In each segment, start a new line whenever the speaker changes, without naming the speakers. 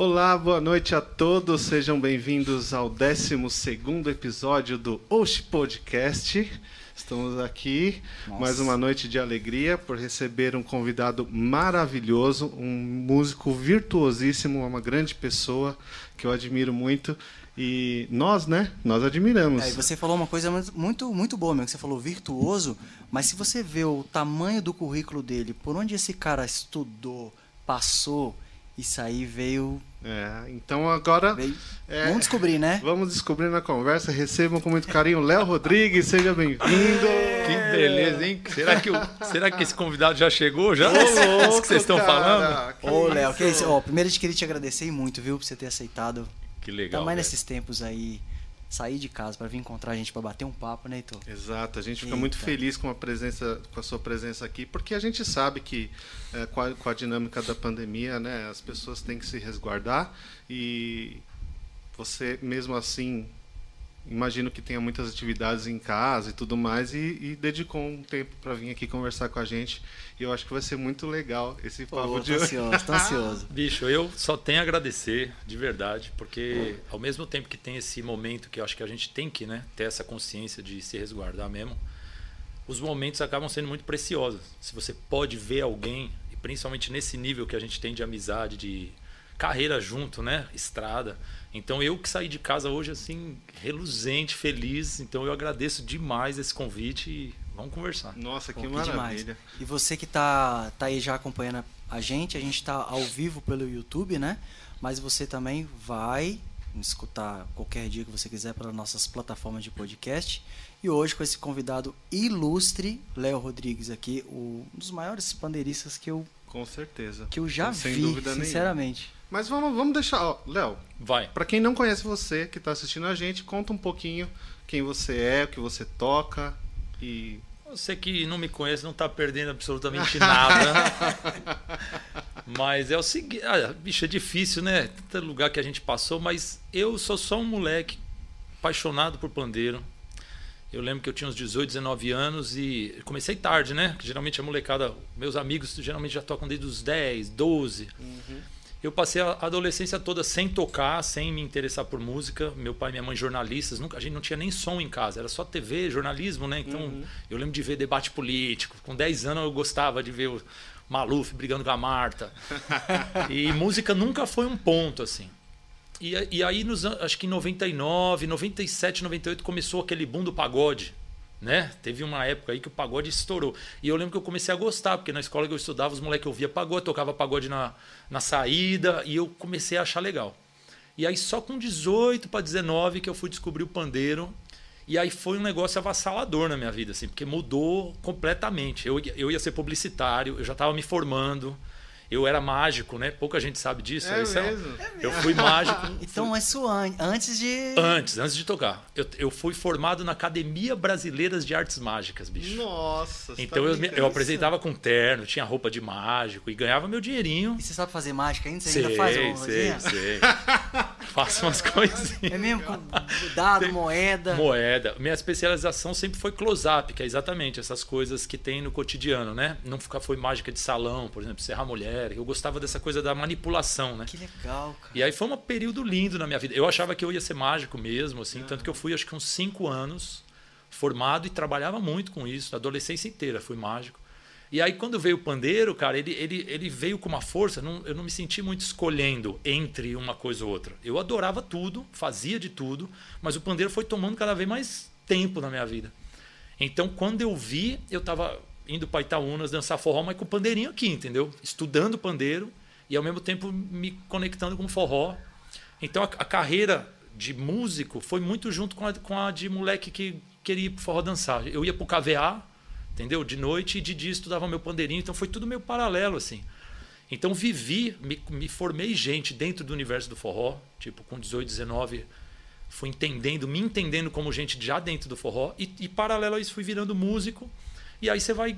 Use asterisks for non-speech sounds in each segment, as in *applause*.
Olá, boa noite a todos. Sejam bem-vindos ao 12 episódio do Osh Podcast. Estamos aqui Nossa. mais uma noite de alegria por receber um convidado maravilhoso, um músico virtuosíssimo, uma grande pessoa que eu admiro muito. E nós, né? Nós admiramos.
É, você falou uma coisa muito, muito boa, meu. Que você falou virtuoso, mas se você vê o tamanho do currículo dele, por onde esse cara estudou, passou, isso aí veio.
É, então agora.
Veio...
É,
vamos descobrir, né?
Vamos descobrir na conversa. Recebam com muito carinho Léo Rodrigues, seja bem-vindo.
Que beleza, hein? Será que, o, será que esse convidado já chegou? Já? Ô, louco, que vocês estão falando?
Ô, Léo, que isso? Ó, primeiro a gente queria te agradecer muito, viu, por você ter aceitado.
Que legal.
Também nesses tempos aí sair de casa para vir encontrar a gente para bater um papo, né, Heitor?
Exato, a gente fica Eita. muito feliz com a presença, com a sua presença aqui, porque a gente sabe que é, com, a, com, a, dinâmica da pandemia, né, as pessoas têm que se resguardar e você mesmo assim imagino que tenha muitas atividades em casa e tudo mais, e, e dedicou um tempo para vir aqui conversar com a gente. E eu acho que vai ser muito legal esse papo
Pô,
de
hoje. Ansioso, tô *laughs* ansioso.
Bicho, eu só tenho a agradecer, de verdade, porque ao mesmo tempo que tem esse momento que eu acho que a gente tem que né, ter essa consciência de se resguardar mesmo, os momentos acabam sendo muito preciosos. Se você pode ver alguém, e principalmente nesse nível que a gente tem de amizade, de carreira junto, né? Estrada. Então eu que saí de casa hoje assim, reluzente, feliz. Então eu agradeço demais esse convite e vamos conversar.
Nossa, que, Pô, que maravilha. Demais.
E você que tá, tá aí já acompanhando a gente, a gente está ao vivo pelo YouTube, né? Mas você também vai escutar qualquer dia que você quiser pelas nossas plataformas de podcast. E hoje com esse convidado ilustre, Léo Rodrigues aqui, um dos maiores pandeiristas que eu
com certeza.
Que eu já Sem vi, sinceramente. Nenhuma.
Mas vamos, vamos deixar, Léo.
Vai.
Para quem não conhece você, que está assistindo a gente, conta um pouquinho quem você é, o que você toca e
você que não me conhece não está perdendo absolutamente nada. *laughs* mas é o seguinte, ah, bicho, é difícil, né? Tanto lugar que a gente passou, mas eu sou só um moleque apaixonado por pandeiro. Eu lembro que eu tinha uns 18, 19 anos e comecei tarde, né? Geralmente a molecada, meus amigos geralmente já tocam desde os 10, 12. Uhum. Eu passei a adolescência toda sem tocar, sem me interessar por música. Meu pai e minha mãe jornalistas, nunca, a gente não tinha nem som em casa, era só TV, jornalismo, né? Então, uhum. eu lembro de ver debate político. Com 10 anos eu gostava de ver o Maluf brigando com a Marta. *laughs* e música nunca foi um ponto assim. E, e aí, nos, acho que em 99, 97, 98, começou aquele boom do pagode. Né? Teve uma época aí que o pagode estourou. E eu lembro que eu comecei a gostar, porque na escola que eu estudava, os moleques ouvia pagode, tocava pagode na, na saída, e eu comecei a achar legal. E aí, só com 18 para 19 que eu fui descobrir o pandeiro. E aí foi um negócio avassalador na minha vida, assim, porque mudou completamente. Eu, eu ia ser publicitário, eu já estava me formando eu era mágico, né? Pouca gente sabe disso.
É, mesmo. É, é mesmo.
Eu fui mágico.
então, fui... isso antes de.
Antes, antes de tocar. Eu, eu fui formado na Academia Brasileira de Artes Mágicas, bicho.
Nossa,
Então tá eu, eu apresentava com terno, tinha roupa de mágico e ganhava meu dinheirinho.
E você sabe fazer mágica ainda? Você
sei,
ainda faz
uma sei, sei. *laughs* Faço umas coisinhas.
É mesmo? Com dado, moeda.
Moeda. Minha especialização sempre foi close-up, que é exatamente essas coisas que tem no cotidiano, né? Nunca foi mágica de salão, por exemplo, serrar mulher eu gostava dessa coisa da manipulação, né?
Que legal, cara.
E aí foi um período lindo na minha vida. Eu achava que eu ia ser mágico mesmo, assim, tanto que eu fui acho que uns cinco anos formado e trabalhava muito com isso, a adolescência inteira fui mágico. E aí quando veio o pandeiro, cara, ele, ele, ele veio com uma força, não, eu não me senti muito escolhendo entre uma coisa ou outra. Eu adorava tudo, fazia de tudo, mas o pandeiro foi tomando cada vez mais tempo na minha vida. Então quando eu vi, eu estava indo para Itaúnas dançar forró, mas com o pandeirinho aqui, entendeu? Estudando pandeiro e ao mesmo tempo me conectando com forró. Então a, a carreira de músico foi muito junto com a, com a de moleque que queria ir pro forró dançar. Eu ia pro KVA, entendeu? De noite e de dia estudava meu pandeirinho, então foi tudo meio paralelo assim. Então vivi, me, me formei gente dentro do universo do forró, tipo com 18, 19 fui entendendo, me entendendo como gente já dentro do forró e, e paralelo a isso fui virando músico e aí você vai.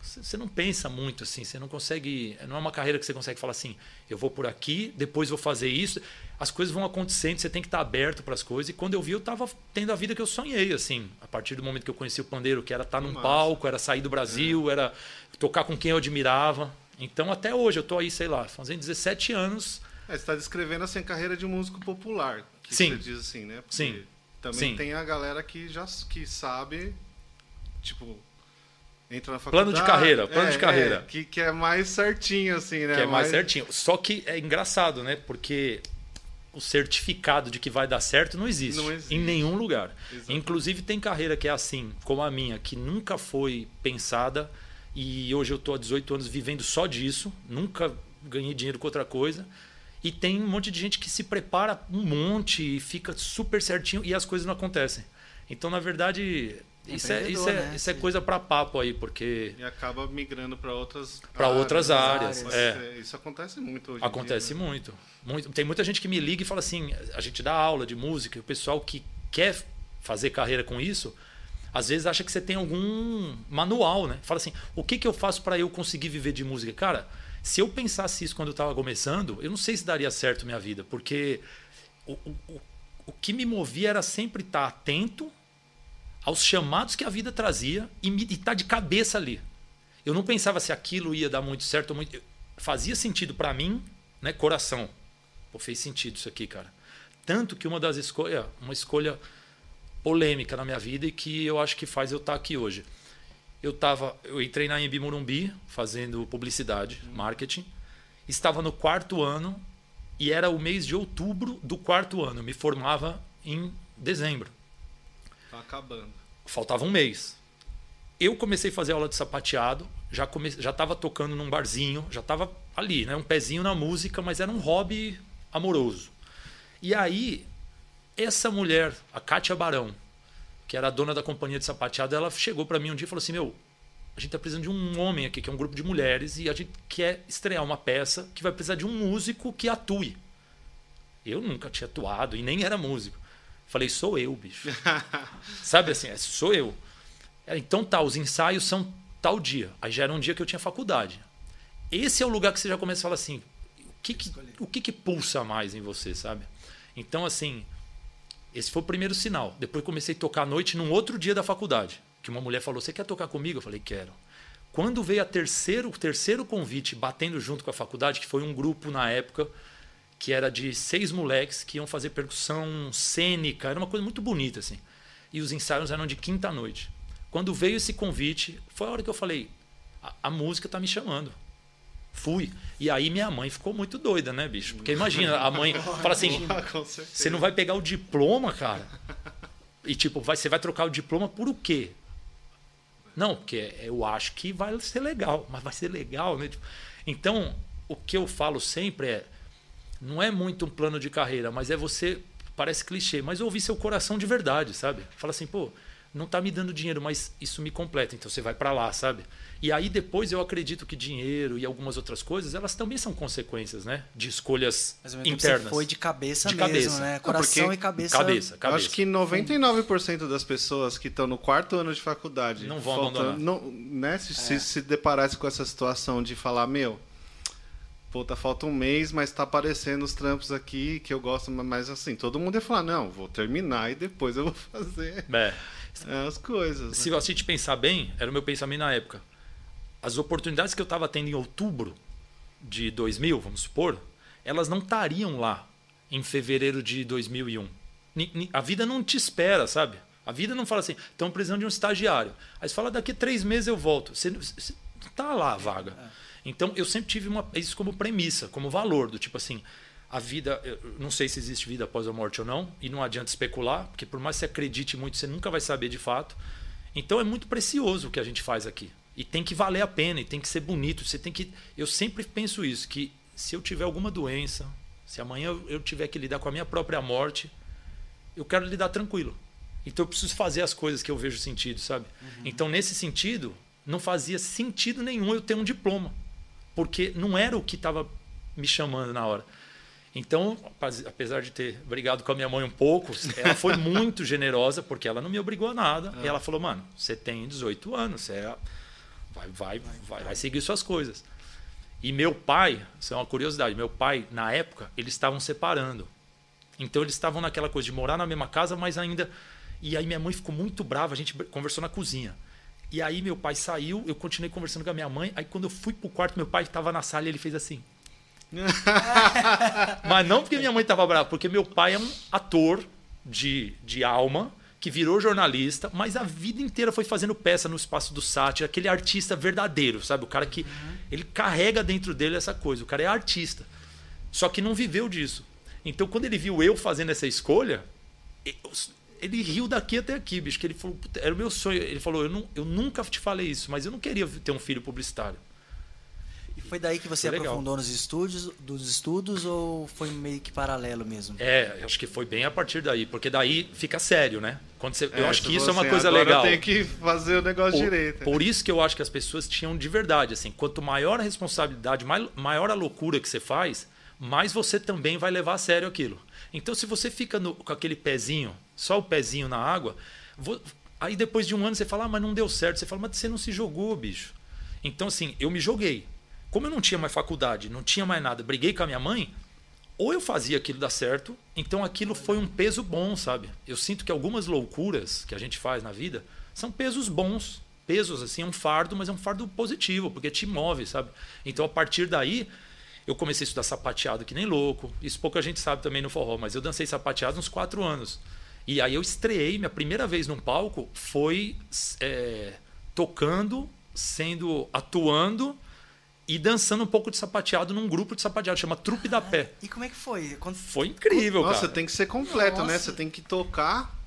Você não pensa muito assim, você não consegue. Não é uma carreira que você consegue falar assim, eu vou por aqui, depois vou fazer isso. As coisas vão acontecendo, você tem que estar aberto para as coisas. E quando eu vi, eu estava tendo a vida que eu sonhei, assim, a partir do momento que eu conheci o pandeiro, que era estar num Massa. palco, era sair do Brasil, é. era tocar com quem eu admirava. Então, até hoje, eu estou aí, sei lá, fazendo 17 anos
É, você está descrevendo assim a carreira de músico popular. Que
Sim.
Você diz assim, né? Porque
Sim.
Também
Sim.
tem a galera que já que sabe, tipo, entra na faculdade.
Plano de carreira, plano
é,
de carreira.
é, que, que é mais certinho, assim, né?
Que é mais certinho. Só que é engraçado, né? Porque o certificado de que vai dar certo não existe,
Não existe.
em nenhum lugar. Inclusive tem carreira que é assim, como a minha, que nunca foi pensada e hoje eu estou há 18 anos vivendo só disso, nunca ganhei dinheiro com outra coisa. E tem um monte de gente que se prepara um monte e fica super certinho e as coisas não acontecem. Então, na verdade, isso é, isso é,
né?
isso é coisa para papo aí, porque
E acaba migrando para outras
para outras áreas.
Pode
é.
Isso acontece muito hoje. em
Acontece
dia, né?
muito, muito. Tem muita gente que me liga e fala assim: a gente dá aula de música, e o pessoal que quer fazer carreira com isso, às vezes acha que você tem algum manual, né? Fala assim: o que, que eu faço para eu conseguir viver de música? Cara, se eu pensasse isso quando eu estava começando, eu não sei se daria certo minha vida, porque o, o, o- o que me movia era sempre estar atento aos chamados que a vida trazia e estar de cabeça ali. Eu não pensava se aquilo ia dar muito certo ou muito. Fazia sentido para mim, né? Coração. Pô, fez sentido isso aqui, cara. Tanto que uma das escolhas, uma escolha polêmica na minha vida e que eu acho que faz eu estar aqui hoje. Eu tava, eu entrei na Embi Morumbi fazendo publicidade, marketing. Estava no quarto ano e era o mês de outubro do quarto ano. Eu me formava em dezembro.
Tá acabando.
Faltava um mês. Eu comecei a fazer aula de sapateado, já come... já estava tocando num barzinho, já estava ali, né, um pezinho na música, mas era um hobby amoroso. E aí, essa mulher, a Kátia Barão, que era a dona da companhia de sapateado, ela chegou para mim um dia e falou assim: Meu, a gente tá precisando de um homem aqui, que é um grupo de mulheres, e a gente quer estrear uma peça que vai precisar de um músico que atue. Eu nunca tinha atuado e nem era músico. Falei, sou eu, bicho. *laughs* Sabe assim, é, sou eu. Então tá, os ensaios são tal dia. Aí já era um dia que eu tinha faculdade. Esse é o lugar que você já começa a falar assim, o que que, o que, que pulsa mais em você, sabe? Então, assim, esse foi o primeiro sinal. Depois comecei a tocar à noite num outro dia da faculdade. Que uma mulher falou, você quer tocar comigo? Eu falei, quero. Quando veio a terceiro, o terceiro convite batendo junto com a faculdade, que foi um grupo na época que era de seis moleques que iam fazer percussão cênica, era uma coisa muito bonita assim. E os ensaios eram de quinta noite. Quando veio esse convite, foi a hora que eu falei: a, a música tá me chamando. Fui. E aí minha mãe ficou muito doida, né, bicho? Porque imagina, a mãe *laughs* fala assim: você não vai pegar o diploma, cara? E tipo, vai, você vai trocar o diploma por o quê? Não, porque eu acho que vai ser legal, mas vai ser legal, né? Tipo, Então, o que eu falo sempre é: não é muito um plano de carreira, mas é você, parece clichê, mas ouvir seu coração de verdade, sabe? Fala assim, pô, não tá me dando dinheiro, mas isso me completa, então você vai para lá, sabe? E aí depois eu acredito que dinheiro e algumas outras coisas, elas também são consequências, né? De escolhas
Mas
internas.
você foi de cabeça
De
mesmo,
cabeça.
né? Coração
porque-
e cabeça.
Cabeça,
Eu
cabeça.
acho que 99% das pessoas que estão no quarto ano de faculdade
Não vão
faltando-
abandonar.
não- né, se,
É.
se, se deparasse com essa situação de falar, meu, puta, falta um mês, mas tá aparecendo os trampos aqui que eu gosto, mas assim, todo mundo ia falar, não, vou terminar e depois eu vou *laughs* fazer
É.
é, as coisas.
Se
né?
você te pensar bem, era o meu pensamento na época. As oportunidades que eu estava tendo em outubro de 2000, vamos supor, elas não estariam lá em fevereiro de 2001. Ni- ni- A vida não te espera, sabe? A vida não fala assim, estão precisando de um estagiário. Aí você fala, daqui a três meses eu volto. Você, você não tá lá a vaga. Então eu sempre tive uma, isso como premissa, como valor, do tipo assim, a vida, eu não sei se existe vida após a morte ou não, e não adianta especular, porque por mais que você acredite muito, você nunca vai saber de fato. Então é muito precioso o que a gente faz aqui. E tem que valer a pena, e tem que ser bonito. Você tem que. Eu sempre penso isso, que se eu tiver alguma doença, se amanhã eu- eu tiver que lidar com a minha própria morte, eu quero lidar tranquilo. Então eu preciso fazer as coisas que eu vejo sentido, sabe? Então, nesse sentido, não fazia sentido nenhum eu ter um diploma. Porque não era o que estava me chamando na hora. Então, apesar de ter brigado com a minha mãe um pouco, ela foi *laughs* muito generosa, porque ela não me obrigou a nada. E ela falou, mano, você tem 18 anos, você é- vai, vai, vai, vai seguir suas coisas. E meu pai, isso é uma curiosidade, meu pai, na época, eles estavam separando. Então eles estavam naquela coisa de morar na mesma casa, mas ainda. E aí minha mãe ficou muito brava, a gente conversou na cozinha. E aí meu pai saiu, eu continuei conversando com a minha mãe. Aí quando eu fui pro quarto, meu pai estava na sala e ele fez assim. *laughs* Mas não porque minha mãe estava brava, porque meu pai é um ator de, de alma que virou jornalista, mas a vida inteira foi fazendo peça no espaço do sátira, aquele artista verdadeiro, sabe? O cara que uhum. ele carrega dentro dele essa coisa. O cara é artista. Só que não viveu disso. Então, quando ele viu eu fazendo essa escolha, ele riu daqui até aqui, bicho. Que ele falou, era o meu sonho. Ele falou, eu, não, eu nunca te falei isso, mas eu não queria ter um filho publicitário.
E foi daí que você foi aprofundou legal. nos estúdios, dos estudos ou foi meio que paralelo mesmo?
É, acho que foi bem a partir daí, porque daí fica sério, né? Quando você, é, eu acho que isso é uma coisa legal.
tem que fazer o negócio
por,
direito.
Por isso que eu acho que as pessoas tinham de verdade, assim, quanto maior a responsabilidade, maior a loucura que você faz, mais você também vai levar a sério aquilo. Então, se você fica no, com aquele pezinho, só o pezinho na água, vou, aí depois de um ano você fala, ah, mas não deu certo. Você fala, mas você não se jogou, bicho. Então, assim, eu me joguei. Como eu não tinha mais faculdade, não tinha mais nada, briguei com a minha mãe, ou eu fazia aquilo dar certo, então aquilo foi um peso bom, sabe? Eu sinto que algumas loucuras que a gente faz na vida são pesos bons. Pesos, assim, é um fardo, mas é um fardo positivo, porque te move, sabe? Então, a partir daí, eu comecei a estudar sapateado que nem louco. Isso pouca gente sabe também no forró, mas eu dancei sapateado uns quatro anos. E aí eu estreiei, minha primeira vez num palco foi é, tocando, sendo, atuando e dançando um pouco de sapateado num grupo de sapateado, chama Trupe da Pé.
E como é que foi?
Quando... Foi incrível,
Nossa,
cara.
tem que ser completo, né? Nossa. né? Você tem que tocar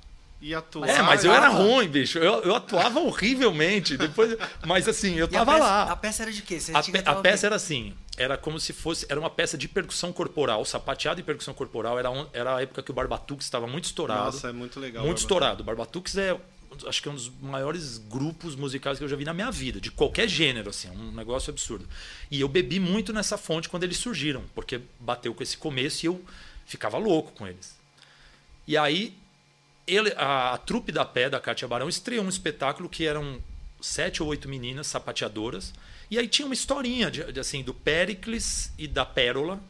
e atuar.
É, mas eu era ruim, bicho. Eu, eu atuava horrivelmente. Depois, mas assim, eu tava
a peça,
lá.
A peça era de quê?
Você a, pe a peça era assim, era como se fosse, era uma peça de percussão corporal, sapateado e percussão corporal. Era, um, era a época que o Barbatux estava muito estourado.
Nossa, é muito legal.
Muito estourado. O Barbatux é acho que é um dos maiores grupos musicais que eu já vi na minha vida, de qualquer gênero, assim, é um negócio absurdo. E eu bebi muito nessa fonte quando eles surgiram, porque bateu com esse começo e eu ficava louco com eles. E aí, ele, a, a trupe da pé da Cátia Barão estreou um espetáculo que eram sete ou oito meninas sapateadoras. E aí tinha uma historinha de, de, assim do Péricles e da Pérola,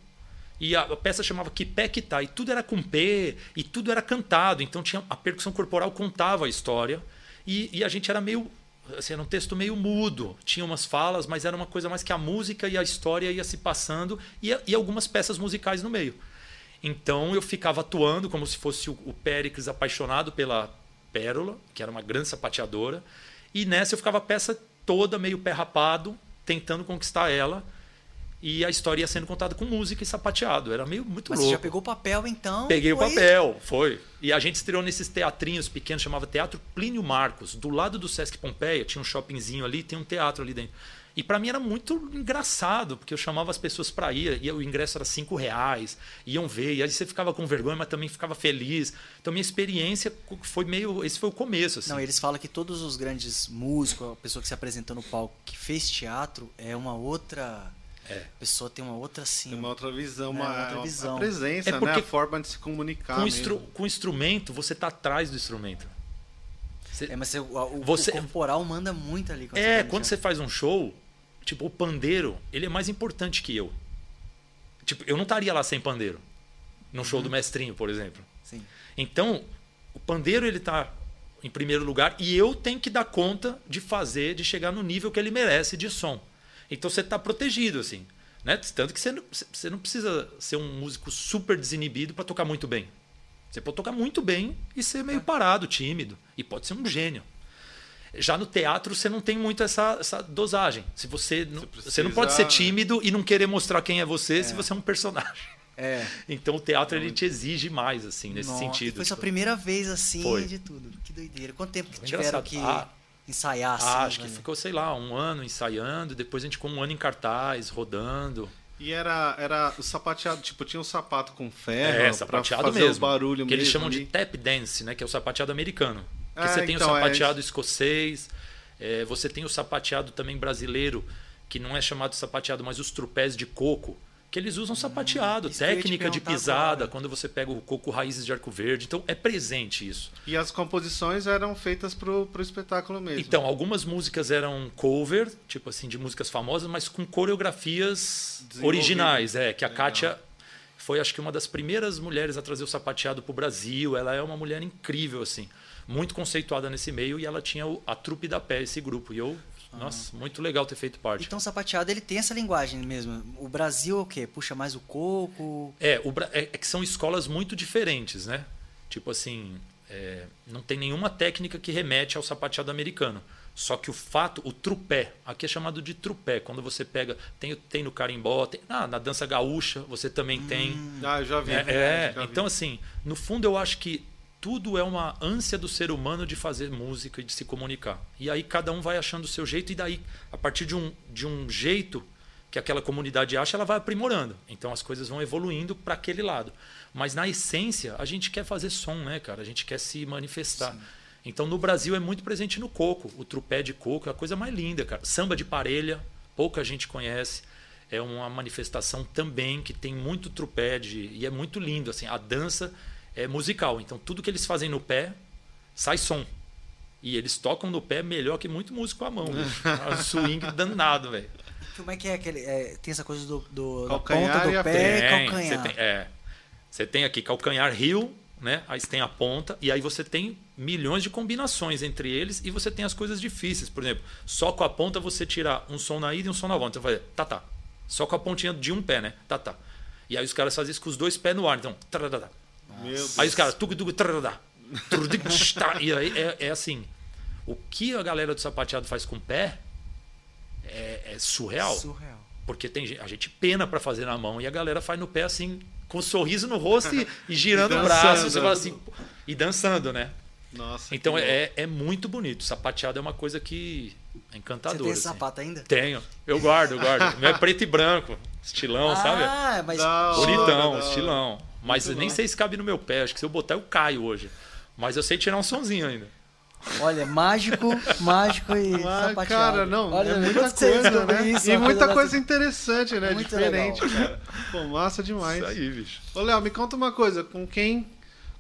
e a, peça chamava Que Pé Que Tá. E tudo era com P, e tudo era cantado. Então tinha a percussão corporal contava a história. E, e a gente era meio. Assim, era um texto meio mudo. Tinha umas falas, mas era uma coisa mais que a música e a história ia se passando. E, e algumas peças musicais no meio. Então eu ficava atuando como se fosse o, Péricles apaixonado pela Pérola, que era uma grande sapateadora. E nessa eu ficava a peça toda meio pé rapado, tentando conquistar ela e a história ia sendo contada com música e sapateado. Era meio muito
Mas
louco.
Você já pegou o papel então?
Peguei foi? o papel, foi. E a gente estreou nesses teatrinhos pequenos, chamava Teatro Plínio Marcos. Do lado do Sesc Pompeia, tinha um shoppingzinho ali, tem um teatro ali dentro. E para mim era muito engraçado, porque eu chamava as pessoas para ir, e o ingresso era cinco reais, iam ver, e aí você ficava com vergonha, mas também ficava feliz. Então minha experiência foi meio, esse foi o começo. Assim.
Não, eles falam que todos os grandes músicos, a pessoa que se apresentou no palco, que fez teatro, é uma outra é. A pessoa tem uma outra sim.
Tem uma outra visão, uma, uma outra visão. presença, é né? A forma de se comunicar.
Com, instru com o instrumento, você está atrás do instrumento.
Você, é, mas você, o, você, o corporal manda muito ali.
Quando é, você quando você faz um show, tipo, o pandeiro, ele é mais importante que eu. Tipo, eu não estaria lá sem pandeiro. No show uhum. do mestrinho, por exemplo.
Sim.
Então, o pandeiro, ele está em primeiro lugar e eu tenho que dar conta de fazer, de chegar no nível que ele merece de som. Então você está protegido, assim. Né? Tanto que você não, você não precisa ser um músico super desinibido para tocar muito bem. Você pode tocar muito bem e ser meio parado, tímido. E pode ser um gênio. Já no teatro você não tem muito essa, essa dosagem. Se você, não, você, precisa... você, não pode ser tímido e não querer mostrar quem é você é. se você é um personagem.
É. *laughs*
Então o teatro ele te exige mais assim nesse
Nossa,
sentido.
Foi sua primeira vez assim foi. de tudo. Que doideira. Quanto tempo que tiveram Engraçado. que ah, ensaiar assim?
Ah, acho que ficou, sei lá, um ano ensaiando, depois a gente ficou um ano em cartaz, rodando.
E era, era o sapateado, tipo, tinha um sapato com ferro
é, sapateado
fazer
mesmo,
o barulho
que
eles
chamam
ali.
de tap dance, né? Que é o sapateado americano. Que
é,
você tem
então,
o sapateado é escocês, é, você tem o sapateado também brasileiro, que não é chamado sapateado, mas os trupés de coco, que eles usam sapateado, hum, técnica de pisada, agora. quando você pega o coco raízes de arco verde. Então é presente isso.
E as composições eram feitas pro, pro espetáculo mesmo.
Então, algumas músicas eram cover, tipo assim, de músicas famosas, mas com coreografias originais. É, que a Legal. Kátia foi, acho que, uma das primeiras mulheres a trazer o sapateado pro Brasil. Ela é uma mulher incrível, assim. Muito conceituada nesse meio e ela tinha a trupe da pé, esse grupo. E eu Nossa, muito legal ter feito parte.
Então o sapateado ele tem essa linguagem mesmo. O Brasil é o quê? Puxa mais o coco?
É, o, é, é que são escolas muito diferentes, né? Tipo assim, é, não tem nenhuma técnica que remete ao sapateado americano. Só que o fato, o trupé, aqui é chamado de trupé, quando você pega, tem, tem no carimbó, tem, ah, na dança gaúcha você também hum. tem.
Ah, eu já vi.
É, é já vi. então assim, no fundo eu acho que tudo é uma ânsia do ser humano de fazer música e de se comunicar. E aí cada um vai achando o seu jeito e daí, a partir de um, de um jeito que aquela comunidade acha, ela vai aprimorando. Então as coisas vão evoluindo para aquele lado. Mas na essência, a gente quer fazer som, né, cara? A gente quer se manifestar. Sim. Então no Brasil é muito presente no coco. O trupé de coco é a coisa mais linda, cara. Samba de parelha, pouca gente conhece. É uma manifestação também que tem muito trupé de, e é muito lindo assim. A dança é musical, então tudo que eles fazem no pé sai som. E eles tocam no pé melhor que muito músico com a mão. um *laughs* swing danado, velho.
Como é que é aquele. É, tem essa coisa do, do calcanhar ponta do pé
e calcanhar. Você tem, é, você tem aqui calcanhar rio, né? Aí você tem a ponta, e aí você tem milhões de combinações entre eles, e você tem as coisas difíceis. Por exemplo, só com a ponta você tirar um som na ida e um som na volta. Você vai fazer tá, tá. Só com a pontinha de um pé, né? Tá, tá. E aí os caras fazem isso com os dois pés no ar. Então, tá, tá, tá. Aí os caras, tuc, tuc, e aí é, é, assim. O que a galera do sapateado faz com o pé é, é surreal.
Surreal.
Porque tem a gente pena para fazer na mão e a galera faz no pé assim, com um sorriso no rosto e, e girando *laughs* e o braço. Você fala assim, e dançando, né?
Nossa.
Então é, é muito bonito. Sapateado é uma coisa que é encantadora. Você tem
esse assim. sapato ainda?
Tenho. Eu guardo, eu guardo. Meu é preto e branco. Estilão,
ah,
sabe?
Ah, mas.
Bonitão, estilão. Mas nem sei se cabe no meu pé. Acho que se eu botar, eu caio hoje. Mas eu sei tirar um sonzinho ainda.
Olha, mágico, mágico e Mas, *laughs* sapateado.
Cara, não, Olha, é muita coisa, né? Isso, e muita coisa, coisa interessante, né? Muito Diferente, legal. cara. *laughs* Pô, massa demais.
Isso aí, bicho.
Ô, Léo, me conta uma coisa. Com quem...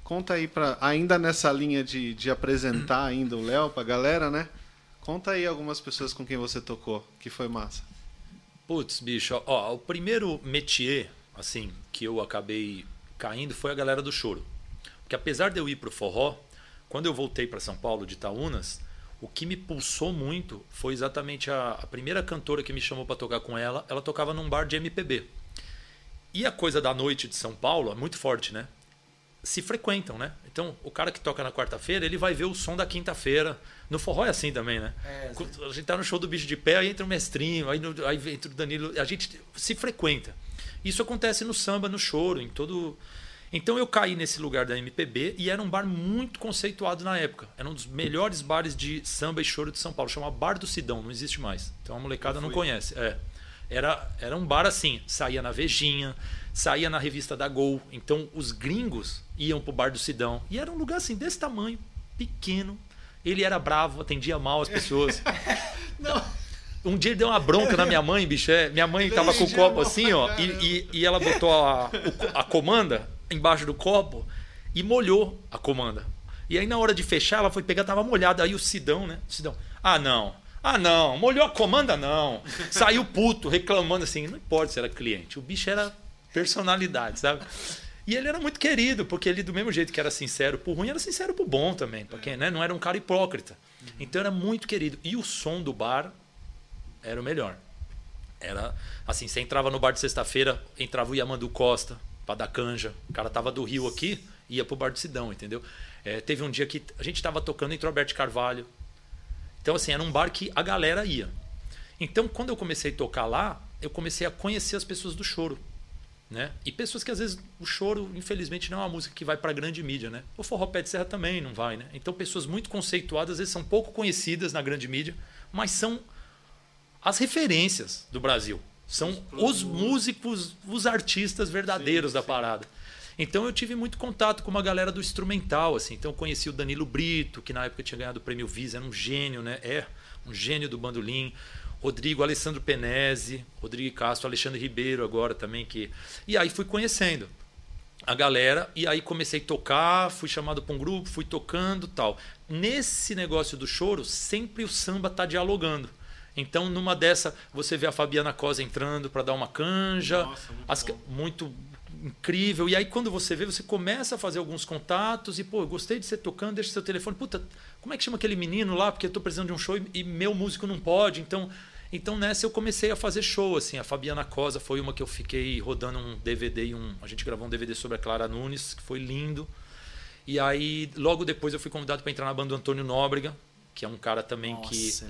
Conta aí pra... Ainda nessa linha de, de apresentar ainda o Léo pra galera, né? Conta aí algumas pessoas com quem você tocou, que foi massa.
Putz, bicho, ó, o primeiro métier, assim, que eu acabei caindo foi a galera do choro. Porque apesar de eu ir pro forró, quando eu voltei para São Paulo de Itaúnas, o que me pulsou muito foi exatamente a, a primeira cantora que me chamou para tocar com ela. Ela tocava num bar de MPB. E a coisa da noite de São Paulo é muito forte, né? Se frequentam, né? Então, o cara que toca na quarta-feira, ele vai ver o som da quinta-feira. No forró é assim também, né? É, a gente tá no show do Bicho de Pé, aí entra o mestrinho, aí, no, aí entra o Danilo. A gente se frequenta. Isso acontece no samba, no choro, em todo. Então eu caí nesse lugar da MPB e era um bar muito conceituado na época. Era um dos melhores bares de samba e choro de São Paulo. Chamava Bar do Sidão, não existe mais. Então a molecada não conhece. É. Era, era um bar assim, saía na Vejinha, saía na revista da Gol. Então os gringos iam pro Bar do Sidão. E era um lugar assim, desse tamanho, pequeno. Ele era bravo, atendia mal as pessoas. *laughs* não. Um dia ele deu uma bronca na *laughs* minha mãe, bicho. É, minha mãe tava com o copo assim, ó, e, e, e, ela botou a, a comanda embaixo do copo e molhou a comanda. E aí, na hora de fechar, ela foi pegar, tava molhada. Aí o Sidão, né? Sidão, ah, não. Ah, não. Molhou a comanda, não. Saiu puto, reclamando assim. Não importa se era cliente. O bicho era personalidade, sabe? E ele era muito querido, porque ele, do mesmo jeito que era sincero pro ruim, era sincero pro bom também. Porque né? não era um cara hipócrita. Então era muito querido. E o som do bar era o melhor. Era assim, você entrava no bar de sexta-feira, entrava o Yamandu Costa para dar canja. O cara tava do Rio aqui, ia pro bar de Sidão, entendeu? É, teve um dia que a gente tava tocando entre o Alberto Carvalho. Então assim, era um bar que a galera ia. Então, quando eu comecei a tocar lá, eu comecei a conhecer as pessoas do choro. Né? E pessoas que às vezes o choro, infelizmente, não é uma música que vai para grande mídia, né? O forró pé de serra também não vai, né? Então pessoas muito conceituadas às vezes são pouco conhecidas na grande mídia, mas são as referências do Brasil. São os músicos, os artistas verdadeiros sim, da parada. Então eu tive muito contato com uma galera do instrumental, assim. Então eu conheci o Danilo Brito, que na época tinha ganhado o prêmio Visa, era um gênio, né? É um gênio do bandolim. Rodrigo Alessandro Penese, Rodrigo Castro, Alexandre Ribeiro agora também que. E aí fui conhecendo a galera e aí comecei a tocar, fui chamado para um grupo, fui tocando, tal. Nesse negócio do choro, sempre o samba tá dialogando. Então, numa dessa, você vê a Fabiana Cosa entrando para dar uma canja.
Nossa, muito,
as, muito incrível. E aí, quando você vê, você começa a fazer alguns contatos e, pô, eu gostei de você tocando, deixa seu telefone. Puta, como é que chama aquele menino lá? Porque eu tô precisando de um show e, e meu músico não pode. Então, então nessa eu comecei a fazer show, assim. A Fabiana Cosa foi uma que eu fiquei rodando um DVD e um. A gente gravou um DVD sobre a Clara Nunes, que foi lindo. E aí, logo depois, eu fui convidado para entrar na banda do Antônio Nóbrega, que é um cara também
Nossa,
que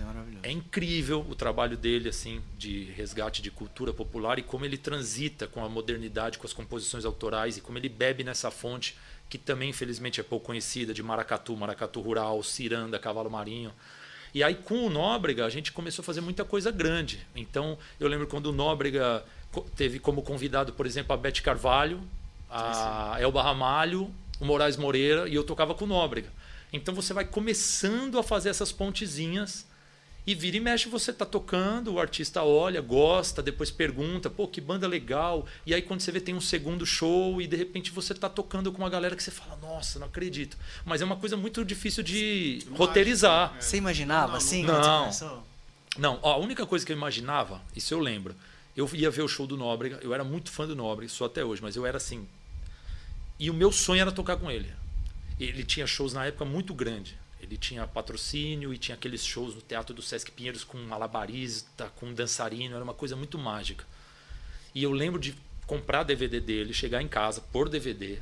é
é incrível o trabalho dele assim de resgate de cultura popular e como ele transita com a modernidade, com as composições autorais e como ele bebe nessa fonte que também infelizmente é pouco conhecida de maracatu, maracatu rural, ciranda, cavalo marinho. E aí com o Nóbrega a gente começou a fazer muita coisa grande. Então eu lembro quando o Nóbrega teve como convidado, por exemplo, a Beth Carvalho, a Elba Ramalho, o Moraes Moreira e eu tocava com o Nóbrega. Então você vai começando a fazer essas pontezinhas e vira e mexe você tá tocando, o artista olha, gosta, depois pergunta, pô, que banda legal. E aí quando você vê tem um segundo show e de repente você tá tocando com uma galera que você fala, nossa, não acredito. Mas é uma coisa muito difícil de roteirizar.
Você imaginava
Não,
assim?
não. Não, ó, a única coisa que eu imaginava, isso eu lembro, eu ia ver o show do Nóbrega, eu era muito fã do Nóbrega, sou até hoje, mas eu era assim. E o meu sonho era tocar com ele. Ele tinha shows na época muito grande. Ele tinha patrocínio e tinha aqueles shows no Teatro do Sesc Pinheiros com malabarista, com dançarino, era uma coisa muito mágica. E eu lembro de comprar DVD dele, chegar em casa, pôr DVD.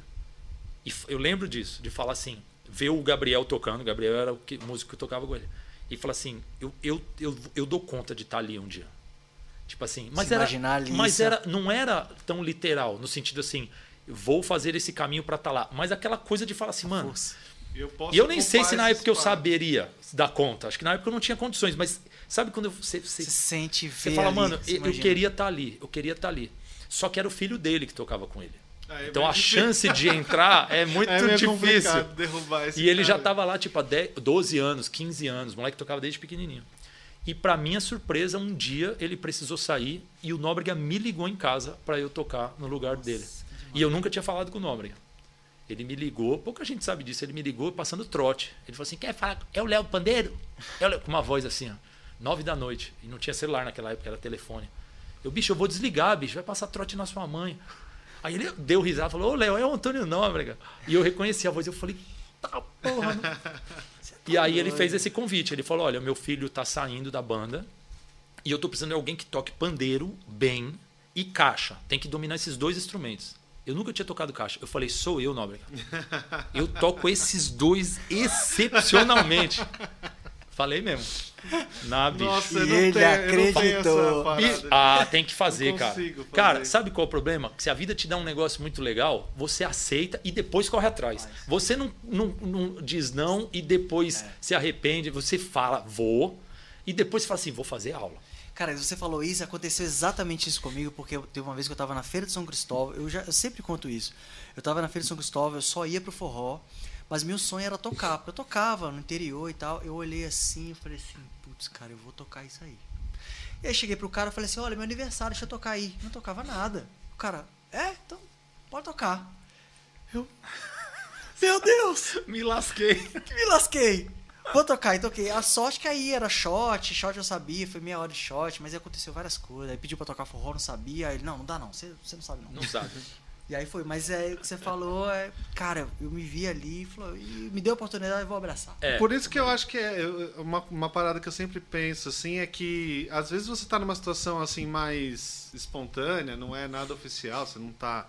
E eu lembro disso, de falar assim, ver o Gabriel tocando, o Gabriel era o que- músico que eu tocava com ele. E falar assim, eu, eu, eu, eu dou conta de estar ali um dia. Tipo assim, mas
Se
era, mas
isso-
era, não era tão literal, no sentido assim, vou fazer esse caminho para estar lá. Mas aquela coisa de falar assim, mano.
Eu
e eu nem sei se na época eu saberia dar conta. Acho que na época eu não tinha condições, mas sabe quando você, você,
Você sente, vê
você fala,
ali,
mano,
você
eu, eu queria estar ali, eu queria estar ali. Só que era o filho dele que tocava com ele.
Ah, é
Então a
difícil.
chance de entrar é muito *laughs*
é
difícil. E ele já
cara.
tava lá, tipo, há 10, 12 anos, 15 anos. O moleque tocava desde pequenininho. E pra minha surpresa, um dia ele precisou sair e o Nóbrega me ligou em casa pra eu tocar no lugar dele. E eu nunca tinha falado com o Nóbrega. Ele me ligou, pouca gente sabe disso, ele me ligou passando trote. Ele falou assim: quer falar? É o Léo Pandeiro? É o Léo-" Com uma voz assim, ó. Nove da noite. E não tinha celular naquela época, era telefone. Eu, bicho, eu vou desligar, bicho, vai passar trote na sua mãe. Aí ele deu risada, falou: Ô Léo, é o Antônio Nóbrega. E eu reconheci a voz, eu falei: tá porra, não. E aí ele fez esse convite. Ele falou: Olha, meu filho tá saindo da banda e eu tô precisando de alguém que toque pandeiro bem e caixa. Tem que dominar esses dois instrumentos. Eu nunca tinha tocado caixa. Eu falei: Sou eu, Nóbrega. Eu toco esses dois excepcionalmente. Falei mesmo. Na bicho.
Nossa,
E ele
tenho
acreditou.
E- ah, tem que fazer, cara.
fazer.
Cara, sabe qual é o problema? Que se a vida te dá um negócio muito legal, você aceita e depois corre atrás. Você não, não, não diz não e depois
É.
se arrepende. Você fala, vou, e depois fala assim, vou fazer aula.
Cara, você falou isso, aconteceu exatamente isso comigo, porque eu- teve uma vez que eu tava na Feira de São Cristóvão, eu, já, eu sempre conto isso. Eu tava na Feira de São Cristóvão, eu só ia pro forró, mas meu sonho era tocar, porque eu tocava no interior e tal. Eu olhei assim e falei assim, putz, cara, eu vou tocar isso aí. E aí cheguei pro cara e falei assim, olha, meu aniversário, deixa eu tocar aí. Não tocava nada. O cara, é? Então, pode tocar. Eu, *laughs* meu Deus!
Me lasquei. *laughs*
Me lasquei. Vou tocar, e toquei. A sorte que aí era shot, shot eu sabia, foi meia hora de shot, mas aí aconteceu várias coisas. Aí pediu pra tocar forró, não sabia. Aí ele, não, não dá não, você, você não sabe não.
Não sabe.
E aí foi, mas é o que você falou, é, cara, eu me vi ali e, falou, e me deu a oportunidade, eu vou abraçar.
É.
Por isso que eu acho que é uma, uma parada que eu sempre penso assim é que às vezes você tá numa situação assim mais espontânea, não é nada oficial, você não tá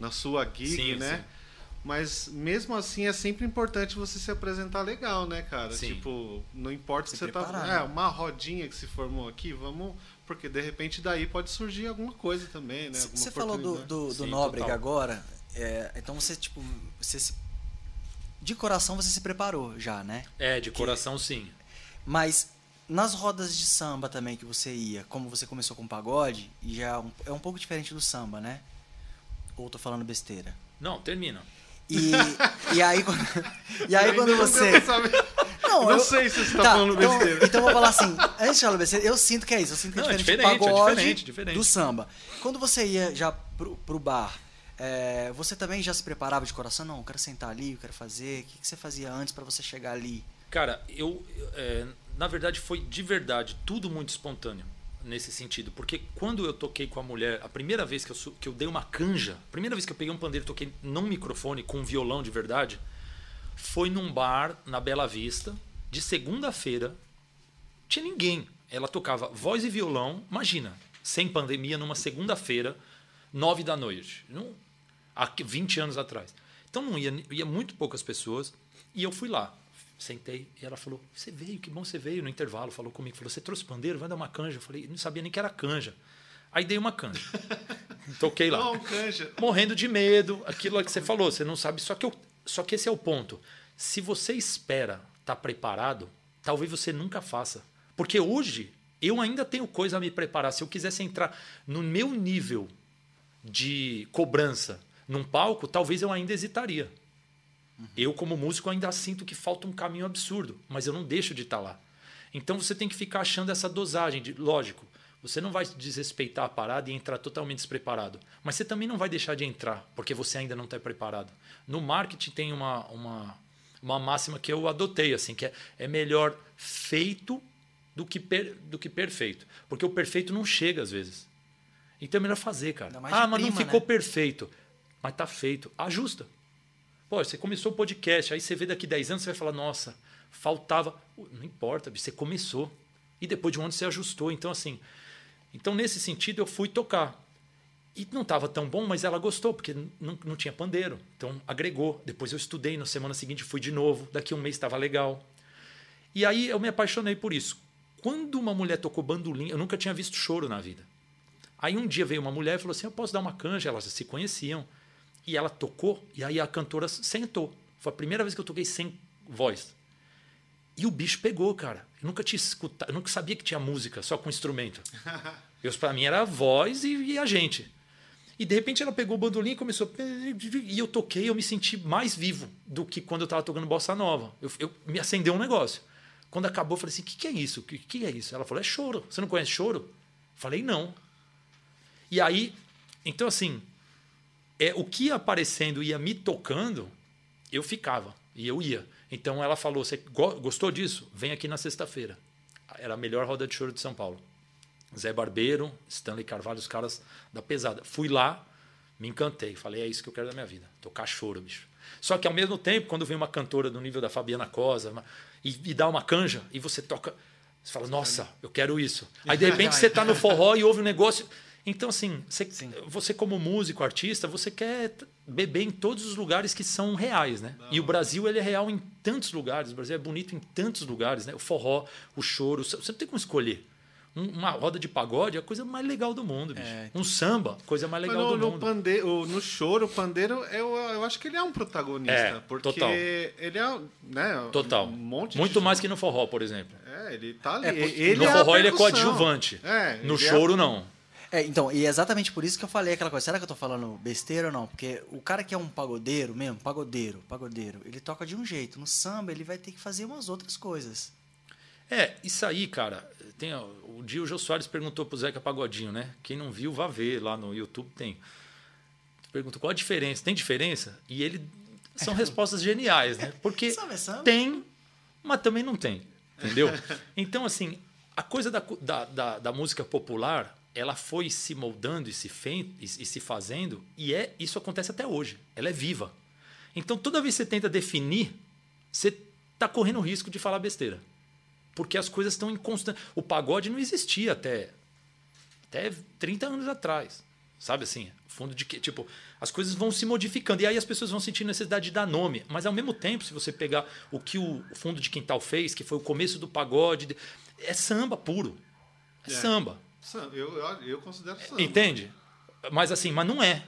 na sua gig,
Sim,
né?
sim.
Mas mesmo assim é sempre importante você se apresentar legal, né, cara?
Sim.
Tipo, não importa
Se
se você tá. É,
né?
uma rodinha que se formou aqui, vamos. Porque de repente daí pode surgir alguma coisa também, né? Alguma
Você falou do,
oportunidade.
do, do
Sim,
Nóbrega
total.
agora, é, então você, tipo, você se- de coração você se preparou já, né?
É, de coração sim.
Mas nas rodas de samba também que você ia, como você começou com pagode, e já é um, é um pouco diferente do samba, né? Ou tô falando besteira?
Não, termina.
E, e aí quando, *laughs* e aí
Eu
quando você. Não,
não
eu-
sei se você tá, falando
então,
besteira.
Então eu vou falar assim, antes de falar besteira, eu sinto que é isso, eu sinto que é
Não, é
diferente,
é
pagode
diferente, diferente.
do samba. Quando você ia já pro, pro bar, é, você também já se preparava de coração? Não, eu quero sentar ali, eu quero fazer. O que, que você fazia antes pra você chegar ali?
Cara, eu. é, na verdade, foi de verdade, tudo muito espontâneo. Nesse sentido, porque quando eu toquei com a mulher, a primeira vez que eu, que eu dei uma canja, a primeira vez que eu peguei um pandeiro e toquei num microfone com um violão de verdade, foi num bar na Bela Vista, de segunda-feira, tinha ninguém. Ela tocava voz e violão, imagina, sem pandemia, numa segunda-feira, nove da noite. Há 20 anos atrás. Então não ia, ia muito poucas pessoas. E eu fui lá, sentei e ela falou: Você veio, que bom você veio no intervalo. Falou comigo: falou, Você trouxe pandeiro? Vai dar uma canja. Eu falei: Não sabia nem que era canja. Aí dei uma canja. *laughs* Toquei lá.
Não, canja.
Morrendo de medo, aquilo que você falou, você não sabe. Só que, eu, só que esse é o ponto. Se você espera estar tá preparado, talvez você nunca faça. Porque hoje eu ainda tenho coisa a me preparar. Se eu quisesse entrar no meu nível de cobrança num palco, talvez eu ainda hesitaria. Uhum. Eu, como músico, ainda sinto que falta um caminho absurdo, mas eu não deixo de estar lá. Então você tem que ficar achando essa dosagem. De, lógico, você não vai desrespeitar a parada e entrar totalmente despreparado. Mas você também não vai deixar de entrar, porque você ainda não está preparado. No marketing tem uma, uma, uma máxima que eu adotei, assim, que é, é melhor feito do que, per, do que perfeito. Porque o perfeito não chega às vezes. Então é melhor fazer, cara. Ah, mas prima, não ficou né? perfeito. Mas tá feito. Ajusta. Pô, você começou o podcast, aí você vê daqui 10 anos, você vai falar, nossa, faltava. Não importa, você começou. E depois de um ano você ajustou. Então, assim. Então, nesse sentido, eu fui tocar. E não estava tão bom, mas ela gostou, porque não, não tinha pandeiro. Então, agregou. Depois eu estudei, na semana seguinte fui de novo. Daqui um mês estava legal. E aí eu me apaixonei por isso. Quando uma mulher tocou bandolim, eu nunca tinha visto choro na vida. Aí um dia veio uma mulher e falou assim: Eu posso dar uma canja? Elas se conheciam. E ela tocou, e aí a cantora sentou. Foi a primeira vez que eu toquei sem voz. E o bicho pegou, cara. Eu nunca tinha escutado, eu nunca sabia que tinha música só com instrumento. *laughs* Eu, pra mim era a voz e, e, a gente. E de repente ela pegou o bandolim e começou. E eu toquei, eu me senti mais vivo do que quando eu estava tocando bossa nova. Eu, eu, me acendeu um negócio. Quando acabou, eu falei assim: o que, que é isso? O que, que é isso? Ela falou: é choro. Você não conhece choro? Falei: não. E aí, então assim, é, o que ia aparecendo ia me tocando, eu ficava e eu ia. Então ela falou: Você gostou disso? Vem aqui na sexta-feira. Era a melhor roda de choro de São Paulo. Zé Barbeiro, Stanley Carvalho, os caras da pesada. Fui lá, me encantei. Falei: É isso que eu quero da minha vida. Tocar choro, bicho. Só que ao mesmo tempo, quando vem uma cantora do nível da Fabiana Cosa e, e dá uma canja e você toca, você fala: Nossa, eu quero isso. Aí de repente você está no forró e ouve um negócio. Então, assim, você, você, como músico, artista, você quer beber em todos os lugares que são reais, né? Não. E o Brasil, ele é real em tantos lugares. O Brasil é bonito em tantos lugares, né? O forró, o choro. Você não tem como escolher. Uma roda de pagode é a coisa mais legal do mundo, bicho. É. Um samba, coisa mais legal no,
do
no
mundo. Pandeiro, no choro, o pandeiro, eu, eu acho que ele é um protagonista. É, porque
total.
ele é. Né,
total. Um monte Muito de... mais que no forró, por exemplo.
É, ele tá ali. É, ele
no é forró ele é coadjuvante. É, no é choro, não.
É, então, e é exatamente por isso que eu falei aquela coisa. Será que eu tô falando besteira ou não? Porque o cara que é um pagodeiro mesmo, pagodeiro, pagodeiro, ele toca de um jeito. No samba, ele vai ter que fazer umas outras coisas.
É, isso aí, cara. Tem, o dia o Jô Soares perguntou pro Zeca Pagodinho, né? Quem não viu, vá ver lá no YouTube, tem. Perguntou qual a diferença. Tem diferença? E ele. São *laughs* respostas geniais, né? Porque *laughs* tem, mas também não tem. Entendeu? Então, assim, a coisa da, da, da, da música popular ela foi se moldando e se, fe... e se fazendo, e é isso acontece até hoje. Ela é viva. Então, toda vez que você tenta definir, você está correndo o risco de falar besteira. Porque as coisas estão em constante. O pagode não existia até, até 30 anos atrás. Sabe assim? Fundo de que. Tipo, as coisas vão se modificando. E aí as pessoas vão sentir necessidade de dar nome. Mas ao mesmo tempo, se você pegar o que o fundo de quintal fez, que foi o começo do pagode, é samba puro. É, é. samba.
Eu, eu, eu considero samba.
Entende? Mas assim, mas não é.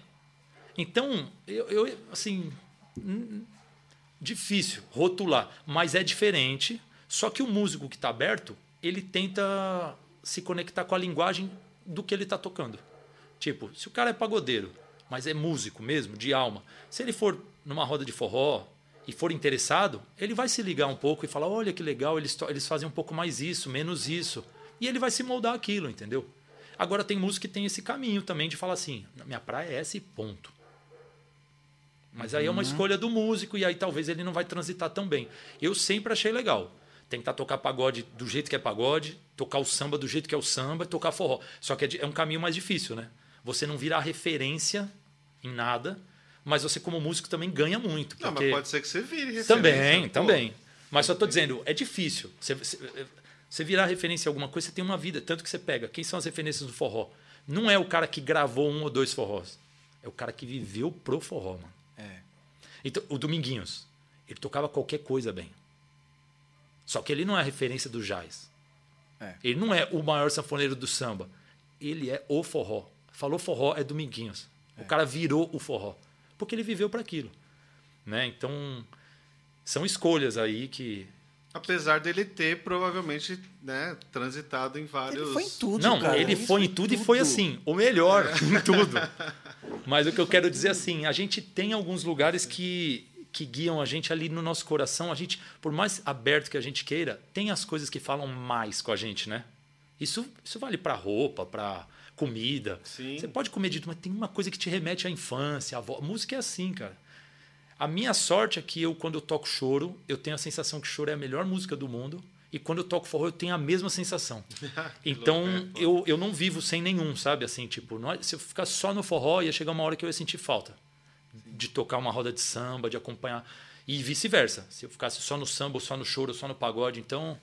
Então, eu, eu assim, difícil rotular, mas é diferente. Só que o músico que está aberto, ele tenta se conectar com a linguagem do que ele está tocando. Tipo, se o cara é pagodeiro, mas é músico mesmo, de alma, se ele for numa roda de forró e for interessado, ele vai se ligar um pouco e falar: olha que legal, eles, eles fazem um pouco mais isso, menos isso. E ele vai se moldar aquilo, entendeu? Agora tem música que tem esse caminho também de falar assim, minha praia é essa e ponto. Mas uhum. aí é uma uhum. escolha do músico e aí talvez ele não vai transitar tão bem. Eu sempre achei legal. tentar tocar pagode do jeito que é pagode, tocar o samba do jeito que é o samba, tocar forró. Só que é, é um caminho mais difícil, né? Você não vira referência em nada, mas você como músico também ganha muito.
Não, mas pode ser que você vire referência.
Também, pô. também. Mas só estou dizendo, é difícil. Você, você, você virar referência em alguma coisa, você tem uma vida. Tanto que você pega. Quem são as referências do forró? Não é o cara que gravou um ou dois forrós. É o cara que viveu pro forró, mano.
É.
Então, o Dominguinhos, ele tocava qualquer coisa bem. Só que ele não é a referência do jazz.
É.
Ele não é o maior sanfoneiro do samba. Ele é o forró. Falou forró, é Dominguinhos. É. O cara virou o forró. Porque ele viveu para aquilo. Né? Então, são escolhas aí que.
Apesar dele ter provavelmente né, transitado em vários.
Ele foi em tudo,
Não,
cara.
ele foi em tudo, e foi assim, o melhor é. em tudo. *laughs* Mas o que eu quero dizer assim, a gente tem alguns lugares que, que guiam a gente ali no nosso coração. A gente, por mais aberto que a gente queira, tem as coisas que falam mais com a gente, né? Isso, isso vale para roupa, para comida.
Sim.
Você pode comer de tudo, mas tem uma coisa que te remete à infância, à avó. A música é assim, cara. A minha sorte é que eu, quando eu toco choro, eu tenho a sensação que choro é a melhor música do mundo. E quando eu toco forró, eu tenho a mesma sensação. *laughs* então, eu, eu não vivo sem nenhum, sabe? Assim, tipo, não, é, se eu ficar só no forró, ia chegar uma hora que eu ia sentir falta de tocar uma roda de samba, de acompanhar. E vice-versa. Se eu ficasse só no samba, ou só no choro, ou só no pagode. Então,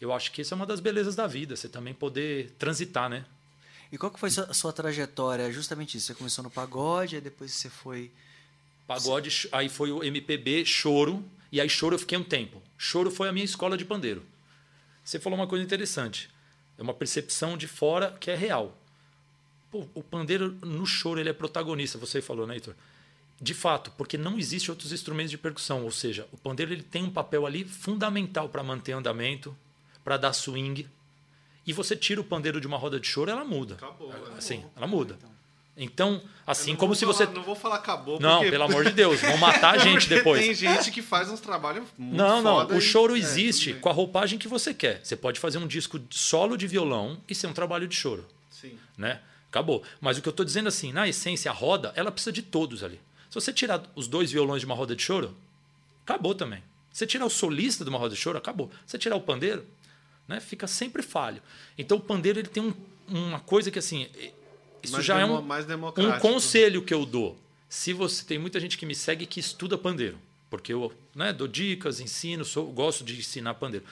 eu acho que isso é uma das belezas da vida. Você também poder transitar, né?
E qual que foi a sua trajetória? Justamente isso. Você começou no pagode, aí depois você foi...
Pagode, aí foi o MPB, choro. E aí choro eu fiquei um tempo. Choro foi a minha escola de pandeiro. Você falou uma coisa interessante. É uma percepção de fora que é real. Pô, o pandeiro no choro ele é protagonista, você falou, né, Heitor? De fato, porque não existe outros instrumentos de percussão, ou seja, o pandeiro ele tem um papel ali fundamental para manter andamento, para dar swing. E você tira o pandeiro de uma roda de choro, ela muda.
Acabou.
Assim,
acabou.
ela muda. Então, assim como se você.
Não vou falar acabou.
Não,
porque...
pelo amor de Deus, vão matar a gente *laughs* depois.
Tem gente que faz uns trabalhos muito
Não, não. O
e...
choro
é,
existe com a roupagem que você quer. Você pode fazer um disco solo de violão e ser um trabalho de choro.
Sim.
Né? Acabou. Mas o que eu estou dizendo assim, na essência, a roda, ela precisa de todos ali. Se você tirar os dois violões de uma roda de choro, acabou também. Se você tirar o solista de uma roda de choro, acabou. Se você tirar o pandeiro, né, fica sempre falho. Então o pandeiro ele tem um, uma coisa que assim, isso
mais
já é um, um conselho que eu dou. Se você tem muita gente que me segue que estuda pandeiro, porque eu né, dou dicas, ensino, sou, gosto de ensinar pandeiro.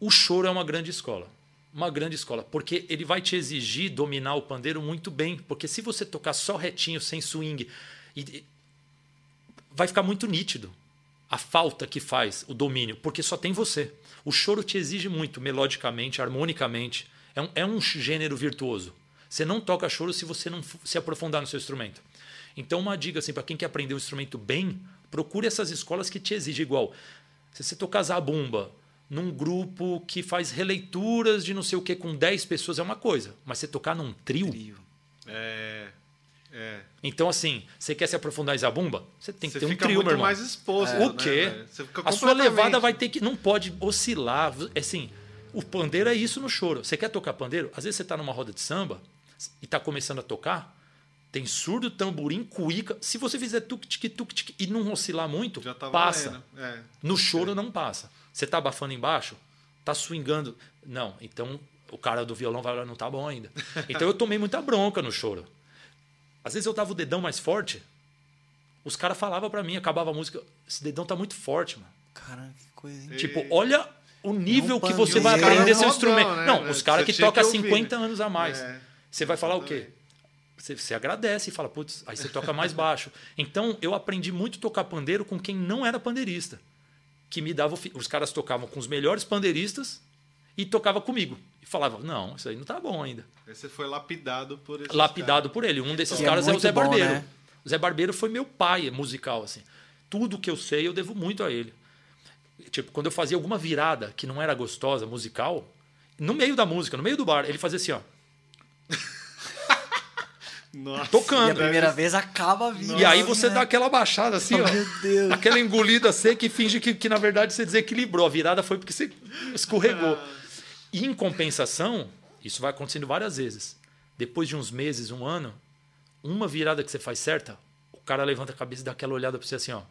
O choro é uma grande escola. Uma grande escola, porque ele vai te exigir dominar o pandeiro muito bem, porque se você tocar só retinho, sem swing, e, vai ficar muito nítido a falta que faz o domínio, porque só tem você. O choro te exige muito, melodicamente, harmonicamente. É um, é um gênero virtuoso. Você não toca choro se você não se aprofundar no seu instrumento. Então, uma dica assim, para quem quer aprender um instrumento bem, procure essas escolas que te exigem igual. Se você tocar zabumba num grupo que faz releituras de não sei o que com 10 pessoas é uma coisa, mas você tocar num trio.
Trio.
É. É.
Então, assim, você quer se aprofundar em zabumba? Você tem que
Você
ter um trio,
muito
meu irmão.
mais exposto.
O
né,
quê?
fica
A sua levada vai ter que. Não pode oscilar. Assim, o pandeiro é isso no choro. Você quer tocar pandeiro? Às vezes você está numa roda de samba e está começando a tocar. Tem surdo, tamborim, cuíca. Se você fizer tuk-tic, tuk-tic e não oscilar muito,
Já
passa.
valendo. É.
No choro não passa. Você tá abafando embaixo? Tá swingando? Não. Então o cara do violão vai olhar, não tá bom ainda. *laughs* Então eu tomei muita bronca no choro. Às vezes eu tava o dedão mais forte, os caras falavam para mim, acabava a música, esse dedão tá muito forte, mano.
Caramba, que coisa, hein?
Tipo, olha o nível
um
que você vai aprender seu instrumento.
né,
Não, os caras que tocam há
que ouvir,
50
né?
anos a mais.
É,
Você vai falar o quê? Você, você agradece e fala, putz, aí você toca mais baixo. Então, eu aprendi muito a tocar pandeiro com quem não era pandeirista. Que me dava. o Os caras tocavam com os melhores pandeiristas e tocava comigo. E falava, não, isso aí não tá bom ainda.
Aí você foi lapidado por esse.
Lapidado por ele. Um desses
Que é
caras é, o
muito
Zé
bom,
Barbeiro.
né?
O Zé Barbeiro foi meu pai musical, assim. Tudo que eu sei, eu devo muito a ele. Tipo, quando eu fazia alguma virada que não era gostosa, musical, no meio da música, no meio do bar, ele fazia assim, ó. *laughs*
Nossa,
E a
Tocando.
primeira vez acaba a vida.
E aí você
né?
dá aquela baixada assim, ó.
Meu Deus.
Aquela engolida seca e finge que, que, na verdade, você desequilibrou. A virada foi porque você escorregou. E em compensação, isso vai acontecendo várias vezes. Depois de uns meses, um ano, uma virada que você faz certa, o cara levanta a cabeça e dá aquela olhada pra você assim, ó.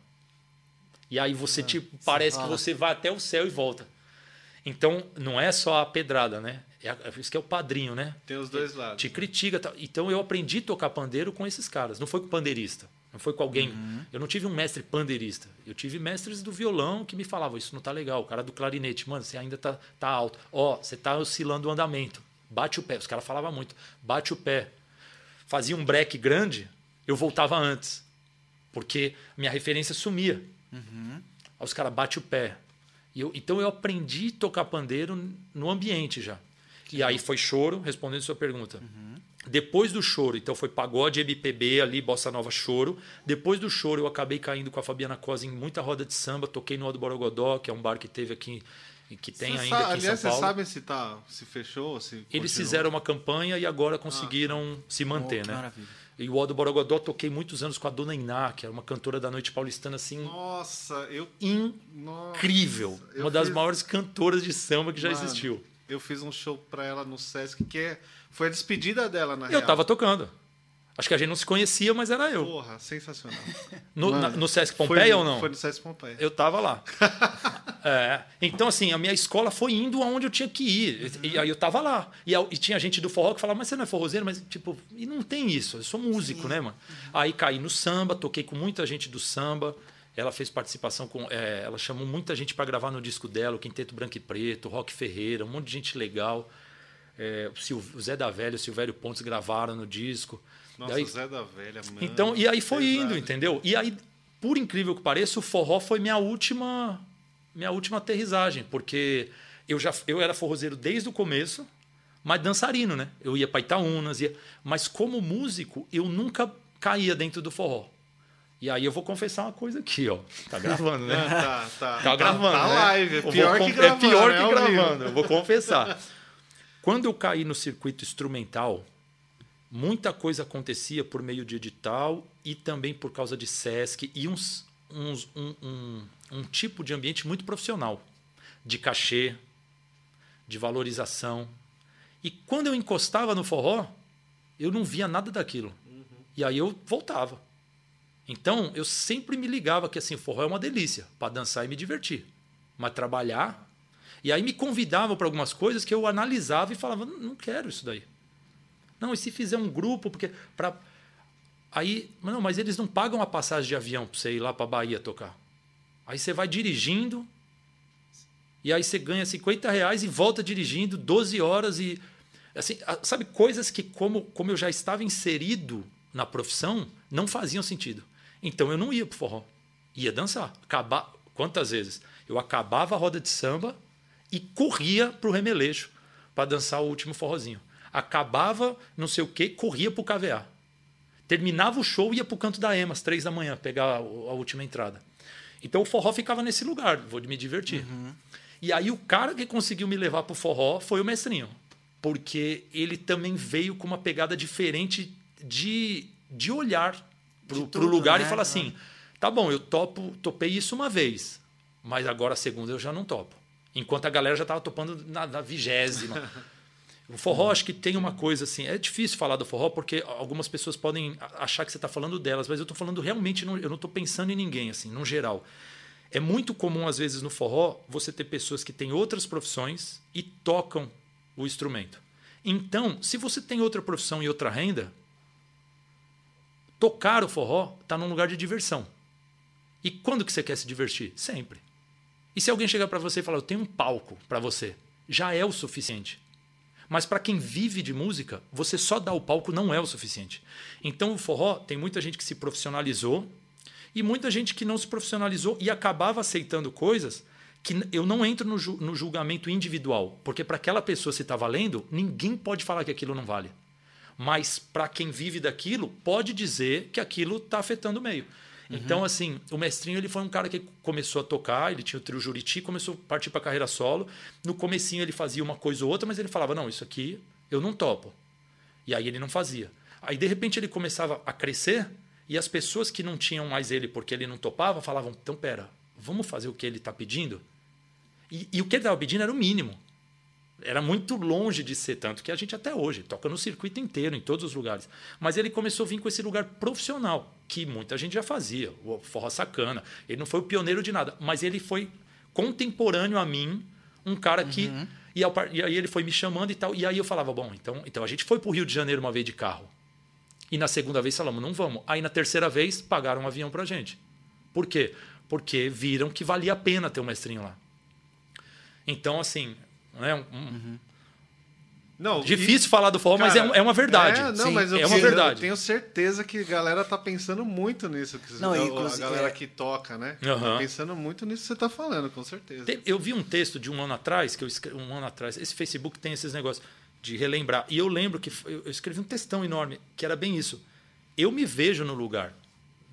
E aí você, tipo, parece que você vai até o céu e volta. Então, não é só a pedrada, né? É, isso que é o padrinho, né?
Tem os dois lados.
Te critica. tal. Então, eu aprendi a tocar pandeiro com esses caras. Não foi com pandeirista. Não foi com alguém.
Uhum.
Eu não tive um mestre pandeirista. Eu tive mestres do violão que me falavam: Isso não tá legal. O cara do clarinete, mano, você ainda tá, tá alto. Ó, você tá oscilando o andamento. Bate o pé. Os caras falavam muito: bate o pé. Fazia um break grande, eu voltava antes. Porque minha referência sumia. Aí os caras bate o pé. Eu, então eu aprendi a tocar pandeiro no ambiente já. E aí foi choro, respondendo sua pergunta. Depois do choro, então foi pagode, MPB ali, bossa nova, choro. Depois do choro, eu acabei caindo com a Fabiana Cosa em muita roda de samba. Toquei no Aldo Borogodó, que é um bar que teve aqui, que tem
Você
ainda
sa-
aqui em
Aliás,
São
vocês
Paulo.
sabem se, tá, se fechou, se
Eles
continuou?
fizeram uma campanha e agora conseguiram se
Oh,
manter,
que
né?
maravilha.
E o Aldo Borogodó toquei muitos anos com a Dona Iná, que era uma cantora da noite paulistana assim
Nossa, eu... Nossa,
incrível,
eu
uma das
fiz-
maiores cantoras de samba que já
Mano,
existiu.
Eu fiz um show pra ela no Sesc, que é... foi a despedida dela, na
Eu
real.
tava tocando. Acho que a gente não se conhecia, mas era eu.
Porra, sensacional. *laughs*
No,
Mano,
na- no Sesc
Foi
Pompeia
no-
ou não?
Foi no Sesc Pompeia.
Eu tava lá. *laughs* É. Então, assim, a minha escola foi indo aonde eu tinha que ir. E aí eu tava lá. E, e tinha gente do forró que falava, mas você não é forrozeiro? Mas, tipo, e não tem isso. Eu sou músico, né, mano? Aí caí no samba, toquei com muita gente do samba. Ela fez participação com. é, ela chamou muita gente para gravar no disco dela, o Quinteto Branco e Preto, Rock Ferreira, um monte de gente legal. É, o, Sil- o Zé da Velha, o Silvério Pontes gravaram no disco.
Nossa,
Daí-
o Zé da Velha, mano.
então, e aí foi
pesado.
indo, entendeu? E aí, por incrível que pareça, o forró foi minha última minha última aterrissagem, porque eu já eu era forrozeiro desde o começo, mas dançarino, né? Eu ia para Itaúnas, ia, mas como músico, eu nunca caía dentro do forró. E aí eu vou confessar uma coisa aqui, ó. Tá gravando, né?
Ah, *laughs* tá, tá.
Tá gravando,
Tá
né?
live, é pior que gravando.
É pior que
vivo.
gravando, eu vou confessar. Quando eu caí no circuito instrumental, muita coisa acontecia por meio de edital e também por causa de SESC e uns, uns- um, um- um tipo de ambiente muito profissional, de cachê, de valorização. E quando eu encostava no forró, eu não via nada daquilo. E aí eu voltava. Então, eu sempre me ligava que assim, o forró é uma delícia para dançar e me divertir. Mas trabalhar. E aí me convidavam para algumas coisas que eu analisava e falava: "Não- quero isso daí. Não, e se fizer um grupo, porque. Pra... Aí, não, mas eles não pagam a passagem de avião para você ir lá para Bahia tocar. Aí você vai dirigindo, e aí você ganha 50 reais e volta dirigindo 12 horas e. Assim, sabe, coisas que, como, como eu já estava inserido na profissão, não faziam sentido. Então eu não ia pro forró. Ia dançar. Acabar, quantas vezes? Eu acabava a roda de samba e corria pro remeleixo para dançar o último forrozinho. Acabava não sei o quê, corria pro KVA. Terminava o show e ia pro canto da EMA às três da manhã, pegar a última entrada. Então o forró ficava nesse lugar, vou me divertir. E aí o cara que conseguiu me levar pro forró foi o mestrinho. Porque ele também veio com uma pegada diferente de, de olhar pro
tudo,
lugar
né?
e falar assim: tá bom, eu topo, topei isso uma vez, mas agora a segunda eu já não topo. Enquanto a galera já tava topando na, na vigésima. *laughs* O forró, acho que tem uma coisa assim. É difícil falar do forró porque algumas pessoas podem achar que você está falando delas, mas eu estou falando realmente, eu não estou pensando em ninguém, assim, no geral. É muito comum, às vezes, no forró, você ter pessoas que têm outras profissões e tocam o instrumento. Então, se você tem outra profissão e outra renda, tocar o forró está num lugar de diversão. E quando que você quer se divertir? Sempre. E se alguém chegar para você e falar, eu tenho um palco para você, já é o suficiente. Mas para quem vive de música, você só dar o palco não é o suficiente. Então o forró tem muita gente que se profissionalizou e muita gente que não se profissionalizou e acabava aceitando coisas que eu não entro no julgamento individual, porque para aquela pessoa se está valendo, ninguém pode falar que aquilo não vale. Mas para quem vive daquilo, pode dizer que aquilo está afetando o meio. Então, assim, o mestrinho ele foi um cara que começou a tocar, ele tinha o trio Juriti, começou a partir para carreira solo. No comecinho ele fazia uma coisa ou outra, mas ele falava: "Não, isso aqui eu não topo". E aí ele não fazia. Aí de repente ele começava a crescer e as pessoas que não tinham mais ele porque ele não topava falavam: "Então, pera, vamos fazer o que ele está pedindo?" E, e o que ele estava pedindo era o mínimo. Era muito longe de ser tanto que a gente até hoje toca no circuito inteiro, em todos os lugares. Mas ele começou a vir com esse lugar profissional, que muita gente já fazia, o forró sacana. Ele não foi o pioneiro de nada, mas ele foi contemporâneo a mim, um cara que. Uhum. E, e aí ele foi me chamando e tal. E aí eu falava, bom, então, então a gente foi para o Rio de Janeiro uma vez de carro. E na segunda vez falamos, não vamos. Aí na terceira vez pagaram um avião para gente. Por quê? Porque viram que valia a pena ter um mestrinho lá. Então, assim, né? Um, uhum. Não, Difícil e, falar do forró, cara, mas é, é, uma verdade.
É, não, Sim, mas eu, é uma verdade. Eu tenho certeza que a galera tá pensando muito nisso. Que não, a, a galera é... que toca, né? Uhum. Tá pensando muito nisso que você tá falando, com certeza.
Eu vi um texto de um ano atrás, que eu escrevi, um ano atrás, esse Facebook tem esses negócios de relembrar. E eu lembro que eu escrevi um textão enorme, que era bem isso. Eu me vejo no lugar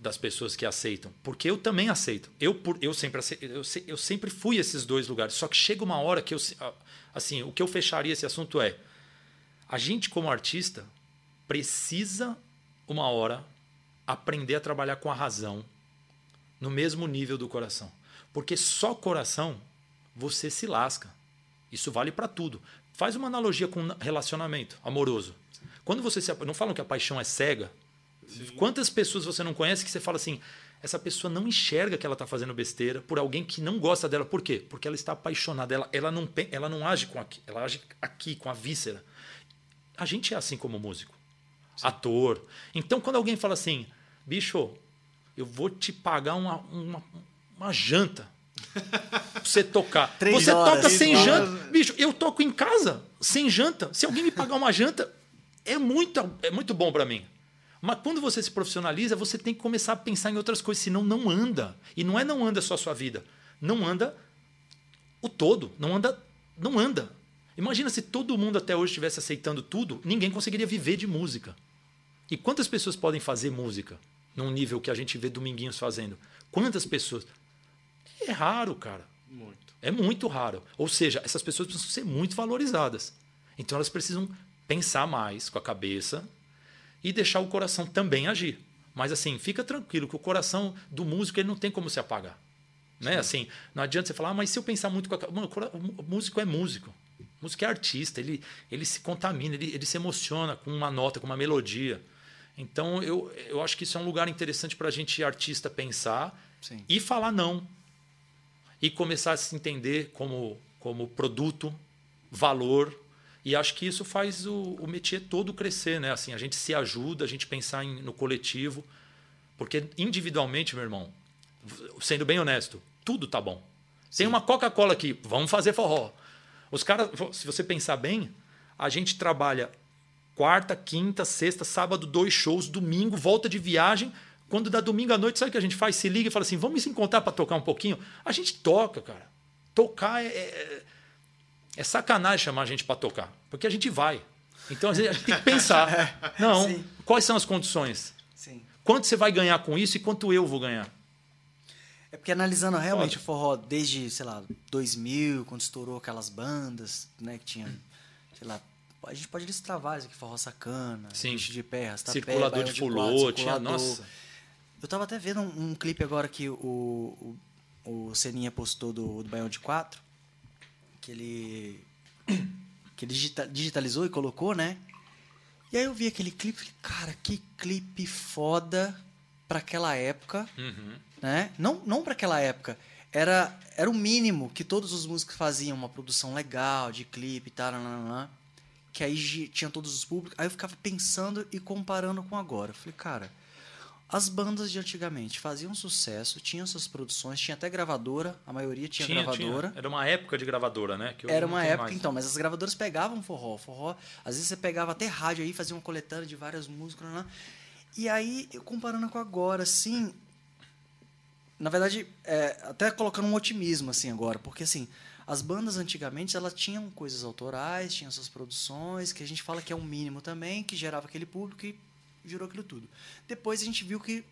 das pessoas que aceitam, porque eu também aceito. Eu, eu, sempre, eu, eu sempre fui esses dois lugares. Só que chega uma hora que eu. Assim, o que eu fecharia esse assunto é: a gente, como artista, precisa, uma hora, aprender a trabalhar com a razão no mesmo nível do coração. Porque só coração você se lasca. Isso vale para tudo. Faz uma analogia com relacionamento amoroso. Quando você se. Não falam que a paixão é cega? Sim. Quantas pessoas você não conhece que você fala assim, essa pessoa não enxerga que ela está fazendo besteira por alguém que não gosta dela. Por quê? Porque ela está apaixonada. Ela, ela, não, ela não age com aqui, ela age aqui, com a víscera. A gente é assim como músico, Sim. ator. Então, quando alguém fala assim, bicho, eu vou te pagar uma, uma, uma janta pra você tocar. *laughs*
Três
você
horas,
toca sem horas. janta. Bicho, eu toco em casa sem janta. Se alguém me pagar uma janta, é muito, é muito bom para mim. Mas quando você se profissionaliza, você tem que começar a pensar em outras coisas, senão não anda. E não é não anda só a sua vida. Não anda o todo. Não anda. Não anda. Imagina se todo mundo até hoje estivesse aceitando tudo, ninguém conseguiria viver de música. E quantas pessoas podem fazer música num nível que a gente vê Dominguinhos fazendo? Quantas pessoas? É raro, cara.
Muito.
É muito raro. Ou seja, essas pessoas precisam ser muito valorizadas. Então elas precisam pensar mais com a cabeça e deixar o coração também agir. Mas assim, fica tranquilo que o coração do músico ele não tem como se apagar. Né? Assim, não adianta você falar, ah, mas se eu pensar muito com a Mano, o músico é músico. O músico é artista, ele, ele se contamina, ele, ele se emociona com uma nota, com uma melodia. Então, eu, eu acho que isso é um lugar interessante para a gente, artista, pensar Sim. e falar não. E começar a se entender como, como produto, valor, e acho que isso faz o, o métier todo crescer, né? Assim, a gente se ajuda, a gente pensar em, no coletivo. Porque individualmente, meu irmão, sendo bem honesto, tudo tá bom. Sim. Tem uma Coca-Cola aqui, vamos fazer forró. Os caras, se você pensar bem, a gente trabalha quarta, quinta, sexta, sábado, dois shows, domingo, volta de viagem. Quando dá domingo à noite, sabe o que a gente faz? Se liga e fala assim: vamos se encontrar para tocar um pouquinho? A gente toca, cara. Tocar é, é é sacanagem chamar a gente para tocar, porque a gente vai. Então, às vezes, a gente tem que pensar. *laughs* Não, Sim. quais são as condições? Sim. Quanto você vai ganhar com isso e quanto eu vou ganhar?
É porque analisando realmente Foda. o forró desde, sei lá, 2000, quando estourou aquelas bandas, né, que tinha, sei lá, a gente pode listar vários aqui, forró sacana,
Sim.
de pé,
circulador de fulô, tinha, nossa.
Eu tava até vendo um, um clipe agora que o, o, o Seninha postou do, do Baião de 4, que ele *coughs* que ele digitalizou e colocou, né? E aí eu vi aquele clipe, falei, cara, que clipe foda para aquela época, uhum. né? Não, não para aquela época. Era, era o mínimo que todos os músicos faziam, uma produção legal de clipe e tal, que aí tinha todos os públicos. Aí eu ficava pensando e comparando com agora. Eu falei, cara, as bandas de antigamente faziam sucesso, tinham suas produções, tinha até gravadora, a maioria tinha, tinha gravadora.
Tinha. Era uma época de gravadora, né?
Era uma época, mais. então, mas as gravadoras pegavam forró. Forró, às vezes você pegava até rádio aí, fazia uma coletânea de várias músicas. Né? E aí, comparando com agora, assim. Na verdade, é, até colocando um otimismo, assim, agora, porque assim. As bandas antigamente elas tinham coisas autorais, tinham suas produções, que a gente fala que é um mínimo também, que gerava aquele público e virou aquilo tudo. Depois a gente viu que,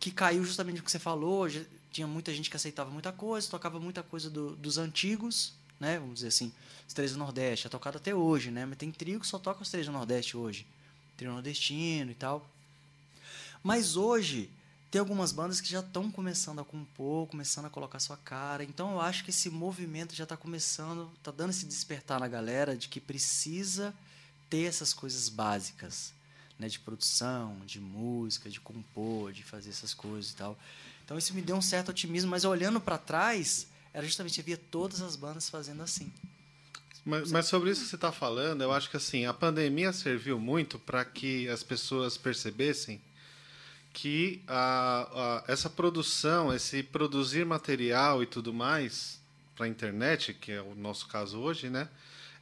que caiu justamente o que você falou, já, tinha muita gente que aceitava muita coisa, tocava muita coisa do, dos antigos, né? Vamos dizer assim, os três do Nordeste, é tocado até hoje, né? Mas tem trio que só toca os três do Nordeste hoje. Trio nordestino e tal. Mas hoje, tem algumas bandas que já estão começando a compor, começando a colocar sua cara. Então eu acho que esse movimento já está começando, está dando esse despertar na galera de que precisa ter essas coisas básicas, né, de produção, de música, de compor, de fazer essas coisas e tal. Então isso me deu um certo otimismo, mas olhando para trás, era justamente eu via todas as bandas fazendo assim.
Mas, mas, sobre isso que você está falando, eu acho que assim a pandemia serviu muito para que as pessoas percebessem que a, a, essa produção, esse produzir material e tudo mais para a internet, que é o nosso caso hoje, né,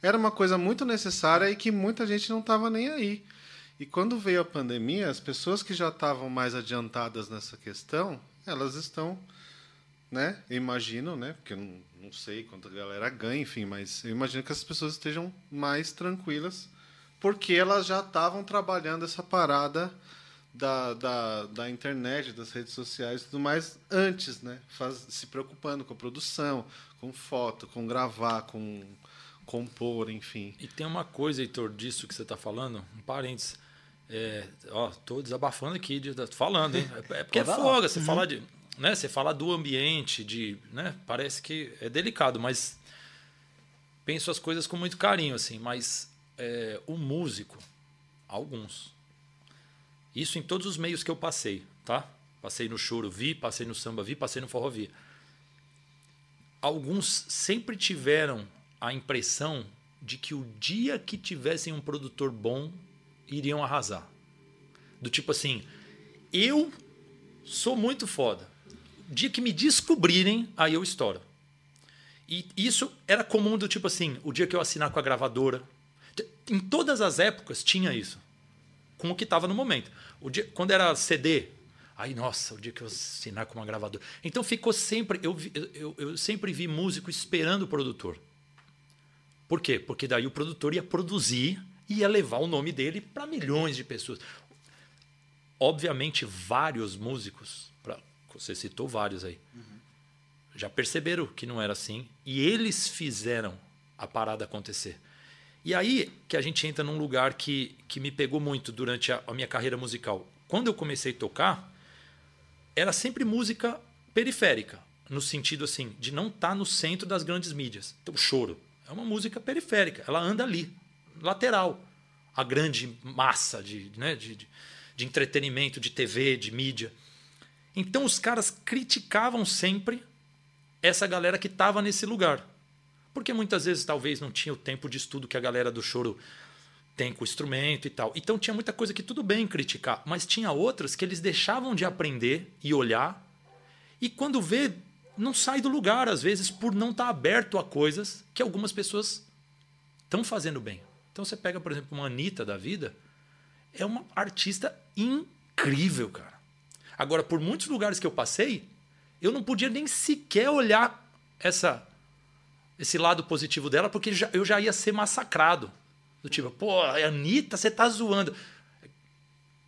era uma coisa muito necessária e que muita gente não estava nem aí. E quando veio a pandemia, as pessoas que já estavam mais adiantadas nessa questão, elas estão, né, eu imagino, né, porque eu não, não sei quanto a galera ganha, enfim, mas eu imagino que as pessoas estejam mais tranquilas porque elas já estavam trabalhando essa parada da, da, da internet, das redes sociais e tudo mais antes, né? Faz, se preocupando com a produção, com foto, com gravar, com compor, enfim.
E tem uma coisa, Heitor, disso que você está falando, um parênteses. É, ó, tô desabafando aqui, de, falando, hein? É, é porque é folga, você uhum. fala de. Né, você fala do ambiente, de. Né, parece que é delicado, mas penso as coisas com muito carinho, assim, mas é, o músico, alguns, isso em todos os meios que eu passei, tá? Passei no choro, vi, passei no samba, vi, passei no forró, vi. Alguns sempre tiveram a impressão de que o dia que tivessem um produtor bom, iriam arrasar. Do tipo assim, eu sou muito foda. O dia que me descobrirem, aí eu estouro. E isso era comum do tipo assim, o dia que eu assinar com a gravadora. Em todas as épocas tinha isso. Com o que estava no momento. O dia, quando era CD, aí, nossa, o dia que eu assinar com uma gravadora. Então ficou sempre. Eu, eu, eu sempre vi músico esperando o produtor. Por quê? Porque daí o produtor ia produzir ia levar o nome dele para milhões de pessoas. Obviamente, vários músicos, pra, você citou vários aí, uhum. já perceberam que não era assim e eles fizeram a parada acontecer. E aí que a gente entra num lugar que, que me pegou muito durante a, a minha carreira musical. Quando eu comecei a tocar, era sempre música periférica, no sentido assim, de não estar tá no centro das grandes mídias. Então, choro é uma música periférica, ela anda ali, lateral. A grande massa de, né, de, de, de entretenimento, de TV, de mídia. Então os caras criticavam sempre essa galera que estava nesse lugar. Porque muitas vezes talvez não tinha o tempo de estudo que a galera do choro tem com o instrumento e tal. Então tinha muita coisa que tudo bem criticar, mas tinha outras que eles deixavam de aprender e olhar. E quando vê, não sai do lugar, às vezes, por não estar tá aberto a coisas que algumas pessoas estão fazendo bem. Então você pega, por exemplo, uma Anitta da vida, é uma artista incrível, cara. Agora, por muitos lugares que eu passei, eu não podia nem sequer olhar essa esse lado positivo dela, porque já, eu já ia ser massacrado. Do tipo, pô, Anitta, você tá zoando.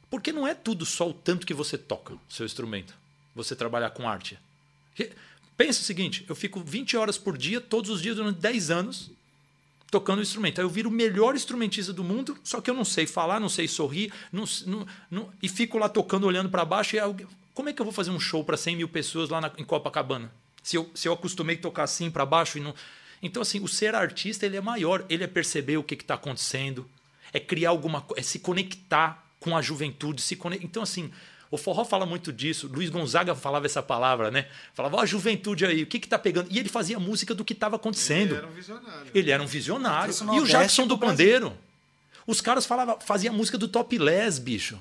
Porque não é tudo só o tanto que você toca o seu instrumento. Você trabalhar com arte. Pensa o seguinte, eu fico 20 horas por dia, todos os dias, durante 10 anos, tocando o instrumento. Aí eu viro o melhor instrumentista do mundo, só que eu não sei falar, não sei sorrir, não, não, não e fico lá tocando, olhando para baixo. E alguém, como é que eu vou fazer um show para 100 mil pessoas lá na, em Copacabana? Se eu, se eu acostumei a tocar assim para baixo e não. Então, assim, o ser artista ele é maior, ele é perceber o que está acontecendo, é criar alguma coisa, é se conectar com a juventude, se conect... Então, assim, o forró fala muito disso. Luiz Gonzaga falava essa palavra, né? Falava, ó, a juventude aí, o que que tá pegando? E ele fazia música do que estava acontecendo. Ele era um visionário. Ele era um visionário. E o Jackson do Pandeiro. Os caras falavam, fazia música do Top Les, bicho.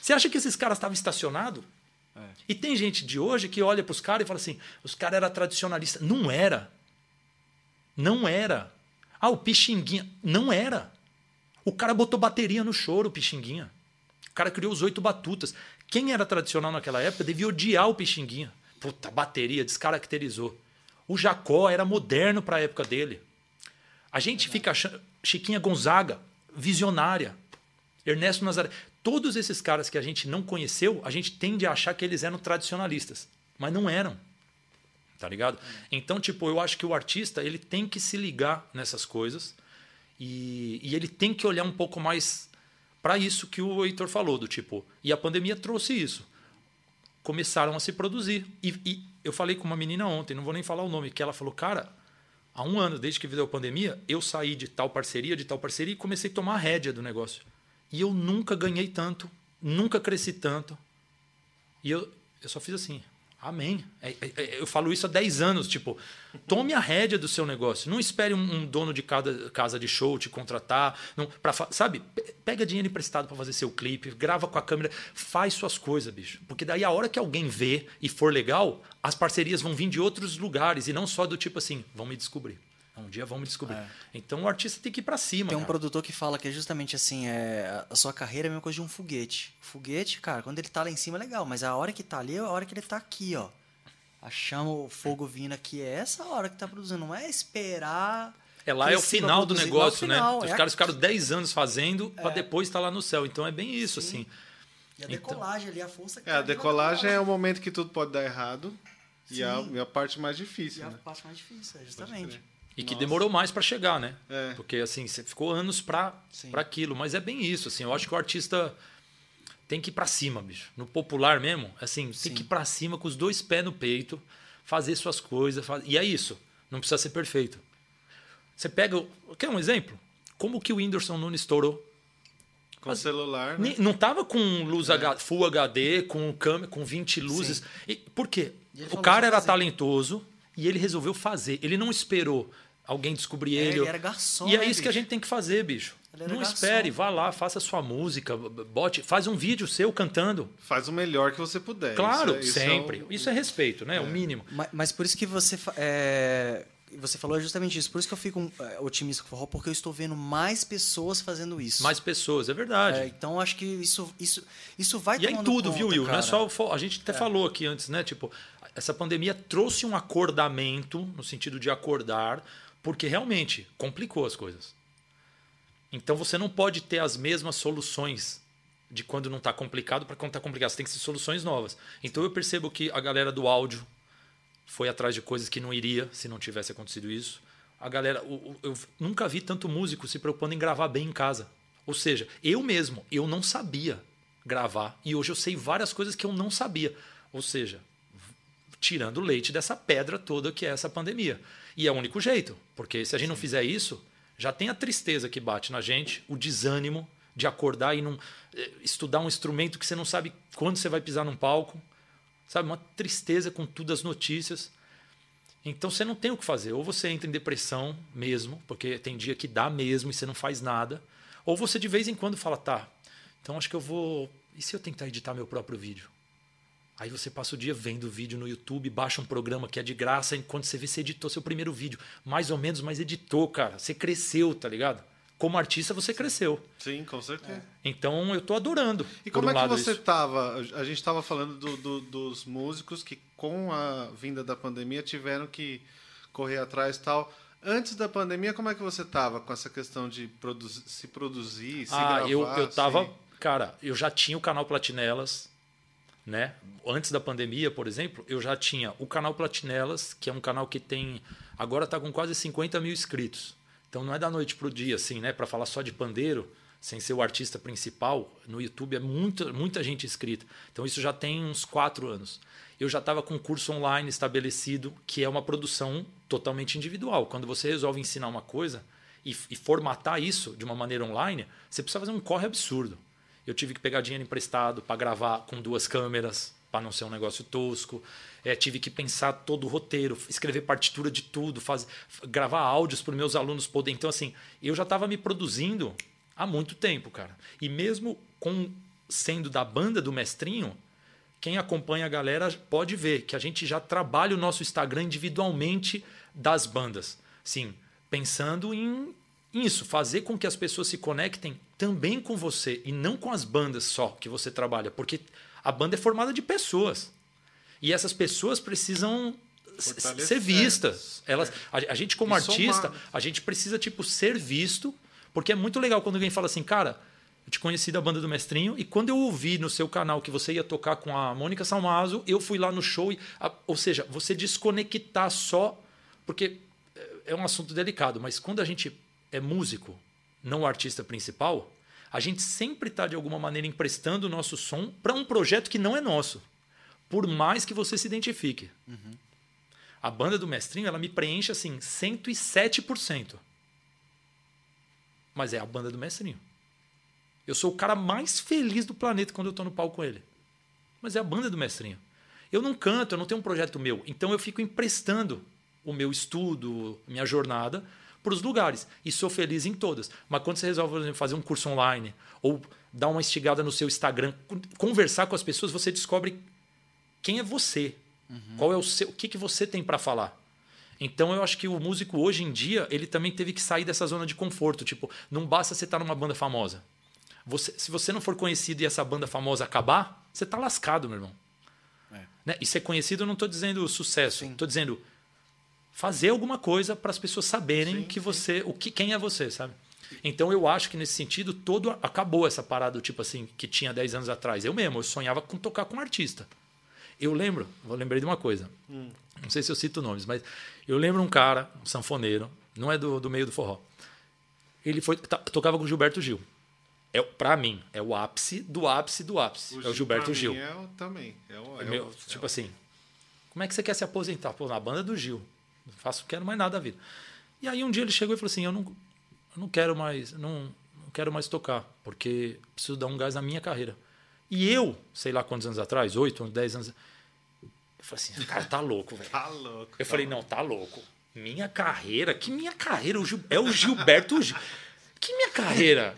Você acha que esses caras estavam estacionados? É. E tem gente de hoje que olha para os caras e fala assim: os caras eram tradicionalistas. Não era. Não era. Ah, o Pixinguinha. Não era. O cara botou bateria no choro, o Pixinguinha. O cara criou os oito batutas. Quem era tradicional naquela época devia odiar o Pixinguinha. Puta, bateria, descaracterizou. O Jacó era moderno para a época dele. A gente fica achando. Chiquinha Gonzaga, visionária. Ernesto Nazaré. Todos esses caras que a gente não conheceu, a gente tende a achar que eles eram tradicionalistas. Mas não eram. Tá ligado? Então, tipo, eu acho que o artista ele tem que se ligar nessas coisas e, e ele tem que olhar um pouco mais para isso que o Heitor falou, do tipo. E a pandemia trouxe isso. começaram a se produzir. E, e, eu falei com uma menina ontem, não vou nem falar o nome, que ela falou, cara, há um ano, desde que veio a pandemia, eu saí de tal parceria, de tal parceria e comecei a tomar a rédea do negócio. E eu nunca ganhei tanto, nunca cresci tanto. E eu, eu só fiz assim, Amém. É, é, é, eu falo isso há 10 anos. Tipo, tome a rédea do seu negócio. Não espere um, dono de cada casa de show te contratar. Não, pra, sabe? Pega dinheiro emprestado para fazer seu clipe, grava com a câmera, faz suas coisas, bicho. Porque daí a hora que alguém vê e for legal, as parcerias vão vir de outros lugares e não só do tipo assim, vão me descobrir. Um dia vamos descobrir. É. Então o artista tem que ir para cima.
Tem um
cara.
produtor que fala que é justamente assim: é, a sua carreira é a mesma coisa de um foguete. foguete, cara, quando ele tá lá em cima é legal, mas a hora que tá ali é a hora que ele tá aqui, ó. A chama, o fogo vindo aqui é essa hora que tá produzindo, não é esperar.
É lá é o final do negócio, é final, né? É Os caras ficaram 10 anos fazendo é. para depois estar tá lá no céu. Então é bem isso, Sim. assim.
E a então decolagem então, ali, a força que
É, a decolagem é o momento que tudo pode dar errado. E a, a, parte mais difícil. E
né? a parte mais difícil, é justamente.
E que Nossa. demorou mais para chegar, né? É. Porque assim, você ficou anos para aquilo. Mas é bem isso, assim. Eu acho que o artista tem que ir para cima, bicho. No popular mesmo, assim, Sim. tem que ir para cima com os dois pés no peito, fazer suas coisas. Faz... E é isso. Não precisa ser perfeito. Você pega. Quer um exemplo? Como que o Whindersson Nunes estourou?
Com Mas, celular. Né?
Não tava com luz é. Full HD, com câmera, com 20 luzes. E, por quê? O cara era talentoso e ele resolveu fazer. Ele não esperou alguém descobrir
é,
ele.
Ele era garçom.
E é né, isso bicho? que a gente tem que fazer, bicho. Não garçom. espere, vá lá, faça sua música, bote, faz um vídeo seu cantando.
Faz o melhor que você puder.
Claro, isso é, sempre. Isso é, o... isso é respeito, né? É. O mínimo.
Mas, mas, por isso que você é... você falou justamente isso. Por isso que eu fico é, otimista com o forró, porque eu estou vendo mais pessoas fazendo isso.
Mais pessoas, é verdade. É,
então acho que isso, isso, isso vai
E é em tudo, conta, viu, Will? Cara. Não é só a gente até falou aqui antes, né? Tipo, essa pandemia trouxe um acordamento no sentido de acordar porque realmente complicou as coisas. Então você não pode ter as mesmas soluções de quando não está complicado para quando está complicado. Você tem que ser soluções novas. Então eu percebo que a galera do áudio foi atrás de coisas que não iria se não tivesse acontecido isso. A galera, eu nunca vi tanto músico se preocupando em gravar bem em casa. Ou seja, eu mesmo, eu não sabia gravar e hoje eu sei várias coisas que eu não sabia. Ou seja, tirando o leite dessa pedra toda que é essa pandemia. E é o único jeito, porque se a gente não fizer isso, já tem a tristeza que bate na gente, o desânimo de acordar e não eh, estudar um instrumento que você não sabe quando você vai pisar num palco, sabe? Uma tristeza com tudo as notícias. Então você não tem o que fazer. Ou você entra em depressão mesmo, porque tem dia que dá mesmo e você não faz nada. Ou você de vez em quando fala, tá, então acho que eu vou. E se eu tentar editar meu próprio vídeo? Aí você passa o dia vendo vídeo no YouTube, baixa um programa que é de graça, enquanto você vê, você editou seu primeiro vídeo. Mais ou menos, mas editou, cara. Você cresceu, tá ligado? Como artista, você cresceu.
Sim, com certeza. É.
Então eu tô adorando.
E como um é que você isso. tava? A gente estava falando do, do, dos músicos que, com a vinda da pandemia, tiveram que correr atrás e tal. Antes da pandemia, como é que você tava com essa questão de produzir, se produzir, se ah, gravar?
Eu, eu tava. Se... Cara, eu já tinha o canal Platinelas né? Antes da pandemia, por exemplo, eu já tinha o canal Platinelas, que é um canal que tem. Agora está com quase 50 mil inscritos. Então não é da noite para o dia, assim, né? Para falar só de pandeiro, sem ser o artista principal, no YouTube é muita, muita gente inscrita. Então isso já tem uns quatro anos. Eu já estava com um curso online estabelecido, que é uma produção totalmente individual. Quando você resolve ensinar uma coisa e, e formatar isso de uma maneira online, você precisa fazer um corre absurdo eu tive que pegar dinheiro emprestado para gravar com duas câmeras, para não ser um negócio tosco. É, tive que pensar todo o roteiro, escrever partitura de tudo, faz, gravar áudios para meus alunos poderem. Então, assim, eu já estava me produzindo há muito tempo, cara. E mesmo com sendo da banda do Mestrinho, quem acompanha a galera pode ver que a gente já trabalha o nosso Instagram individualmente das bandas. Sim, pensando em isso, fazer com que as pessoas se conectem também com você e não com as bandas só que você trabalha, porque a banda é formada de pessoas. E essas pessoas precisam ser vistas. Elas, a, a gente como e artista, somar. a gente precisa tipo ser visto, porque é muito legal quando alguém fala assim, cara, eu te conheci da banda do Mestrinho e quando eu ouvi no seu canal que você ia tocar com a Mônica Salmazo, eu fui lá no show e, a, ou seja, você desconectar só, porque é um assunto delicado, mas quando a gente é músico, não o artista principal, a gente sempre está de alguma maneira emprestando o nosso som para um projeto que não é nosso. por mais que você se identifique. A banda do Mestrinho, ela me preenche assim 107%. Mas é a banda do Mestrinho. Eu sou o cara mais feliz do planeta quando eu tô no palco com ele. Mas é a banda do Mestrinho. Eu não canto, eu não tenho um projeto meu. Então eu fico emprestando o meu estudo, minha jornada para os lugares. E sou feliz em todas. Mas quando você resolve por exemplo, fazer um curso online ou dar uma instigada no seu Instagram, conversar com as pessoas, você descobre quem é você. Qual é o seu, o que, que você tem para falar? Então eu acho que o músico hoje em dia, ele também teve que sair dessa zona de conforto, tipo, não basta você estar numa banda famosa. Você, se você não for conhecido e essa banda famosa acabar, você tá lascado, meu irmão.
É.
Né? E ser conhecido eu não estou dizendo sucesso, estou dizendo fazer alguma coisa para as pessoas saberem
Sim,
que
sim.
você, o que quem é você, sabe? Então eu acho que nesse sentido todo acabou essa parada tipo assim que tinha 10 anos atrás. Eu mesmo, eu sonhava com tocar com um artista. Eu lembro, eu lembrei de uma coisa. Não sei se eu cito nomes, mas eu lembro um cara, um sanfoneiro, não é do, do meio do forró. Ele foi tocava com o Gilberto Gil. É, para mim, é o ápice do ápice do ápice. é o Gilberto Gil.
mim É o, também. É o, é
Meu,
o-
tipo assim, como é que você quer se aposentar? Pô, na banda do Gil. Não faço, quero mais nada da vida. E aí um dia ele chegou e falou assim: eu não, eu não quero mais, não, não quero mais tocar, porque preciso dar um gás na minha carreira. E eu, sei lá quantos anos atrás, oito, dez anos. Eu falei assim, cara, tá louco, velho. *laughs*
Tá louco.
Eu falei, não, tá louco. Minha carreira? Que minha carreira? O Gil- é o Gilberto Gil. Que minha carreira?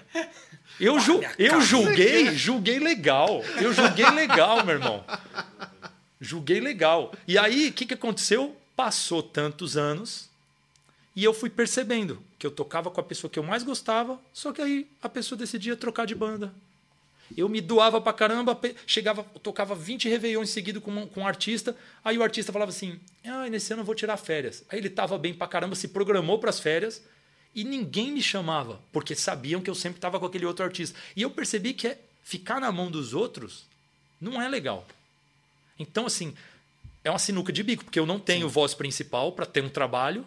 Eu, ju- eu julguei, julguei legal. Eu julguei legal, meu irmão. Julguei legal. E aí, o que, que aconteceu? Passou tantos anos e eu fui percebendo que eu tocava com a pessoa que eu mais gostava, só que aí a pessoa decidia trocar de banda. Eu me doava pra caramba, chegava, tocava 20 Réveillons seguido com, um- com um artista, aí o artista falava assim: ah, nesse ano eu vou tirar férias. Aí ele tava bem pra caramba, se programou pras férias e ninguém me chamava, porque sabiam que eu sempre tava com aquele outro artista. E eu percebi que é, ficar na mão dos outros não é legal. Então, assim, é uma sinuca de bico, porque eu não tenho voz principal para ter um trabalho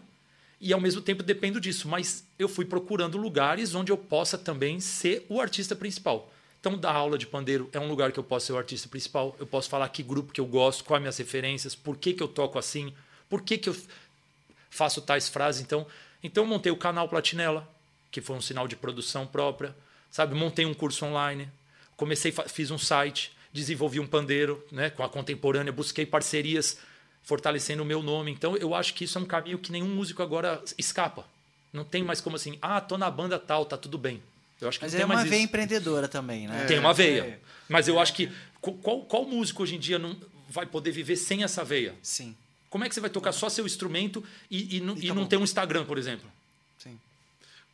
e ao mesmo tempo dependo disso. Mas eu fui procurando lugares onde eu possa também ser o artista principal. Então, dar aula de pandeiro é um lugar que eu posso ser o artista principal. Eu posso falar que grupo que eu gosto, quais minhas referências, por que, que eu toco assim, por que, que eu faço tais frases. Então, então eu montei o canal Platinela, que foi um sinal de produção própria. Sabe, montei um curso online, comecei, fiz um site, desenvolvi um pandeiro, né, com a contemporânea, busquei parcerias fortalecendo o meu nome. Então, eu acho que isso é um caminho que nenhum músico agora escapa. Não tem mais como assim, ah, tô na banda tal, tá tudo bem. Eu acho que
Mas
não
é
tem
uma
mais
veia
isso.
empreendedora também, né?
Tem uma veia.
É,
Mas eu acho que qu- qual, qual músico hoje em dia não vai poder viver sem essa veia?
Sim,
Como é que você vai tocar só seu instrumento e, e não,
E
e
tá
não ter um Instagram, por exemplo?
sim.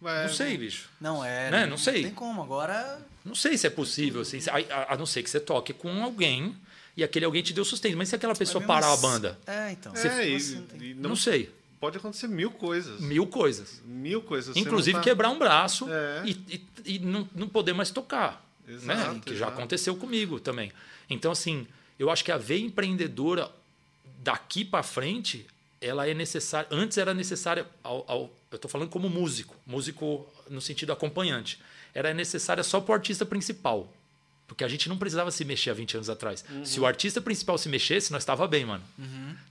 Vai-
Não sei, bicho.
Não é.
Né? Não sei.
tem como. Agora.
Não sei se é possível, assim, a, a- não ser que você toque com alguém e aquele alguém te deu sustento. Mas se aquela pessoa
Mas
parar a
mesmo
banda?
assim- É, então.
É,
Se
e,
tem-
e
Não,
não,
sei.
pode acontecer mil coisas.
Mil coisas.
Mil coisas. Você
Inclusive
tá-
quebrar um braço
É.
e, e- e não, não poder mais tocar.
Exato,
né? Que já
exato.
aconteceu comigo também. Então, assim, eu acho que a veia empreendedora daqui para frente, ela é necessária. Antes era necessária. Ao, ao- eu estou falando como músico, músico no sentido acompanhante. Era necessária só para o artista principal. Porque a gente não precisava se mexer há 20 anos atrás.
Uhum.
Se o artista principal se mexesse, nós estava bem, mano.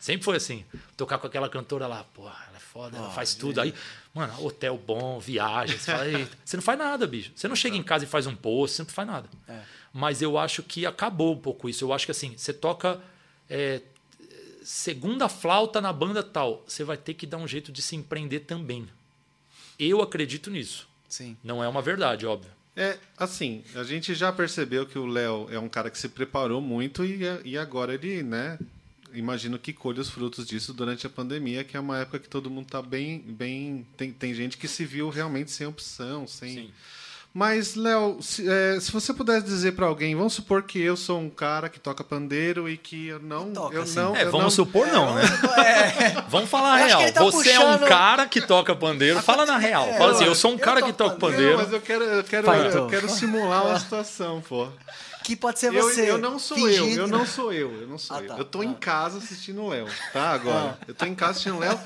Sempre foi assim. Tocar com aquela cantora lá, porra, ela é foda, ela
Ah,
faz
e
tudo. Aí, mano, hotel bom, viagem. Você, fala. Você não faz nada, bicho. Você não chega em casa e faz um post, você não faz nada.
É.
Mas eu acho que acabou um pouco isso. Eu acho que assim, você toca é, segunda flauta na banda tal, você vai ter que dar um jeito de se empreender também. Eu acredito nisso.
Sim.
Não é uma verdade, óbvio.
É, assim, a gente já percebeu que o Léo é um cara que se preparou muito e, e agora ele, né, imagino que colhe os frutos disso durante a pandemia, que é uma época que todo mundo tá bem, bem, tem, tem gente que se viu realmente sem opção, sem...
Sim.
Mas, Léo, se, é, se você pudesse dizer pra alguém, vamos supor que eu sou um cara que toca pandeiro e que eu não,
Toca,
eu não,
É,
eu
vamos
não,
supor não, né?
É, *laughs*
Vamos falar a real.
tá
Você é um
puxando-
cara que toca pandeiro. Fala na real.
É,
Fala assim, eu sou um cara que toca
pandeiro.
pandeiro.
Não, mas eu quero, eu quero,
Vai,
eu
então.
quero simular uma situação, pô.
Aqui pode ser
Eu,
você.
eu não sou
fingindo
eu, eu não sou eu, eu não sou
Ah,
eu.
tá.
Eu tô
Ah.
em casa assistindo o Léo, tá? Agora. Eu tô em casa assistindo o Léo.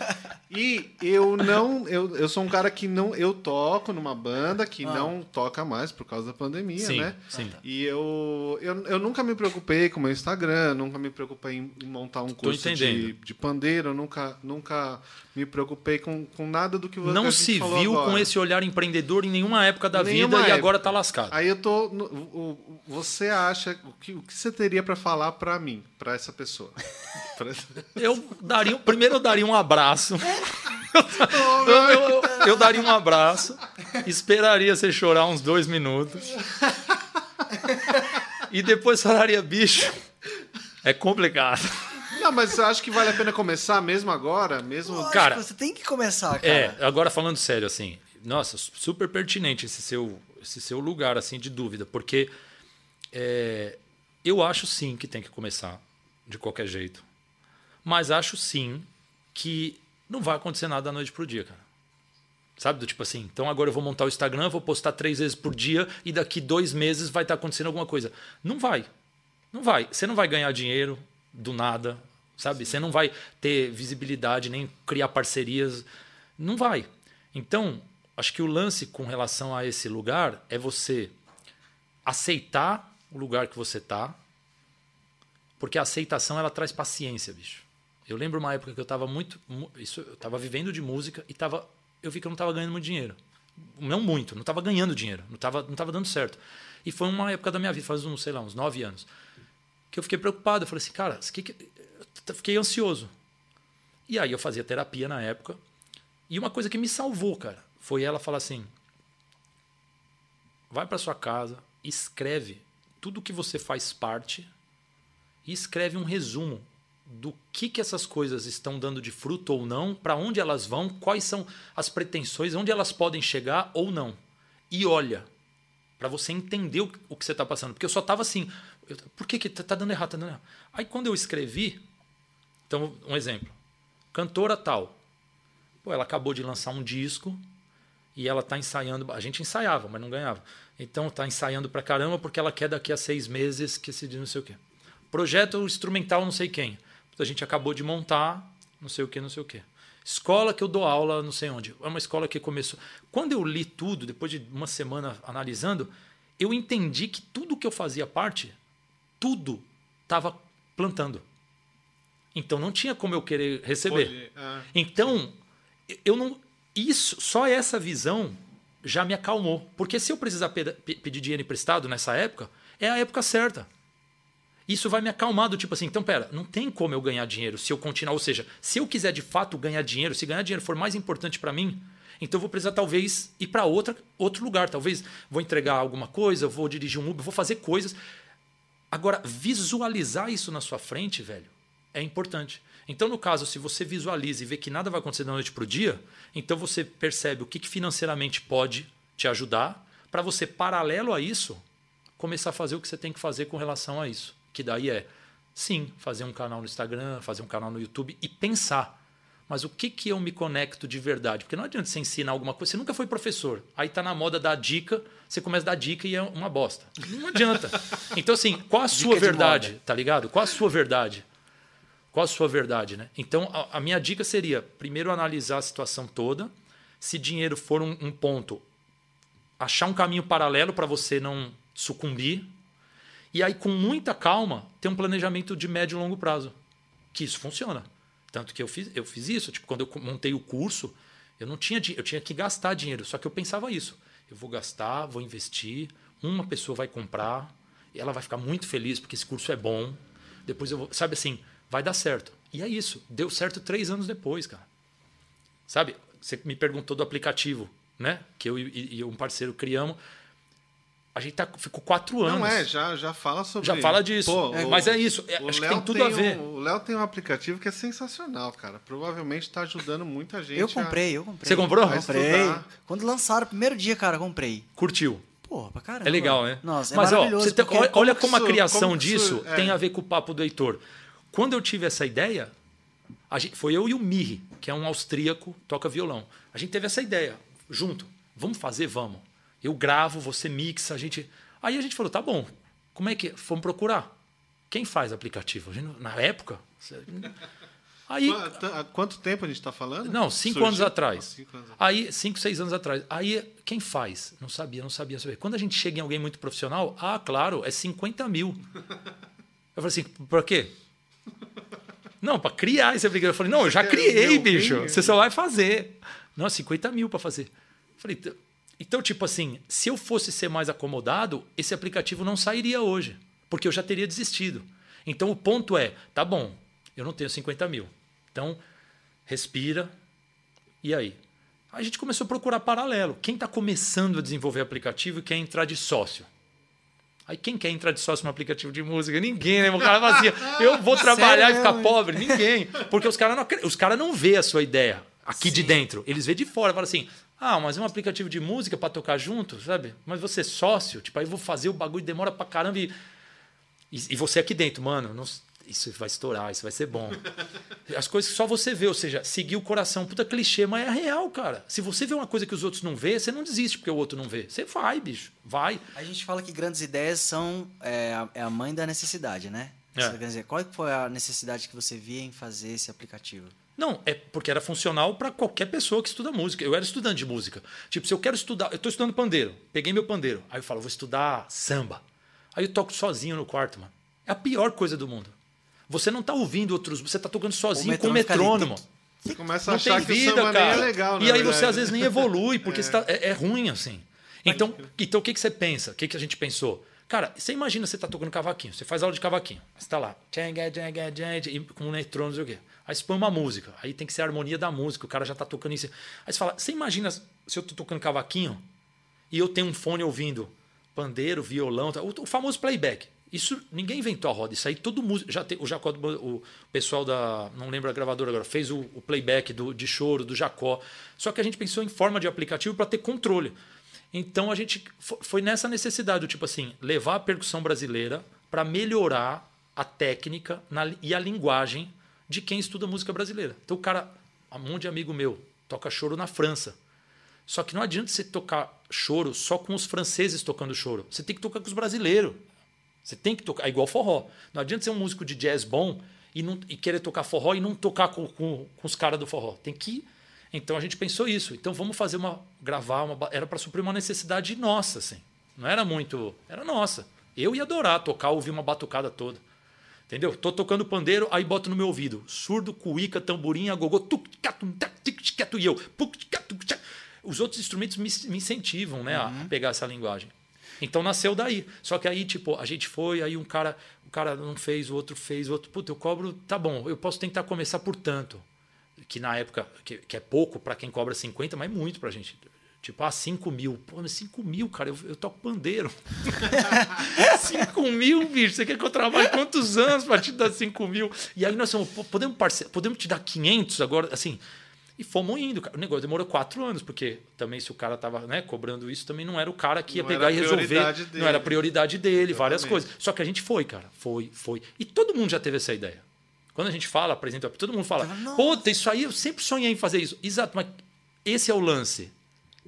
E eu não. Eu, eu sou um cara que não. Eu toco numa banda que
Ah.
não toca mais por causa da pandemia,
Sim,
né?
sim.
E eu, eu, eu nunca me preocupei com o meu Instagram, nunca me preocupei em, montar um curso de, de pandeiro, eu nunca, nunca me preocupei com, com nada do que você
Não se viu
agora.
com esse olhar empreendedor em nenhuma época da
Nenhuma
vida e
época.
agora tá lascado.
Aí eu tô. no- o- você acha. O que, o que você teria pra falar pra mim, pra essa pessoa? *laughs*
Eu daria, primeiro eu daria um abraço. Eu, eu- eu- eu daria um abraço, esperaria você chorar uns dois minutos. E depois falaria, bicho, é complicado.
Não, mas eu acho que vale a pena começar mesmo agora, mesmo.
Lógico,
Cara,
você tem que começar, cara.
É, agora falando sério, assim, nossa, super pertinente esse seu, esse seu lugar, assim, de dúvida, porque é, eu acho sim que tem que começar de qualquer jeito, mas acho sim que não vai acontecer nada da noite pro dia, cara. Sabe? Do tipo assim, então agora eu vou montar o Instagram, vou postar três vezes por dia e daqui dois meses vai estar acontecendo alguma coisa. Não vai. Não vai. Você não vai ganhar dinheiro do nada, sabe? Você não vai ter visibilidade, nem criar parcerias. Não vai. Então, acho que o lance com relação a esse lugar é você aceitar o lugar que você tá, porque a aceitação ela traz paciência, bicho. Eu lembro uma época que eu tava muito, mu- isso, eu tava vivendo de música e tava, eu vi que eu não tava ganhando muito dinheiro. Não muito, não tava ganhando dinheiro, não tava, não tava dando certo. E foi uma época da minha vida, faz uns, sei lá, uns nove anos, que eu fiquei preocupado. Eu falei assim, cara, que que- fiquei ansioso. E aí eu fazia terapia na época. E uma coisa que me salvou, cara, foi ela falar assim: vai para sua casa, escreve tudo que você faz parte e escreve um resumo do que, que essas coisas estão dando de fruto ou não, para onde elas vão, quais são as pretensões, onde elas podem chegar ou não. E olha, para você entender o, que você está passando. Porque eu só estava assim, eu- por que, que tá, tá dando errado, tá dando errado? Aí quando eu escrevi, então, um exemplo, cantora tal, pô, ela acabou de lançar um disco e ela tá ensaiando, a gente ensaiava, mas não ganhava. Então tá ensaiando pra caramba porque ela quer daqui a seis meses que se diz não sei o quê. Projeto instrumental não sei quem. A gente acabou de montar, não sei o que, não sei o que. Escola que eu dou aula, não sei onde. É uma escola que começou. Quando eu li tudo, depois de uma semana analisando, eu entendi que tudo que eu fazia parte, tudo estava plantando. Então não tinha como eu querer receber.
Ah,
Então, eu não. Isso, só essa visão já me acalmou. Porque se eu precisar peda- pedir dinheiro emprestado nessa época, é a época certa. Isso vai me acalmar do tipo assim, então pera, não tem como eu ganhar dinheiro se eu continuar, ou seja, se eu quiser de fato ganhar dinheiro, se ganhar dinheiro for mais importante para mim, então eu vou precisar talvez ir para outra outro lugar, talvez vou entregar alguma coisa, vou dirigir um Uber, vou fazer coisas. Agora, visualizar isso na sua frente, velho, é importante. Então, no caso, se você visualiza e vê que nada vai acontecer da noite para o dia, então você percebe o que, financeiramente pode te ajudar para você, paralelo a isso, começar a fazer o que você tem que fazer com relação a isso. Que daí é, sim, fazer um canal no Instagram, fazer um canal no YouTube e pensar. Mas o que, que eu me conecto de verdade? Porque não adianta você ensinar alguma coisa. Você nunca foi professor. Aí tá na moda dar dica, você começa a dar dica e é uma bosta. Não adianta. *laughs* Então, assim, qual a sua
de
verdade? Tá ligado? Qual a sua verdade? Qual a sua verdade, né? Então, a, a minha dica seria, primeiro, analisar a situação toda. Se dinheiro for um, um ponto, achar um caminho paralelo para você não sucumbir. E aí, com muita calma, ter um planejamento de médio e longo prazo. Que isso funciona. Tanto que eu fiz, eu fiz isso. Tipo, quando eu montei o curso, eu não tinha eu tinha que gastar dinheiro. Só que eu pensava isso. Eu vou gastar, vou investir, uma pessoa vai comprar, ela vai ficar muito feliz porque esse curso é bom. Depois eu vou. Sabe assim, vai dar certo. E é isso. Deu certo três anos depois, cara. Sabe? Você me perguntou do aplicativo, né? Que eu e, e um parceiro criamos. A gente tá, ficou quatro anos.
Não é, já, já fala sobre
Já fala disso.
Pô,
É,
o-
mas é isso. É,
o
acho que
Léo
tem tudo a ver.
um- o Léo tem um aplicativo que é sensacional, cara. Provavelmente está ajudando muita gente.
Eu
a-
comprei, eu comprei.
Você comprou?
Comprei. Quando lançaram o primeiro dia, cara, comprei.
Curtiu.
Porra, pra caramba.
É legal, né?
Nossa, é
Mas ó,
maravilhoso.
você tem- olha,
que
como a criação
como que isso-
disso
é.
tem a ver com o papo do Heitor. Quando eu tive essa ideia, gente- foi eu e o Mirri, que é um austríaco, toca violão. A gente teve essa ideia, junto. Vamos fazer? Vamos. Eu gravo, você mixa, a gente. Aí a gente falou, tá bom. Como é que. Fomos procurar. Quem faz aplicativo? Gente, na época. *laughs* Aí,
Há quanto tempo a gente está falando?
não, cinco
Surgiu?
anos atrás.
Ah, cinco anos.
Aí, cinco, seis anos atrás. Aí, quem faz? Não sabia, não sabia, sabia. Quando a gente chega em alguém muito profissional, ah, claro, é 50 mil. *laughs* Eu falei assim, por quê? Não, para criar esse aplicativo. Eu falei, não, eu já criei, bicho. Você só vai fazer. Não, 50 mil para fazer. Eu falei, "Então- então, tipo assim, se eu fosse ser mais acomodado, esse aplicativo não sairia hoje, porque eu já teria desistido. Então, o ponto é, tá bom, eu não tenho 50 mil. Então, respira. E aí? Aí a gente começou a procurar paralelo. Quem está começando a desenvolver aplicativo e quer entrar de sócio? Aí quem quer entrar de sócio no aplicativo de música? Ninguém, né? O cara assim, eu vou *laughs* trabalhar e
Sério
ficar
mesmo?
pobre. Ninguém. Porque os caras não, os cara não vê a sua ideia aqui de
Sim.
dentro. Eles vê de fora. Fala assim, ah, mas um aplicativo de música para tocar junto, sabe? Mas você é sócio? Tipo, aí eu vou fazer o bagulho, demora pra caramba e... E, e você aqui dentro, mano, não- isso vai estourar, isso vai ser bom. As coisas que só você vê, ou seja, seguir o coração. Puta clichê, mas é real, cara. Se você vê uma coisa que os outros não vê, você não desiste porque o outro não vê. Você vai, bicho. Vai.
A gente fala que grandes ideias são é, a, é a mãe da necessidade, né?
É.
Você quer dizer, qual foi a necessidade que você via em fazer esse aplicativo?
Não, é porque era funcional para qualquer pessoa que estuda música. Eu era estudante de música. Tipo, se eu quero estudar, eu estou estudando pandeiro. Peguei meu pandeiro. Aí eu falo, vou estudar samba. Aí eu toco sozinho no quarto, mano. É a pior coisa do mundo. Você não tá ouvindo outros, você tá tocando sozinho com o
metrônomo
metrônomo.
Você começa a
Não
achar
tem
que o
vida,
samba
cara.
nem é legal,
e aí
verdade.
você às vezes nem evolui, porque você tá- é, é ruim assim. Então, então o que, que você pensa? O que, que a gente pensou? Cara, você imagina você tá tocando cavaquinho, você faz aula de cavaquinho, você tá lá, e com um eletrônico, não sei o quê. Aí você põe uma música, aí tem que ser a harmonia da música, o cara já tá tocando isso. Aí você fala, você imagina se eu tô tocando cavaquinho e eu tenho um fone ouvindo pandeiro, violão, o, o famoso playback. Isso ninguém inventou a roda. Isso aí todo músico. Já tem, o Jacó, o pessoal da. Não lembro a gravadora agora, fez o, o playback do, de choro, do Jacó. Só que a gente pensou em forma de aplicativo para ter controle. Então a gente fo- foi nessa necessidade, tipo assim, levar a percussão brasileira para melhorar a técnica na e a linguagem de quem estuda música brasileira. Então o cara, um monte de amigo meu, toca choro na França. Só que não adianta você tocar choro só com os franceses tocando choro. Você tem que tocar com os brasileiros. Você tem que tocar. É igual forró. Não adianta ser um músico de jazz bom e, não, e querer tocar forró e não tocar com, com, com os caras do forró. Tem que. Então a gente pensou isso. Então vamos fazer uma. gravar uma. Era para suprir uma necessidade nossa, assim. Não era muito. Era nossa. Eu ia adorar tocar, ouvir uma batucada toda. Entendeu? Tô tocando pandeiro, aí boto no meu ouvido. Surdo, cuíca, tamborim, agogô, tuc, catum, tac, tic, e eu. Os outros instrumentos me, me incentivam né, a- a pegar essa linguagem. Então nasceu daí. Só que aí, tipo, a gente foi, aí um cara, o cara não fez, o outro fez, o outro, puta, eu cobro, tá bom, eu posso tentar começar por tanto. Que na época, que, que é pouco para quem cobra 50, mas é muito pra gente. Tipo, ah, 5 mil. Pô, mas 5 mil, cara, eu, eu toco pandeiro. *laughs* 5 mil, bicho, você quer que eu trabalhe quantos anos para te dar 5 mil? E aí nós pô, podemos, podemos te dar 500 agora, assim. E fomos indo. cara. O negócio demorou quatro anos, porque também se o cara tava né, cobrando isso, também não era o cara que ia
Não
pegar e resolver.
prioridade dele.
Não era a prioridade dele, várias
Exatamente.
coisas. Só que a gente foi, cara. Foi, foi. E todo mundo já teve essa ideia. Quando a gente fala, apresenta, todo mundo fala. Puta, isso aí eu sempre sonhei em fazer isso. Exato, mas esse é o lance.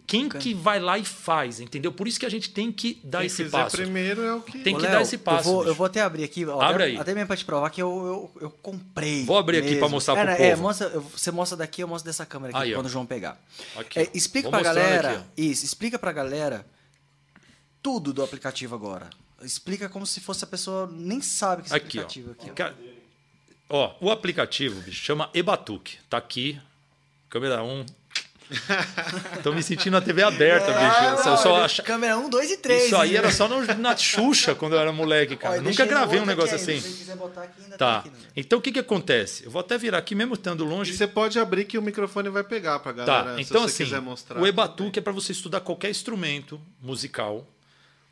Quem que vai lá e faz, entendeu? Por isso que a gente tem que dar
Quem
esse
fizer
passo.
primeiro é o que.
Tem
Ô,
que
Léo,
dar esse passo,
Eu vou, eu vou até abrir aqui. ó,
Abre
até,
aí.
Até mesmo pra te provar que eu, eu, eu comprei.
Vou abrir aqui
mesmo.
pra mostrar pro
é,
povo.
É, mostra, você mostra daqui, eu mostro dessa câmera aqui,
Aí, ó.
quando o João pegar.
Aqui,
É,
ó.
explica
mostrando
galera.
aqui,
isso, explica pra galera tudo do aplicativo agora. Explica como se fosse a pessoa nem sabe que esse
Aqui, ó.
aplicativo aqui. ó.
Ó, o aplicativo, bicho, chama Ebatuque. Tá aqui. Câmera 1. *laughs* Tô me sentindo na TV aberta, bicho. Eu só
Câmera 1, 2 e 3.
Isso aí era só no- na Xuxa quando eu era moleque, cara. Nunca gravei um negócio assim.
Se você quiser botar aqui, ainda
Tá.
tem aqui, né?
Então o que que acontece? Eu vou até virar aqui mesmo estando
E
longe.
você pode abrir que o microfone vai pegar pra galera.
Tá,
se
então
você
assim,
quiser mostrar.
o Ebatuque é para você estudar qualquer instrumento musical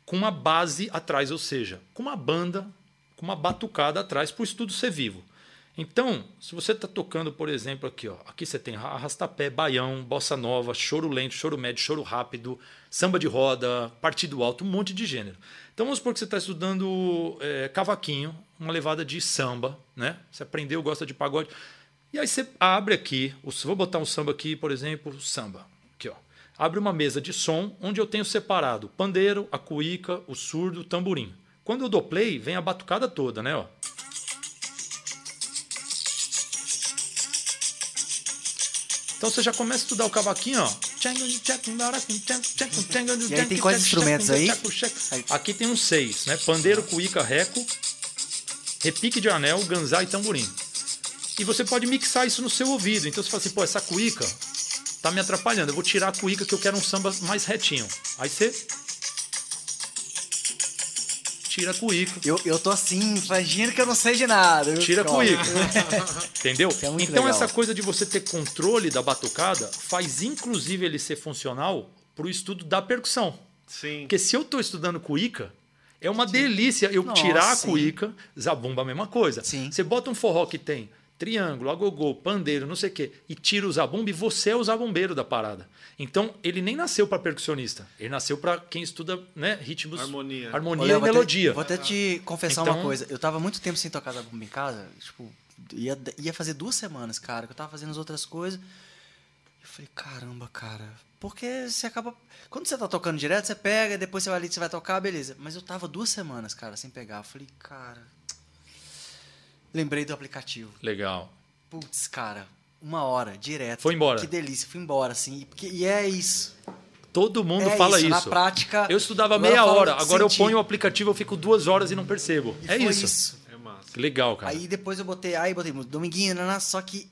com uma base atrás, ou seja, com uma banda, com uma batucada atrás para o estudo ser vivo. Então, se você está tocando, por exemplo, aqui, ó, aqui você tem arrastapé, baião, bossa nova, choro lento, choro médio, choro rápido, samba de roda, partido alto, um monte de gênero. Então vamos supor que você está estudando é, cavaquinho, uma levada de samba, né? Você aprendeu, gosta de pagode. E aí você abre aqui, vou botar um samba aqui, por exemplo, samba. Aqui, ó. Abre uma mesa de som onde eu tenho separado pandeiro, a cuíca, o surdo, o tamborim. Quando eu dou play, vem a batucada toda, né? Ó. Então você já começa a estudar o cavaquinho, ó.
E aí tem quais instrumentos aí?
Aqui tem uns seis, né? Pandeiro, cuíca, reco, repique de anel, ganzá e tamborim. E você pode mixar isso no seu ouvido. Então você fala assim, pô, essa cuíca tá me atrapalhando. Eu vou tirar a cuíca que eu quero um samba mais retinho. Aí você tira a cuíca.
Eu, eu tô assim, fingindo que eu não sei de nada.
Tira a cuíca. *laughs* Entendeu?
É
então
legal.
essa coisa de você ter controle da batucada faz inclusive ele ser funcional pro estudo da percussão.
Sim.
Porque se eu tô estudando cuíca, é uma delícia eu
Nossa,
tirar a
sim.
cuíca, zabumba a mesma coisa.
Sim.
Você bota um forró que tem triângulo, agogô, pandeiro, não sei o quê, e tira o zabumba e você é o zabumbeiro da parada. Então, ele nem nasceu para percussionista. Ele nasceu para quem estuda, né, ritmos,
Harmonia.
harmonia
Olha,
e
eu vou até-
melodia.
vou até te confessar
Então-
uma coisa. Eu tava muito tempo sem tocar zabumba em casa. Tipo, ia, ia fazer duas semanas, cara, que eu tava fazendo as outras coisas. Eu falei, caramba, cara. Porque você acaba. Quando você tá tocando direto, você pega, depois você vai ali, você vai tocar, beleza. Mas eu tava duas semanas, cara, sem pegar. Eu falei, cara. Lembrei do aplicativo.
Legal.
Putz, cara, uma hora, direto.
Foi embora.
Que delícia, fui embora, assim. E, porque- e é isso.
Todo mundo
É
fala
isso,
isso.
na prática,
Eu estudava meia
eu
hora, agora eu
sentir.
ponho o aplicativo, eu fico duas horas e não percebo.
E
é
foi
isso.
É massa.
Que Legal, cara.
Aí depois eu botei, aí botei dominguinho, né, só que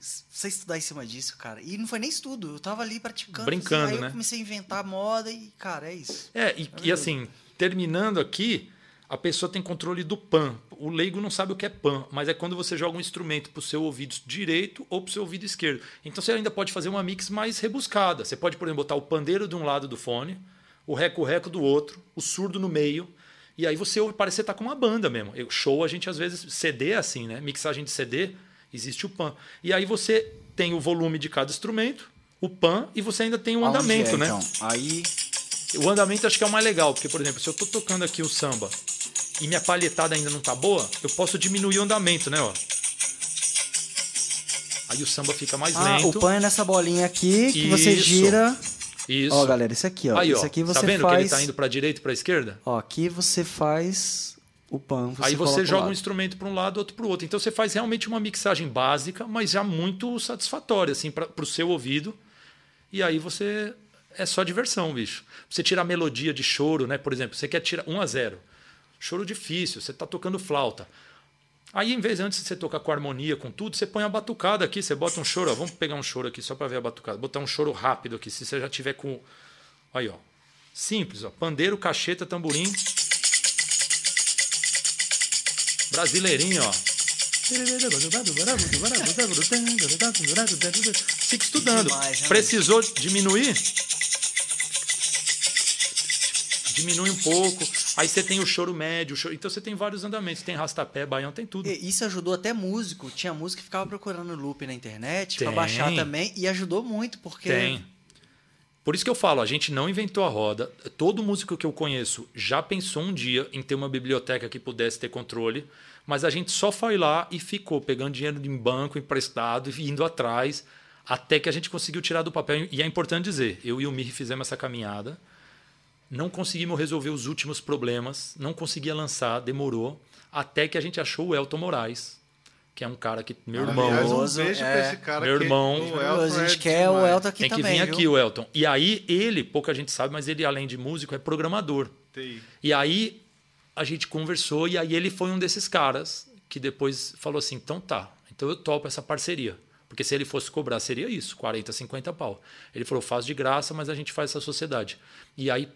você estudar em cima disso, cara. E não foi nem estudo, eu tava ali praticando.
Brincando,
assim, aí
né?
eu comecei a inventar moda e, cara, é isso.
É, e, e assim, terminando aqui, a pessoa tem controle do pan. O leigo não sabe o que é pan, mas é quando você joga um instrumento para o seu ouvido direito ou para o seu ouvido esquerdo. Então você ainda pode fazer uma mix mais rebuscada. Você pode, por exemplo, botar o pandeiro de um lado do fone, o reco-reco do outro, o surdo no meio. E aí você ouve, parece que você tá com uma banda mesmo. Eu- show, a gente às vezes. CD é assim, né? Mixagem de CD, existe o pan. E aí você tem o volume de cada instrumento, o pan, e você ainda tem o andamento,
é,
né?
Então? Aí,
O andamento acho que é o mais legal, porque, por exemplo, se eu tô tocando aqui o samba e minha palhetada ainda não tá boa, eu posso diminuir o andamento, né? Ó. Aí o samba fica mais
ah,
lento.
o pan é nessa bolinha aqui que você
Isso.
gira.
Isso.
Ó, galera, isso aqui, ó.
Aí, ó.
isso aqui você
tá vendo
faz.
que ele tá indo pra direita e pra esquerda?
Ó, aqui você faz o pan. Você
Aí você joga um instrumento para um lado, outro para o outro. Então você faz realmente uma mixagem básica, mas já muito satisfatória assim para o seu ouvido. E aí você é só diversão, bicho. Você tira a melodia de choro, né? Por exemplo, você quer tirar 1 a 0. Choro difícil, você está tocando flauta. Aí, em vez antes de você tocar com harmonia, com tudo, você põe a batucada aqui, você bota um choro. Ó, vamos pegar um choro aqui só para ver a batucada. Botar um choro rápido aqui, se você já tiver com. Aí, ó. Simples, ó. Pandeiro, cacheta, tamborim. Brasileirinho, ó. Fica estudando.
Né,
Precisou diminuir? Diminui um pouco. Aí você tem o choro médio. o choro- Então você tem vários andamentos. Tem rastapé, baião, tem tudo.
E Isso ajudou até músico. Tinha músico que ficava procurando loop na internet pra
Tem.
baixar também. E ajudou muito, porque.
Tem. Por isso que eu falo, a gente não inventou a roda. Todo músico que eu conheço já pensou um dia em ter uma biblioteca que pudesse ter controle, mas a gente só foi lá e ficou pegando dinheiro em banco emprestado e indo atrás até que a gente conseguiu tirar do papel. E é importante dizer, eu e o Mir fizemos essa caminhada, não conseguimos resolver os últimos problemas, não conseguia lançar, demorou, até que a gente achou o Elton Moraes, que é um cara que meu irmão
Aliás, um beijo pra
é.
esse cara
Meu
que
irmão.
o
a
Elton
gente
é
quer o
demais.
Elton aqui
tem que
também.
vir
viu?
aqui o Elton. E aí ele, pouca gente sabe, mas ele além de músico é programador.
TI.
E aí a gente conversou e aí ele foi um desses caras que depois falou assim: "Então tá, então eu topo essa parceria". Porque se ele fosse cobrar seria isso, 40, 50 pau. Ele falou: "Faz de graça, mas a gente faz essa sociedade". E aí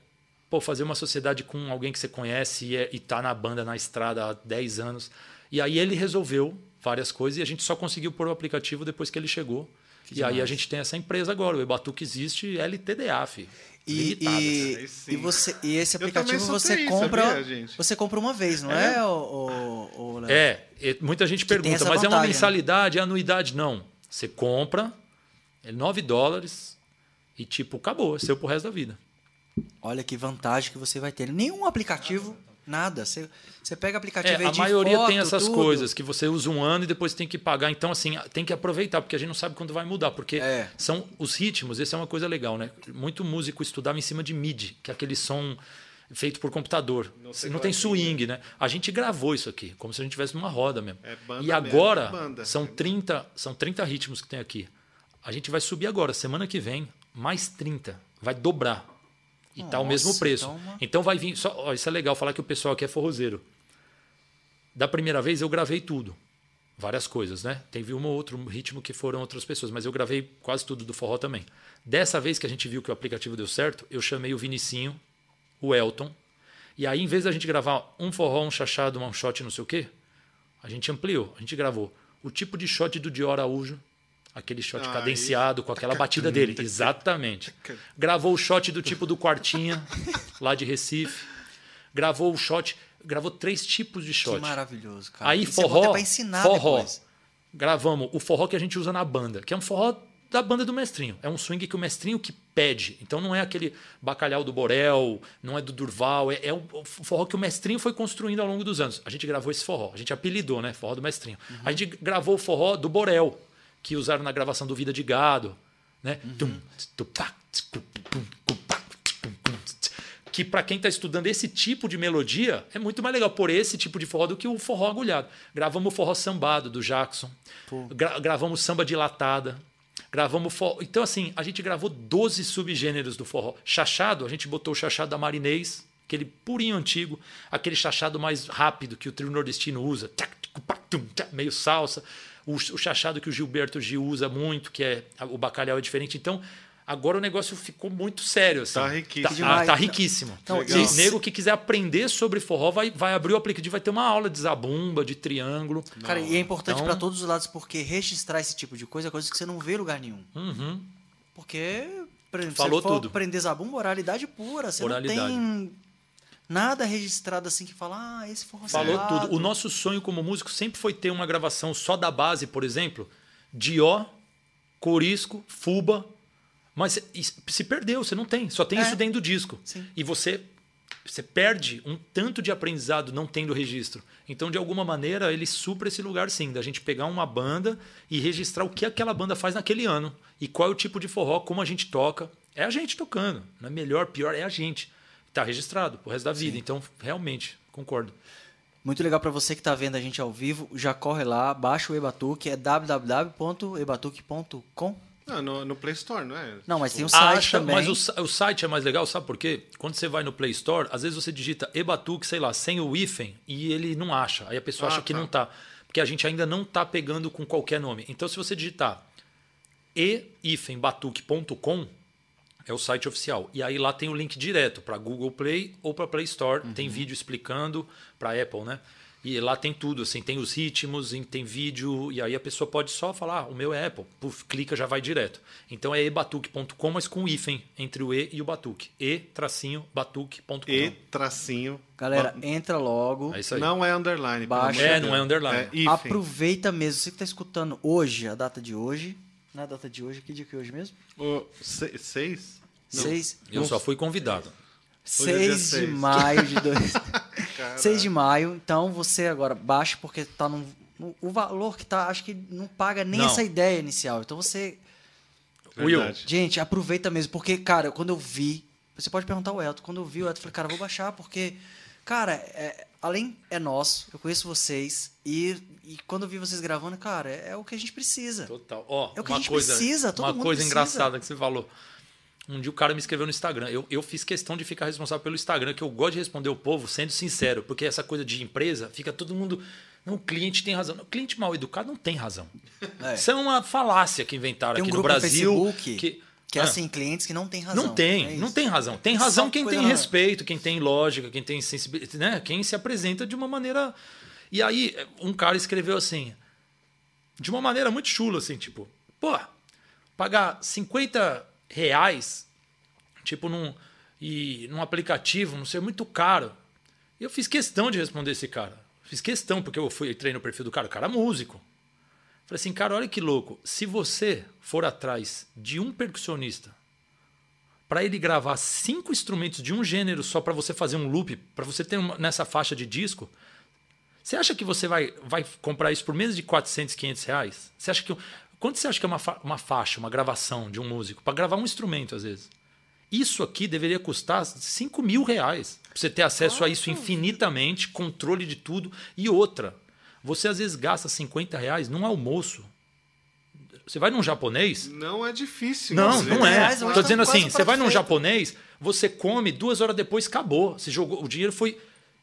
pô, fazer uma sociedade com alguém que você conhece e, é, e tá na banda na estrada há 10 anos. E aí ele resolveu várias coisas e a gente só conseguiu pôr o aplicativo depois que ele chegou. e aí a gente tem essa empresa agora, o Ebatuque existe LTDA, fi.
E, e,
Aí sim.
e você, e esse aplicativo você
TI,
compra.
sabia?
Você compra uma vez, não
É?
é, o, o, o?
É, e muita gente pergunta, mas é uma
vantagem, né?
mensalidade, é anuidade? Não. Você compra, é 9 dólares e tipo, acabou, é seu pro resto da vida.
Olha que vantagem que você vai ter. Nenhum aplicativo, nada. Você, você pega aplicativo
É, a maioria
foto,
tem essas
tudo.
coisas que você usa um ano e depois tem que pagar. Então, assim, tem que aproveitar, porque a gente não sabe quando vai mudar. Porque
É.
são os ritmos, essa é uma coisa legal, né? Muito músico estudava em cima de MIDI, que é aquele som feito por computador.
Não
Não, tem
qual é.
swing, né? A gente gravou isso aqui, como se a gente estivesse numa roda mesmo.
É banda
e
mesmo,
agora
banda.
são 30, são 30 ritmos que tem aqui. A gente vai subir agora, semana que vem, mais 30. Vai dobrar. E tá o
Nossa,
mesmo preço.
então uma-
Então vai vir. Só, ó, isso é legal falar que o pessoal aqui é forrozeiro. Da primeira vez eu gravei tudo. Várias coisas, né? Teve um ou outro ritmo que foram outras pessoas, mas eu gravei quase tudo do forró também. Dessa vez que a gente viu que o aplicativo deu certo, eu chamei o Vinicinho, o Elton. E aí, em vez da gente gravar um forró, um chachado, um shot, não sei o quê, a gente ampliou. A gente gravou o tipo de shot do Dior Araújo, aquele shot
Ah,
cadenciado com aquela *laughs* batida dele. Exatamente. Gravou o shot do tipo do Quartinha, *laughs* lá de Recife. Gravou o shot, gravou três tipos de
Que
shot.
maravilhoso, cara.
Aí
Isso é
forró,
pra ensinar
forró.
depois.
Gravamos o forró que a gente usa na banda, que é um forró da banda do mestrinho. É um swing que o mestrinho que pede. Então não é aquele bacalhau do Borel, não é do Durval, é, é o o forró que o mestrinho foi construindo ao longo dos anos. A gente gravou esse forró, a gente apelidou, né? Forró do mestrinho. A gente gravou o forró do Borel, que usaram na gravação do Vida de Gado, né? Tsu. Que para quem está estudando esse tipo de melodia é muito mais legal por esse tipo de forró do que o forró agulhado. Gravamos o forró sambado do Jackson, gra- gravamos samba dilatada, gravamos forró. Então, assim, a gente gravou 12 subgêneros do forró. Chachado, a gente botou o chachado da Marinês, aquele purinho antigo, aquele chachado mais rápido que o trio nordestino usa, meio salsa. O, o chachado que o Gilberto Gil usa muito, que é o bacalhau é diferente. Então, agora o negócio ficou muito sério. Assim.
Tá riquíssimo.
Tá,
Demais.
tá riquíssimo. Se
isso-
nego que quiser aprender sobre forró, vai, vai abrir o aplicativo, vai ter uma aula de zabumba, de triângulo.
Cara, e é importante
Então-
pra todos os lados, porque registrar esse tipo de coisa é coisa que você não vê em lugar nenhum.
Uhum.
Porque, por exemplo,
Falou
se você for
tudo.
aprender zabumba, oralidade pura. Você
Oralidade.
não tem nada registrado assim que fala, ah, esse forró
Falou tudo. O nosso sonho como músico sempre foi ter uma gravação só da base, por exemplo, Dió, Corisco, Fuba. Mas se- se perdeu, você não tem. Só tem
É.
isso dentro do disco.
Sim.
E você, você perde um tanto de aprendizado não tendo registro. Então, de alguma maneira, ele supra esse lugar, sim, da gente pegar uma banda e registrar o que aquela banda faz naquele ano. E qual é o tipo de forró, como a gente toca. É a gente tocando. Não é melhor, pior, é a gente. Está registrado pro resto da vida. Então, realmente, concordo.
Muito legal pra você que tá vendo a gente ao vivo, já corre lá, baixa o Ebatuque, é www.ebatuque.com.
Não, no, no Play Store, não é?
Não, mas tem o site
Acha,
também.
mas o, o site é mais legal, sabe por quê? Quando você vai no Play Store, às vezes você digita ebatuque, sei lá, sem o hífen, e ele não acha. Aí a pessoa
Ah,
acha que
tá.
não tá. Porque a gente ainda não tá pegando com qualquer nome. Então, se você digitar e-batuque.com, é o site oficial. E aí lá tem o link direto para Google Play ou para Play Store.
Uhum.
Tem vídeo explicando para Apple, né? E lá tem tudo, assim, tem os ritmos, em- tem vídeo, e aí a pessoa pode só falar, ah, o meu é Apple, Puf, clica, já vai direto. Então é ebatuque.com, mas com hífen entre o E e o batuque. e-batuque.com.
E tracinho.
Galera, entra logo.
É isso aí.
Não é underline.
Baixa.
É, não é underline.
É.
Aproveita mesmo. Você que está escutando hoje, a data de hoje. Não é a data de hoje, que dia que é hoje mesmo?
O se- seis? Não.
Seis,
Eu só fui convidado.
Hoje é dia
6 de
seis.
maio de dois... *laughs*
Caraca.
6 de maio. Então você agora baixa porque tá num. no- O valor que tá, acho que não paga nem
Não.
essa ideia inicial. Então você.
Will.
Gente, aproveita mesmo. Porque, cara, quando eu vi. Você pode perguntar ao Elton. Quando eu vi o Elton, eu falei, cara, eu vou baixar porque. Cara, é- além é nosso, eu conheço vocês. E, e quando eu vi vocês gravando, cara, é, é o que a gente precisa.
Total. Ó,
É o que
uma
a gente
coisa,
precisa, todo
uma coisa
precisa.
engraçada que você falou. Um dia o cara me escreveu no Instagram. Eu, eu fiz questão de ficar responsável pelo Instagram, que eu gosto de responder o povo sendo sincero, porque essa coisa de empresa fica todo mundo. Não, o cliente tem razão. O cliente mal educado não tem razão.
É.
Isso é uma falácia que inventaram
Tem um
aqui no
grupo no
Brasil.
Facebook
que,
Que é
Ah,
assim, clientes que não têm razão.
Não tem,
É
não tem razão. Tem razão
só
quem tem respeito, quem tem lógica, quem tem sensibilidade, né? Quem se apresenta de uma maneira. E aí, um cara escreveu assim, de uma maneira muito chula, assim, tipo, pô, pagar 50 reais, tipo, num, e, num aplicativo, não sei, muito caro. E eu fiz questão de responder esse cara. Fiz questão, porque eu fui entrei perfil do cara, o cara é músico. Falei assim, cara, olha que louco. Se você for atrás de um percussionista para ele gravar cinco instrumentos de um gênero só para você fazer um loop, para você ter uma, nessa faixa de disco, você acha que você vai, vai comprar isso por menos de 400, 500 reais? Você acha que quanto você acha que é uma, fa- uma faixa, uma gravação de um músico para gravar um instrumento às vezes? Isso aqui deveria custar 5 mil reais. Pra você ter acesso a isso infinitamente, controle de tudo. E outra, você às vezes gasta 50 reais num almoço. Você vai num japonês,
Não é difícil.
não, não é.
reais,
Tô
acho
dizendo assim, você vai num japonês, você come, duas horas depois acabou. Você jogou, o dinheiro foi.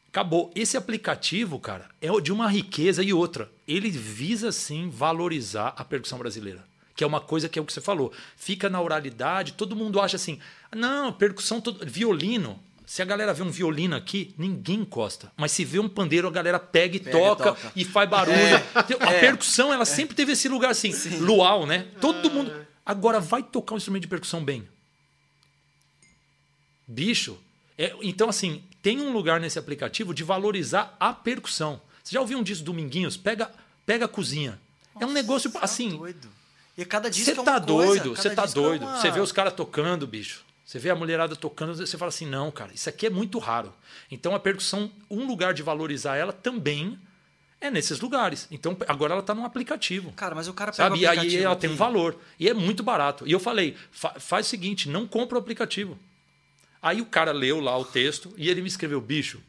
Acabou. Esse aplicativo, cara, é de uma riqueza e outra. Ele visa, sim, valorizar a percussão brasileira. Que é uma coisa que é o que você falou. Fica na oralidade, todo mundo acha assim, não, percussão, todo... violino. Se a galera vê um violino aqui, ninguém encosta. Mas se vê um pandeiro, a galera pega e
Pega e
toca
toca.
e faz barulho. A
É.
percussão, ela sempre teve esse lugar assim, luau, né? Todo mundo. Agora vai tocar um instrumento de percussão bem. Bicho. É, então, assim, tem um lugar nesse aplicativo de valorizar a percussão. Você já ouviu um disco Dominguinhos? Pega, pega a cozinha. é um negócio
Tá
assim.
doido. E cada disco
Você
é
tá doido, você tá
disco é
doido.
uma-
Você vê os caras tocando, bicho. Você vê a mulherada tocando, você fala assim: não, cara, isso aqui é muito raro. Então a percussão, um lugar de valorizar ela também é nesses lugares. Então agora ela tá num aplicativo.
Cara, mas o cara pega
Sabe? E aí ela tem um valor. E é muito barato. E eu falei: fa- faz o seguinte, não compra o aplicativo. Aí o cara leu lá o texto e ele me escreveu: bicho,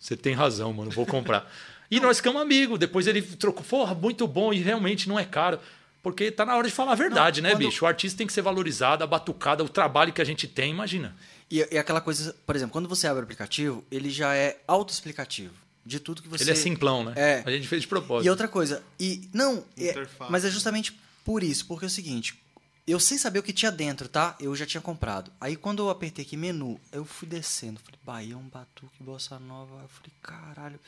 você tem razão, mano, vou comprar. *laughs* E nós ficamos amigos. Depois ele trocou, porra, muito bom e realmente não é caro. Porque tá na hora de falar a verdade,
Não,
né,
quando-
bicho? O artista tem que ser valorizado, a batucada, o trabalho que a gente tem, imagina.
E, e aquela coisa, por exemplo, quando você abre o aplicativo, ele já é autoexplicativo. De tudo que você.
Ele é simplão, né?
É.
A gente fez de propósito.
E outra coisa, e não, é- mas é justamente por isso, porque é o seguinte, eu sem saber o que tinha dentro, tá? Eu já tinha comprado. Aí quando eu apertei aqui menu, eu fui descendo, falei, Bahia, um batuque, bossa nova, eu falei, caralho,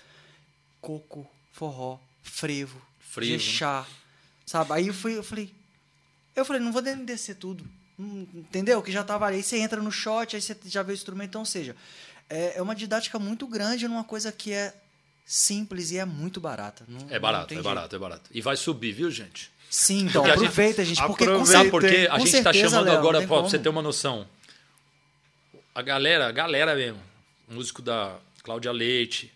coco, forró, frevo,
Frevo, né?
sabe? Aí eu fui, eu falei, eu falei, não vou descer tudo. Hum, Entendeu? Que já tava ali. Aí você entra no shot, aí você já vê o instrumento. Então, ou seja, é, é uma didática muito grande numa coisa que é simples e é muito barata. Não-
É barato, é
jeito.
barato, é barato. E vai subir, viu, gente?
Sim, então
Porque a gente-
aproveita, porque
Aproveita.
Sabe por quê? A
com
gente está chamando
Léo,
agora,
como.
você ter uma noção. A galera, a galera mesmo, músico da Cláudia Leite,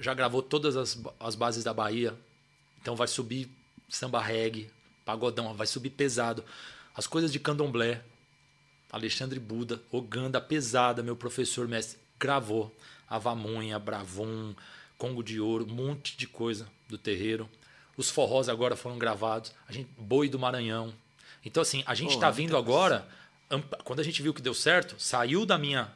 já gravou todas as, as bases da Bahia. Então vai subir samba reggae, pagodão, vai subir pesado. As coisas de candomblé, Alexandre Buda, Oganda pesada, meu professor mestre, gravou. Avamunha, Bravum, Congo de Ouro, um monte de coisa do terreiro. Os forrós agora foram gravados. A gente, Boi do Maranhão. Então, assim, a gente está
é
vindo agora. Quando a gente viu que deu certo, saiu da minha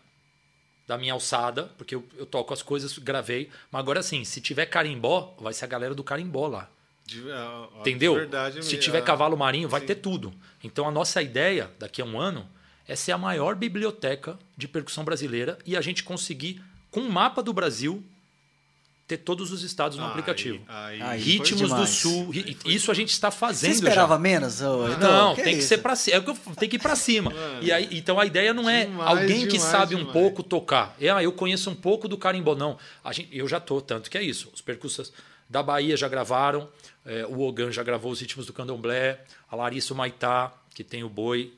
da minha alçada, porque eu, eu toco as coisas, gravei. Mas agora, assim, se tiver carimbó, vai ser a galera do carimbó lá.
De- a- a-
Entendeu?
Verdade,
Se tiver
A-
cavalo marinho, vai
sim.
ter tudo. Então a nossa ideia, daqui a um ano, é ser a maior biblioteca de percussão brasileira e a gente conseguir, com um mapa do Brasil, ter todos os estados no
Aí-
aplicativo.
aí
Ritmos do. Sul. ri- Isso a gente está
Você
fazendo
esperava
já.
menos? ô, Heitor?
Não, tem que
isso?
ser para cima. É que tem que ir para cima. E aí, então a ideia não é
Demais,
alguém que
demais,
sabe um
demais.
pouco tocar. É, ah, eu conheço um pouco do carimbó. Não. A gente, eu já tô, tanto que é isso. Os percussas da Bahia já gravaram, é, o Ogan já gravou os ritmos do candomblé, a Larissa Maitá, que tem o boi,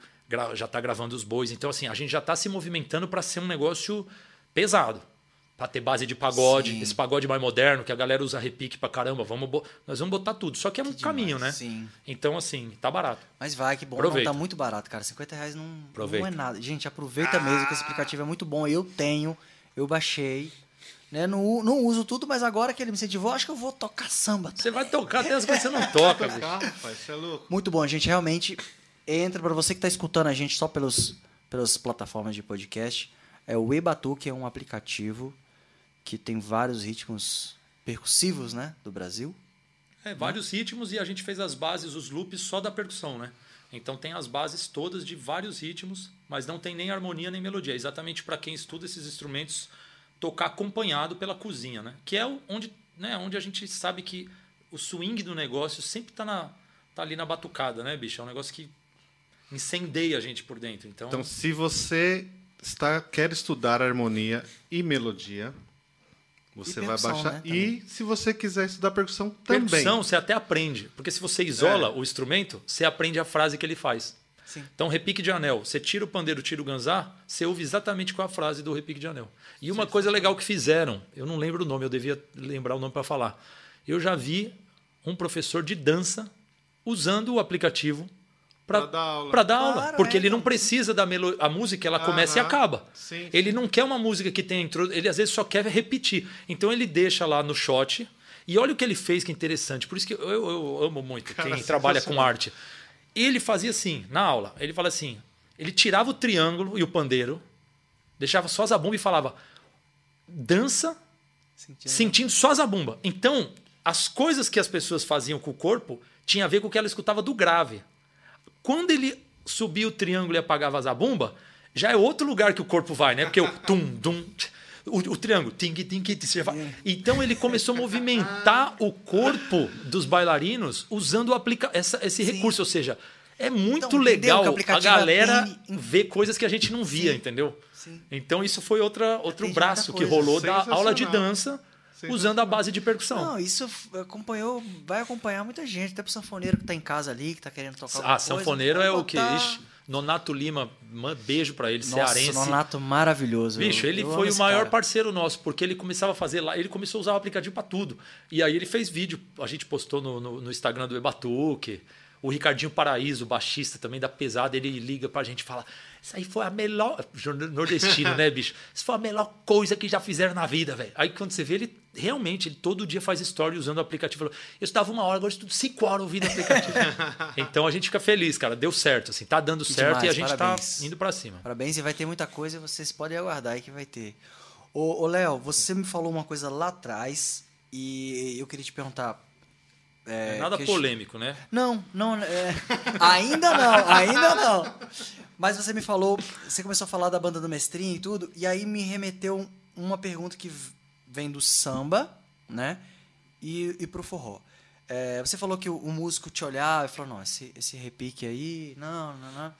já está gravando os bois. Então, assim, a gente já está se movimentando para ser um negócio pesado. Para ter base de pagode,
Sim.
esse pagode mais moderno, que a galera usa repique pra caramba. Vamos nós vamos botar tudo. Só que é um
Que
caminho,
demais,
né?
sim.
Então, assim, tá barato.
Mas vai, que bom.
Aproveita.
Não, tá muito barato, cara. 50 reais não, não é nada. Gente, aproveita mesmo que esse aplicativo é muito bom. Eu tenho, eu baixei. Né? Não, não uso tudo, mas agora que ele me incentivou, acho que eu vou tocar samba.
Você vai tocar até as coisas que você não toca, bicho.
Rapaz, você é louco.
Muito bom, gente. Realmente, entra para você que está escutando a gente só pelos, pelas plataformas de podcast. É o Ebatu, que é um aplicativo que tem vários ritmos percussivos, né, do Brasil.
É, vários ritmos e a gente fez as bases, os loops só da percussão, né? Então tem as bases todas de vários ritmos, mas não tem nem harmonia nem melodia. É exatamente para quem estuda esses instrumentos tocar acompanhado pela cozinha, né? Que é onde, né, onde a gente sabe que o swing do negócio sempre tá, na, tá ali na batucada, né, bicho? É um negócio que incendeia a gente por dentro. Então,
Então, se você está, quer estudar harmonia e melodia, você vai baixar.
né,
e se você quiser estudar percussão também.
percussão você até aprende, porque se você isola
É.
o instrumento, você aprende a frase que ele faz.
Sim.
Então, repique de anel. Você tira o pandeiro, tira o ganzá, você ouve exatamente qual é a frase do repique de anel. E uma coisa legal que fizeram, eu não lembro o nome, eu devia lembrar o nome para falar. Eu já vi um professor de dança usando o aplicativo para
dar aula.
Pra dar
Claro,
aula. Porque
é,
ele não precisa da melo... a música, ela começa e acaba.
Sim,
Ele não quer uma música que tenha intro, ele às vezes só quer repetir. Então ele deixa lá no shot. E olha o que ele fez que é interessante. Por isso que eu, eu- eu amo muito
Cara,
quem trabalha com arte. Ele fazia assim, na aula, ele fala assim, ele tirava o triângulo e o pandeiro, deixava só a zabumba e falava: "Dança
Sentindo-
sentindo só a zabumba. Então, as coisas que as pessoas faziam com o corpo tinha a ver com o que ela escutava do grave. Quando ele subia o triângulo e apagava a zabumba, já é outro lugar que o corpo vai, né? Porque o *laughs* tum, dum, o, o triângulo, ting, ting, ting, você vai- Então ele começou a movimentar o corpo dos bailarinos usando o aplica essa- esse
Sim.
recurso, ou seja, é muito
Então,
legal a galera
atende em-
ver coisas que a gente não via,
Sim.
entendeu?
Sim.
Então isso foi outra, outro braço que rolou da aula de dança. Usando a base de percussão.
Não, isso acompanhou, vai acompanhar muita gente, até pro sanfoneiro que tá em casa ali, que tá querendo tocar alguma
ah,
coisa,
sanfoneiro
vai
é o que?
botar-
Ixi, Nonato Lima, man- beijo pra ele,
Nossa,
cearense.
Nonato maravilhoso.
Bicho, ele
eu
foi o maior
cara.
parceiro nosso, porque ele começava a fazer lá, ele começou a usar o aplicativo pra tudo. E aí ele fez vídeo, a gente postou no, no, no Instagram do Ebatuque. O Ricardinho Paraíso, o baixista também da pesada, ele liga pra gente e fala: Isso aí foi a melhor. Nordestino, né, bicho? Isso foi a melhor coisa que já fizeram na vida, velho. Aí quando você vê, ele realmente, ele todo dia faz story usando o aplicativo. Falou, Eu estava uma hora, agora eu estudo cinco horas ouvindo o aplicativo. *laughs* então a gente fica feliz, cara. Deu certo, assim, tá dando certo
demais,
e a gente
parabéns.
tá indo pra cima.
Parabéns, e vai ter muita coisa, vocês podem aguardar aí que vai ter. Ô, ô Léo, você me falou uma coisa lá atrás e eu queria te perguntar.
É, nada polêmico, né?
Não, não, é, ainda não, ainda não. Mas você me falou, você começou a falar da banda do Mestrinho e tudo, e aí me remeteu uma pergunta que vem do samba, né? E, e pro forró. É, você falou que o, o músico te olhava e falou, não, esse, esse repique aí, não, não, não.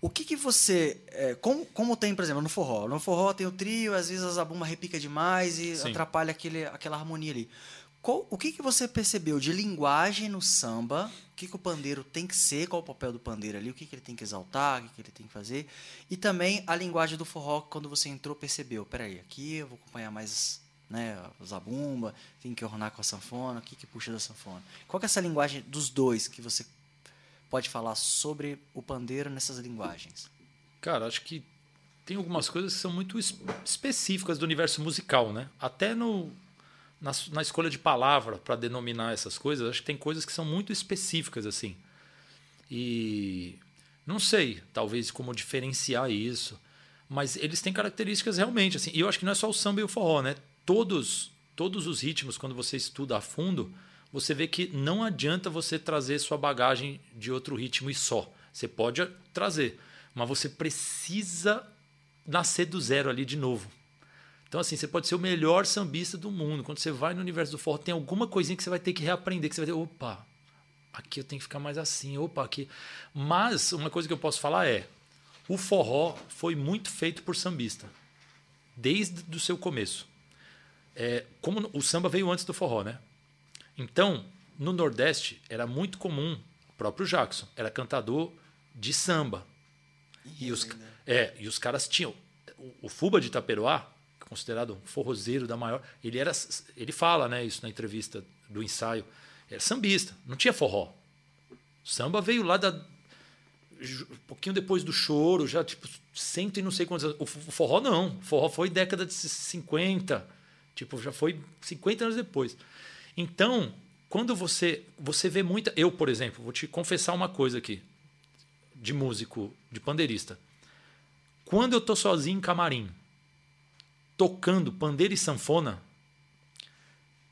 O que que você. é, como, como tem, por exemplo, no forró? No forró tem o trio, às vezes a zabumba repica demais e
Sim.
atrapalha aquele, aquela harmonia ali. Qual- o que, que você percebeu de linguagem no samba? O que, que o pandeiro tem que ser? Qual o papel do pandeiro ali? O que, que ele tem que exaltar? O que, que ele tem que fazer? E também a linguagem do forró, quando você entrou, percebeu. Peraí, aqui eu vou acompanhar mais né, zabumba, tem que ornar com a sanfona, o que, que puxa da sanfona? Qual que é essa linguagem dos dois que você pode falar sobre o pandeiro nessas linguagens?
Cara, acho que tem algumas coisas que são muito es- específicas do universo musical, né? Até no, na, na escolha de palavra para denominar essas coisas, acho que tem coisas que são muito específicas, assim. E não sei, talvez como diferenciar isso, mas eles têm características realmente, assim. E eu acho que não é só o samba e o forró, né? Todos, todos os ritmos, quando você estuda a fundo, você vê que não adianta você trazer sua bagagem de outro ritmo e só. Você pode trazer, mas você precisa nascer do zero ali de novo. Então, assim, você pode ser o melhor sambista do mundo. Quando você vai no universo do forró, tem alguma coisinha que você vai ter que reaprender, que você vai ter, opa, aqui eu tenho que ficar mais assim, opa, aqui. Mas uma coisa que eu posso falar é: o forró foi muito feito por sambista, desde o seu começo. É, como o samba veio antes do forró, né? Então, no Nordeste, era muito comum, o próprio Jackson era cantador de samba. E os, é, e os caras tinham. O, o Fuba de Itaperoá, considerado um forrozeiro da maior. Ele era. Ele fala né, isso na entrevista do ensaio. Era sambista, não tinha forró. O samba veio lá da. Um pouquinho depois do choro, já tipo, cento e não sei quantos anos. O forró não. O forró foi década de 50. Tipo, já foi 50 anos depois. Então, quando você você vê muita. Eu, por exemplo, vou te confessar uma coisa aqui de músico, de pandeirista. Quando eu tô sozinho em camarim, tocando pandeiro e sanfona,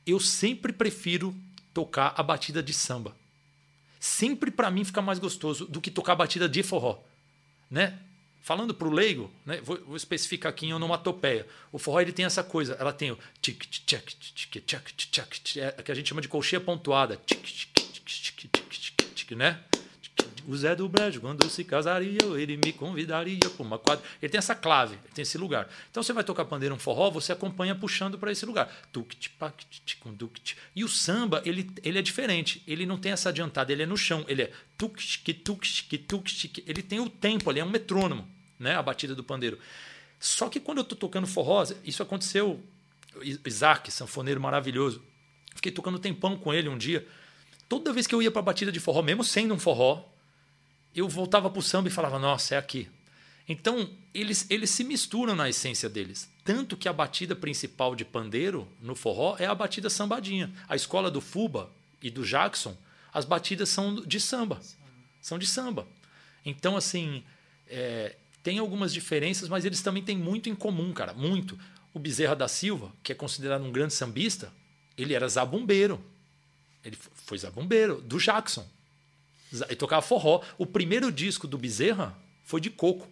eu sempre prefiro tocar a batida de samba. Sempre para mim fica mais gostoso do que tocar a batida de forró, né? Falando pro leigo, né? Vou, vou especificar aqui em onomatopeia. O forró ele tem essa coisa, ela tem o tic tic tic tic tic é, que a gente chama de colcheia pontuada, tic tic tic tic tic, né? O Zé do Brejo, quando se casaria, ele me convidaria para uma quadra. Ele tem essa clave, ele tem esse lugar. Então você vai tocar pandeiro um forró, você acompanha puxando para esse lugar. E o samba, ele, ele é diferente. Ele não tem essa adiantada, ele é no chão. Ele é tic, tuc, tic. Ele tem o tempo ali, é um metrônomo, né? A batida do pandeiro. Só que quando eu tô tocando forró, isso aconteceu. Isaac, sanfoneiro maravilhoso. Fiquei tocando tempão com ele um dia. Toda vez que eu ia para batida de forró, mesmo sendo um forró, eu voltava pro samba e falava, nossa, é aqui. Então, eles, eles se misturam na essência deles. Tanto que a batida principal de pandeiro no forró é a batida sambadinha. A escola do Fuba e do Jackson, as batidas são de samba. São de samba. Então, assim, é, tem algumas diferenças, mas eles também têm muito em comum, cara. Muito. O Bezerra da Silva, que é considerado um grande sambista, ele era zabumbeiro. Ele foi zabumbeiro, do Jackson. Ele tocava forró. O primeiro disco do Bezerra foi de coco.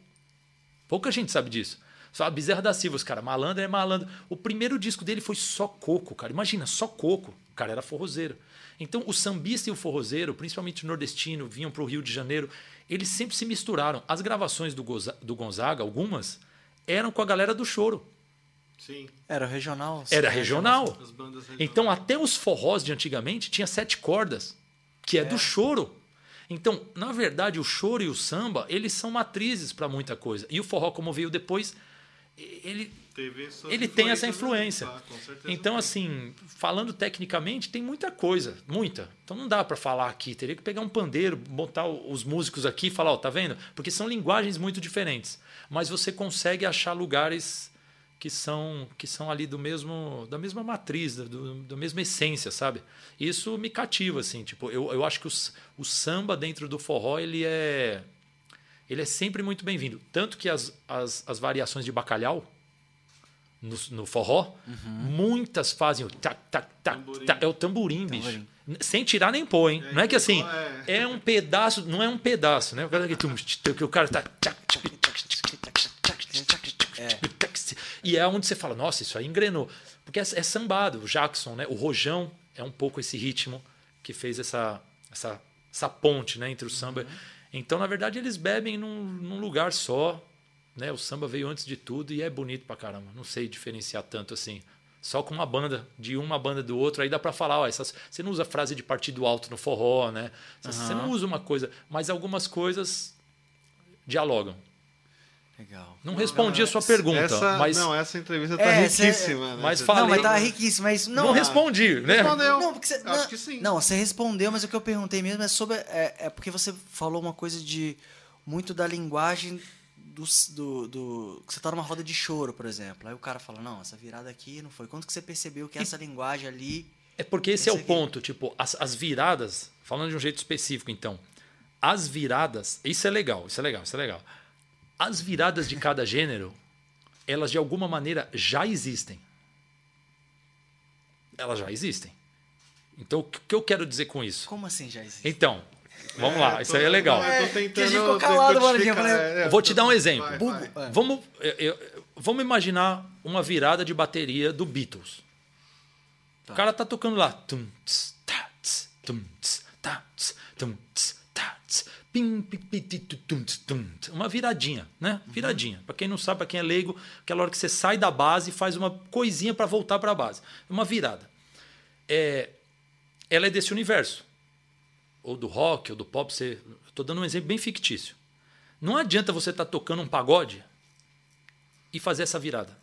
Pouca gente sabe disso. Só a Bezerra da Silva, os cara, malandro é malandro. O primeiro disco dele foi só coco, cara. Imagina, só coco. O cara era forrozeiro. Então, o sambista e o forrozeiro, principalmente o nordestino, vinham para o Rio de Janeiro, eles sempre se misturaram. As gravações do, Goza, do Gonzaga, algumas, eram com a galera do choro.
Sim.
Era regional?
Era regional.
As bandas regionais.
Então, até os forrós de antigamente tinha sete cordas, que é, do choro. Então, na verdade, o choro e o samba, eles são matrizes para muita coisa. E o forró, como veio depois, ele, ele tem essa influência.
tá? Com certeza
Então, assim, falando tecnicamente, tem muita coisa, muita. Então não dá para falar aqui, teria que pegar um pandeiro, botar os músicos aqui e falar, ó, tá vendo? Porque são linguagens muito diferentes. Mas você consegue achar lugares que são que são ali do mesmo da mesma matriz, da- do, da mesma essência, sabe? Isso me cativa assim, tipo, eu, eu acho que o, o samba dentro do forró, ele é ele é sempre muito bem-vindo. Tanto que as, as, as variações de bacalhau no, no forró, muitas fazem o tac, tac, tac. É o tamborim, bicho.
Tamborim.
Sem tirar nem pôr, hein?
É,
não é que assim,
é.
é um pedaço, não é um pedaço, né? O cara que, o cara tá. tac, tac, tac, E é onde você fala, nossa, isso aí engrenou. Porque é, é sambado. O Jackson, né? o Rojão é um pouco esse ritmo que fez essa, essa, essa ponte né? entre o samba. Então, na verdade, eles bebem num, num lugar só. Né? O samba veio antes de tudo e é bonito pra caramba. Não sei diferenciar tanto assim. Só com uma banda, de uma banda do outro, aí dá pra falar, ó, essas, você não usa frase de partido alto no forró, né? Você, você não usa uma coisa, mas algumas coisas dialogam.
Legal.
Não respondi a sua pergunta,
essa,
mas
Não, essa entrevista tá
É, essa é-
riquíssima. né?
mas fala-
Não, mas
Falei.
tá riquíssimo, mas não.
não, respondi, né?
Respondeu.
Não, porque você,
Acho
não,
que sim.
Não, você respondeu, mas o que eu perguntei mesmo é sobre. É, é porque você falou uma coisa de. Muito da linguagem do, do, do- que Você tá numa roda de choro, por exemplo. Aí o cara fala: Não, essa virada aqui não foi. Quando que você percebeu que essa linguagem ali.
É porque esse é o
aqui.
ponto, tipo, as, as viradas, falando de um jeito específico, então, as viradas, isso é legal, isso é legal, isso é legal. As viradas de cada gênero, elas de alguma maneira já existem. Elas já existem. Então, o que eu quero dizer com isso?
Como assim já existe?
Então, vamos lá,
É,
isso
tô-
aí é legal.
não, eu tô
É,
tentando
que a gente ficou calado, mano, eu falei-
é,
vou te dar um exemplo.
vai, vai.
É.
Vamos, eu- eu- vamos imaginar uma virada de bateria do Beatles. O cara tá tocando lá. Tum, tss, tá, tss, tum, tss, tá, tss, tum, tss, Uma viradinha, né? Viradinha. Pra quem não sabe, pra quem é leigo, aquela hora que você sai da base e faz uma coisinha pra voltar pra base. Uma virada. É, ela é desse universo. Ou do rock, ou do pop. Você, Estou dando um exemplo bem fictício. Não adianta você estar tocando um pagode e fazer essa virada.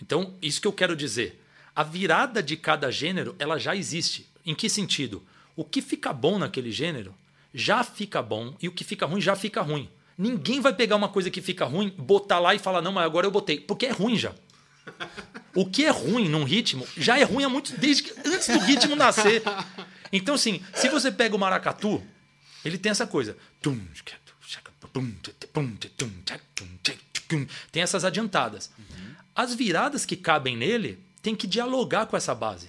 Então, isso que eu quero dizer. A virada de cada gênero, ela já existe. Em que sentido? O que fica bom naquele gênero já fica bom e o que fica ruim já fica ruim. Ninguém vai pegar uma coisa que fica ruim, botar lá e falar, não, mas agora eu botei. Porque é ruim já. O que é ruim num ritmo já é ruim há muito desde que, antes do ritmo nascer. Então, assim, se você pega o maracatu, ele tem essa coisa. Tem essas adiantadas. As viradas que cabem nele tem que dialogar com essa base.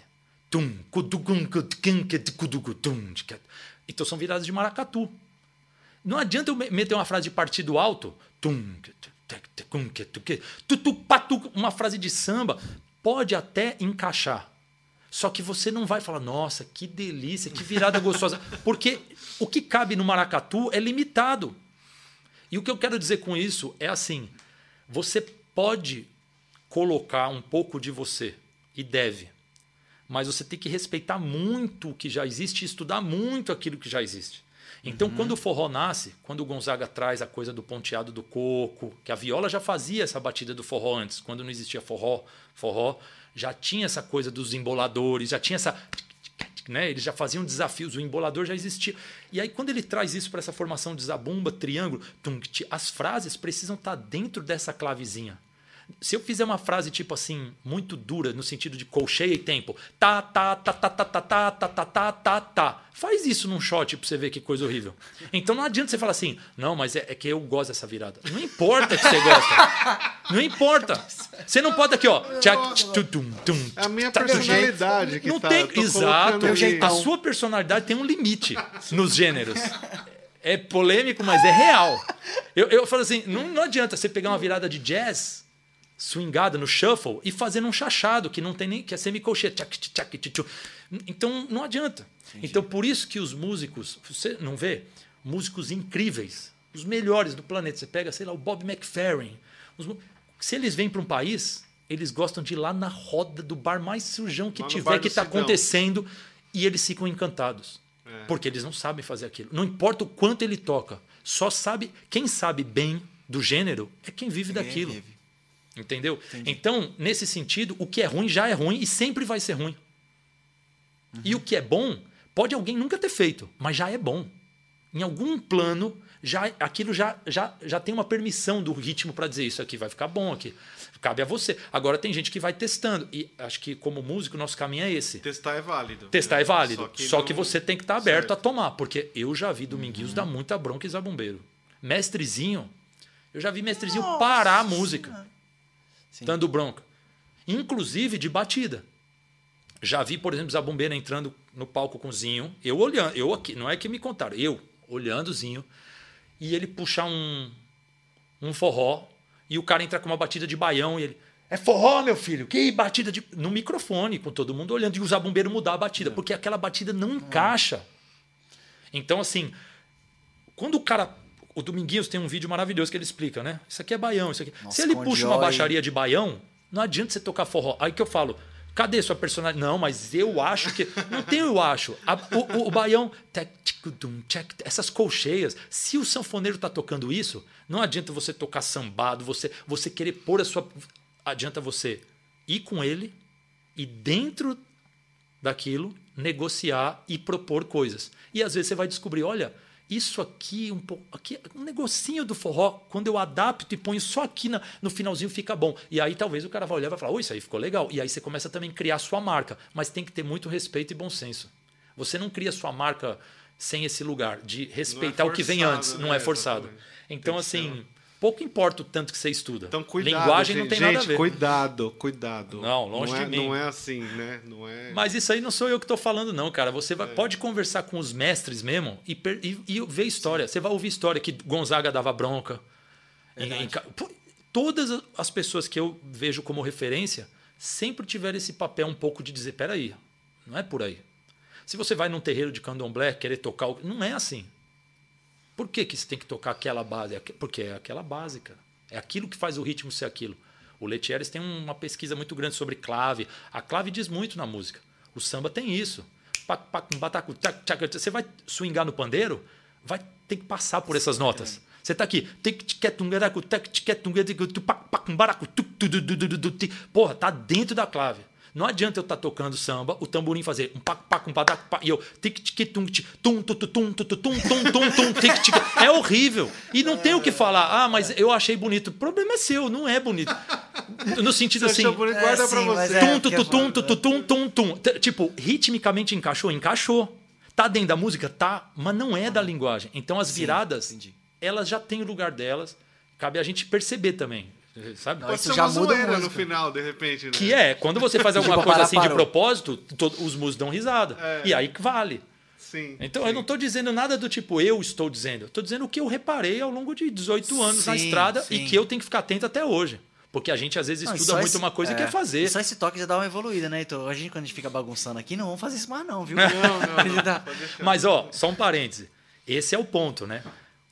Então são viradas de maracatu. Não adianta eu me- meter uma frase de partido alto, uma frase de samba, pode até encaixar. Só que você não vai falar, nossa, que delícia, que virada gostosa. *laughs* Porque o que cabe no maracatu é limitado. E o que eu quero dizer com isso é assim: você pode colocar um pouco de você, e deve, mas você tem que respeitar muito o que já existe e estudar muito aquilo que já existe. Então, quando o forró nasce, quando o Gonzaga traz a coisa do ponteado do coco, que a viola já fazia essa batida do forró antes, quando não existia forró, forró já tinha essa coisa dos emboladores, já tinha essa né? Eles já faziam desafios, o embolador já existia. E aí, quando ele traz isso para essa formação de zabumba, triângulo, as frases precisam estar dentro dessa clavezinha. Se eu fizer uma frase tipo assim, muito dura, no sentido de colcheia e tempo, tá, tá, tá, tá, tá, tá, tá, tá, tá, tá, tá, tá. Faz isso num shot pra você ver que coisa horrível. Então não adianta você falar assim, não, mas é, é que eu gosto dessa virada. Não importa que você gosta. Não importa. Você não pode aqui, ó.
É a minha personalidade que
não
tá,
tem, exato. A sua personalidade tem um limite nos gêneros. É polêmico, mas é real. Eu, eu falo assim, não, não adianta você pegar uma virada de jazz swingada no shuffle e fazendo um chachado que não tem nem que é semicolcheia. Então não adianta. Entendi. Então por isso que os músicos, você não vê músicos incríveis, os melhores do planeta. Você pega, sei lá, o Bob McFerrin. Os, se eles vêm para um país, eles gostam de ir lá na roda do bar mais surjão que lá tiver que está acontecendo e eles ficam encantados. É. Porque eles não sabem fazer aquilo. Não importa o quanto ele toca, só sabe quem sabe bem do gênero é quem vive daquilo. Vive. Entendeu? Entendi. Então, nesse sentido, o que é ruim já é ruim e sempre vai ser ruim. Uhum. E o que é bom, pode alguém nunca ter feito, mas já é bom. Em algum plano, já aquilo já, já, já tem uma permissão do ritmo para dizer isso aqui vai ficar bom aqui. Cabe a você. Agora tem gente que vai testando. E acho que, como músico, nosso caminho é esse.
Testar é válido.
Testar é válido. Só que, Só que você tem que estar tá aberto certo. a tomar. Porque eu já vi Dominguinhos uhum. dar muita bronca e zabumbeiro. Mestrezinho, eu já vi mestrezinho Nossa. parar a música. Sim. dando bronca. Inclusive de batida. Já vi, por exemplo, Zabumbeira entrando no palco com o Zinho, eu olhando, eu aqui, não é que me contaram, eu olhando o Zinho, e ele puxar um, um forró, e o cara entra com uma batida de baião, e ele, é forró, meu filho, que batida de. No microfone, com todo mundo olhando, e o Zabumbeiro mudar a batida, é. porque aquela batida não encaixa. Então, assim, quando o cara o Dominguinhos tem um vídeo maravilhoso que ele explica, né? Isso aqui é baião, isso aqui. Nossa, Se ele puxa uma baixaria de baião, não adianta você tocar forró. Aí que eu falo, cadê sua personalidade? Não, mas eu acho que. Não tem eu acho. A, o, o, o, baião. Essas colcheias. Se o sanfoneiro está tocando isso, não adianta você tocar sambado, você, você querer pôr a sua. Adianta você ir com ele e dentro daquilo negociar e propor coisas. E às vezes você vai descobrir, olha isso aqui, um pouco, aqui, um negocinho do forró, quando eu adapto e ponho só aqui na, no finalzinho fica bom. E aí talvez o cara vai olhar e vai falar, oh, isso aí ficou legal. E aí você começa também a criar sua marca, mas tem que ter muito respeito e bom senso. Você não cria sua marca sem esse lugar de respeitar é forçado, o que vem antes, né? não é forçado. Então assim, pouco importa o tanto que você estuda.
Então, cuidado,
Linguagem
gente,
não tem
gente,
nada a ver.
Cuidado, cuidado.
Não, longe
não
de
é,
mim.
Não é assim, né? Não é...
Mas isso aí não sou eu que estou falando, não, cara. Você vai, é. pode conversar com os mestres mesmo e, e, e, ver história. Você vai ouvir história que Gonzaga dava bronca. Em, em, todas as pessoas que eu vejo como referência sempre tiveram esse papel um pouco de dizer: peraí, não é por aí. Se você vai num terreiro de candomblé querer tocar. Não é assim. Por que, que você tem que tocar aquela base? Porque é aquela base, cara. É aquilo que faz o ritmo ser aquilo. O Letieres tem uma pesquisa muito grande sobre clave. A clave diz muito na música. O samba tem isso. Você vai swingar no pandeiro, vai ter que passar por essas notas. Você está aqui. Porra, tá dentro da clave. Não adianta eu estar tá tocando samba, o tamborim fazer um pac pac um padac e eu tic tic tum tum tum tum tum tum tum tum tum tic tic é horrível. E não tem o que falar. Ah, mas eu achei bonito. O problema é seu, não é bonito. No sentido assim,
bonito, guarda para você.
Tum tum tum tum tum tum tum. Tipo, ritmicamente encaixou, encaixou. Tá dentro da música, tá, mas não é da linguagem. Então as viradas, elas já têm o lugar delas. Cabe a gente perceber também. *laughs* Sabe?
Pode isso já muda no final, de repente. Né?
Que é, quando você faz *laughs* alguma tipo, coisa assim parou. de propósito, os músicos dão risada. É. E aí que vale.
Sim,
então
sim.
eu não estou dizendo nada do tipo eu estou dizendo. Estou dizendo o que eu reparei ao longo de 18 anos sim, na estrada sim. e que eu tenho que ficar atento até hoje. Porque a gente às vezes não, estuda muito esse, uma coisa é, e quer fazer.
Só esse toque já dá uma evoluída, né, então A gente, quando a gente fica bagunçando aqui, não vamos fazer isso mais, não, viu?
Não, não, não. *laughs*
Mas, ó, só um parêntese. Esse é o ponto, né?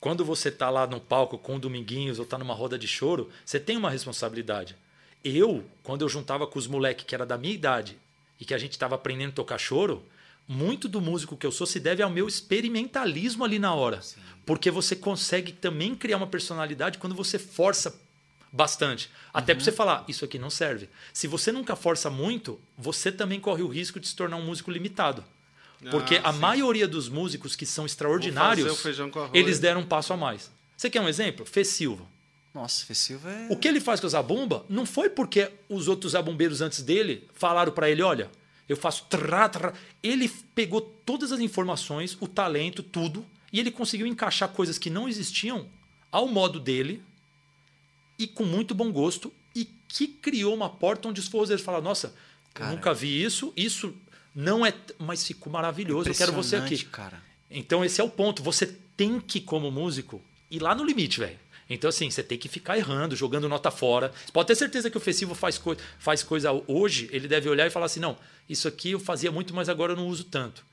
Quando você está lá no palco com o Dominguinhos ou está numa roda de choro, você tem uma responsabilidade. Eu, quando eu juntava com os moleques que era da minha idade e que a gente estava aprendendo a tocar choro, muito do músico que eu sou se deve ao meu experimentalismo ali na hora. Sim. Porque você consegue também criar uma personalidade quando você força bastante. Até uhum. para você falar, isso aqui não serve. Se você nunca força muito, você também corre o risco de se tornar um músico limitado. Porque
Ah,
a
sim.
maioria dos músicos que são extraordinários, eles deram um passo a mais. Você quer um exemplo? Fê Silva.
Nossa, Fê Silva é.
O que ele faz com o Zabumba não foi porque os outros zabumbeiros antes dele falaram para ele, olha, eu faço trá, trá. Ele pegou todas as informações, o talento, tudo, e ele conseguiu encaixar coisas que não existiam ao modo dele e com muito bom gosto e que criou uma porta onde os forrozeiros falaram, nossa,
Cara.
eu nunca vi isso, isso não é, mas ficou maravilhoso, eu quero você aqui.
Cara.
Então esse é o ponto. Você tem que, como músico, ir lá no limite, velho. Então, assim, você tem que ficar errando, jogando nota fora. Você pode ter certeza que o Festivo faz, coi faz coisa hoje, ele deve olhar e falar assim: não, isso aqui eu fazia muito, mas agora eu não uso tanto.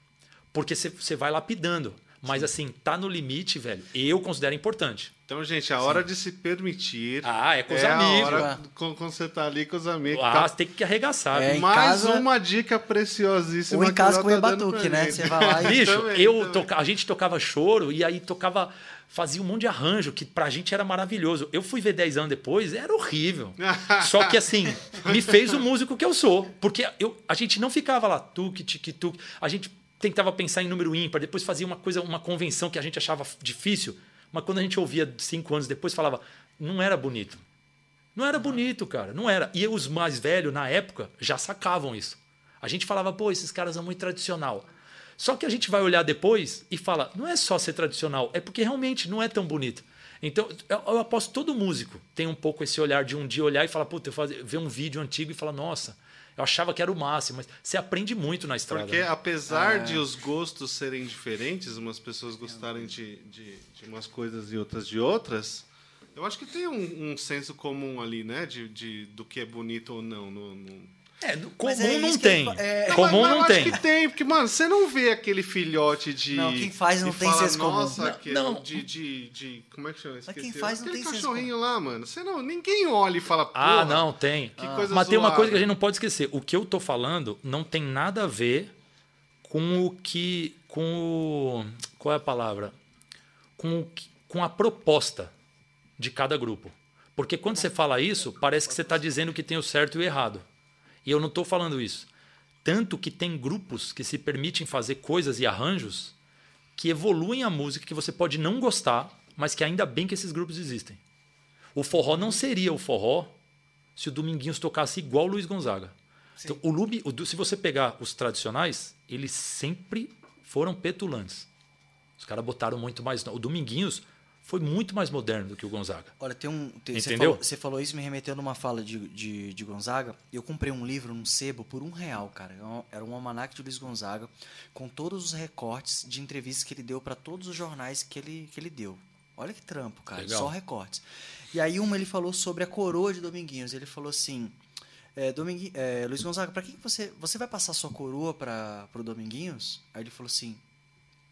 Porque você vai lapidando. Mas, assim, tá no limite, velho, eu considero importante.
Então, gente, a hora de se permitir.
Ah, é com os
é
amigos.
A hora quando quando você tá ali com os amigos.
Ah,
tá-
você tem que arregaçar.
É,
Mais
casa-
uma dica preciosíssima.
Ou em casa com o
tá dando
batuque,
pra
né? Você vai lá e. *laughs*
Bicho,
Também,
eu
também.
toca- a gente tocava choro e aí tocava. Fazia um monte de arranjo que pra gente era maravilhoso. Eu fui ver 10 anos depois, era horrível. *laughs* Só que assim, me fez o músico que eu sou. Porque eu, a gente não ficava lá, tuque, tique, tuque. A gente tentava pensar em número ímpar, depois fazia uma coisa, uma convenção que a gente achava difícil. Mas quando a gente ouvia cinco anos depois, falava, não era bonito. Não era bonito, cara. Não era. E os mais velhos, na época, já sacavam isso. A gente falava, pô, esses caras são muito tradicional. Só que a gente vai olhar depois e fala, não é só ser tradicional, é porque realmente não é tão bonito. Então, eu, eu aposto todo músico tem um pouco esse olhar de um dia olhar e falar, puta, ver um vídeo antigo e falar, nossa, eu achava que era o máximo, mas você aprende muito na estrada.
Porque
né?
apesar
É.
de os gostos serem diferentes, umas pessoas gostarem de, de, de umas coisas e outras de outras, eu acho que tem um, um senso comum ali, né? De, de, do que é bonito ou não. no- no-
É, no-
Mas
comum
é
não tem.
é-
Não,
comum
mas- mas
não tem.
acho que tem, porque, mano, você não vê aquele filhote de.
Não, quem faz não tem
fala,
senso comum.
Nossa,
Não,
que
não.
De, de, de. Como é que chama?
Mas quem faz não
Aquele
tem senso
cachorrinho lá, mano. Você não, ninguém olha e fala,
Ah, não, tem.
Que coisa
Mas tem uma
zoada.
coisa que a gente não pode esquecer. O que eu tô falando não tem nada a ver com o que. com o. Qual é a palavra? Com, o que- com a proposta de cada grupo. Porque quando você fala isso, parece que você está dizendo que tem o certo e o errado. E eu não estou falando isso. Tanto que tem grupos que se permitem fazer coisas e arranjos que evoluem a música que você pode não gostar, mas que ainda bem que esses grupos existem. O forró não seria o forró se o Dominguinhos tocasse igual o Luiz Gonzaga. Então, o Lube, o se você pegar os tradicionais, eles sempre foram petulantes. Os caras botaram muito mais. O Dominguinhos foi muito mais moderno do que o Gonzaga.
Olha, tem um. Tem, você,
Entendeu?
falou, você falou isso me remeteu numa fala de, de, de Gonzaga. Eu comprei um livro num sebo por um real, cara. Era um- Era um almanac de Luiz Gonzaga com todos os recortes de entrevistas que ele deu para todos os jornais que ele, que ele deu. Olha que trampo, cara.
Legal.
Só recortes. E aí uma ele falou sobre a coroa de Dominguinhos. Ele falou assim. É, Domingui- é, Luiz Gonzaga, para quem que você você vai passar sua coroa para pro Dominguinhos? Aí ele falou assim: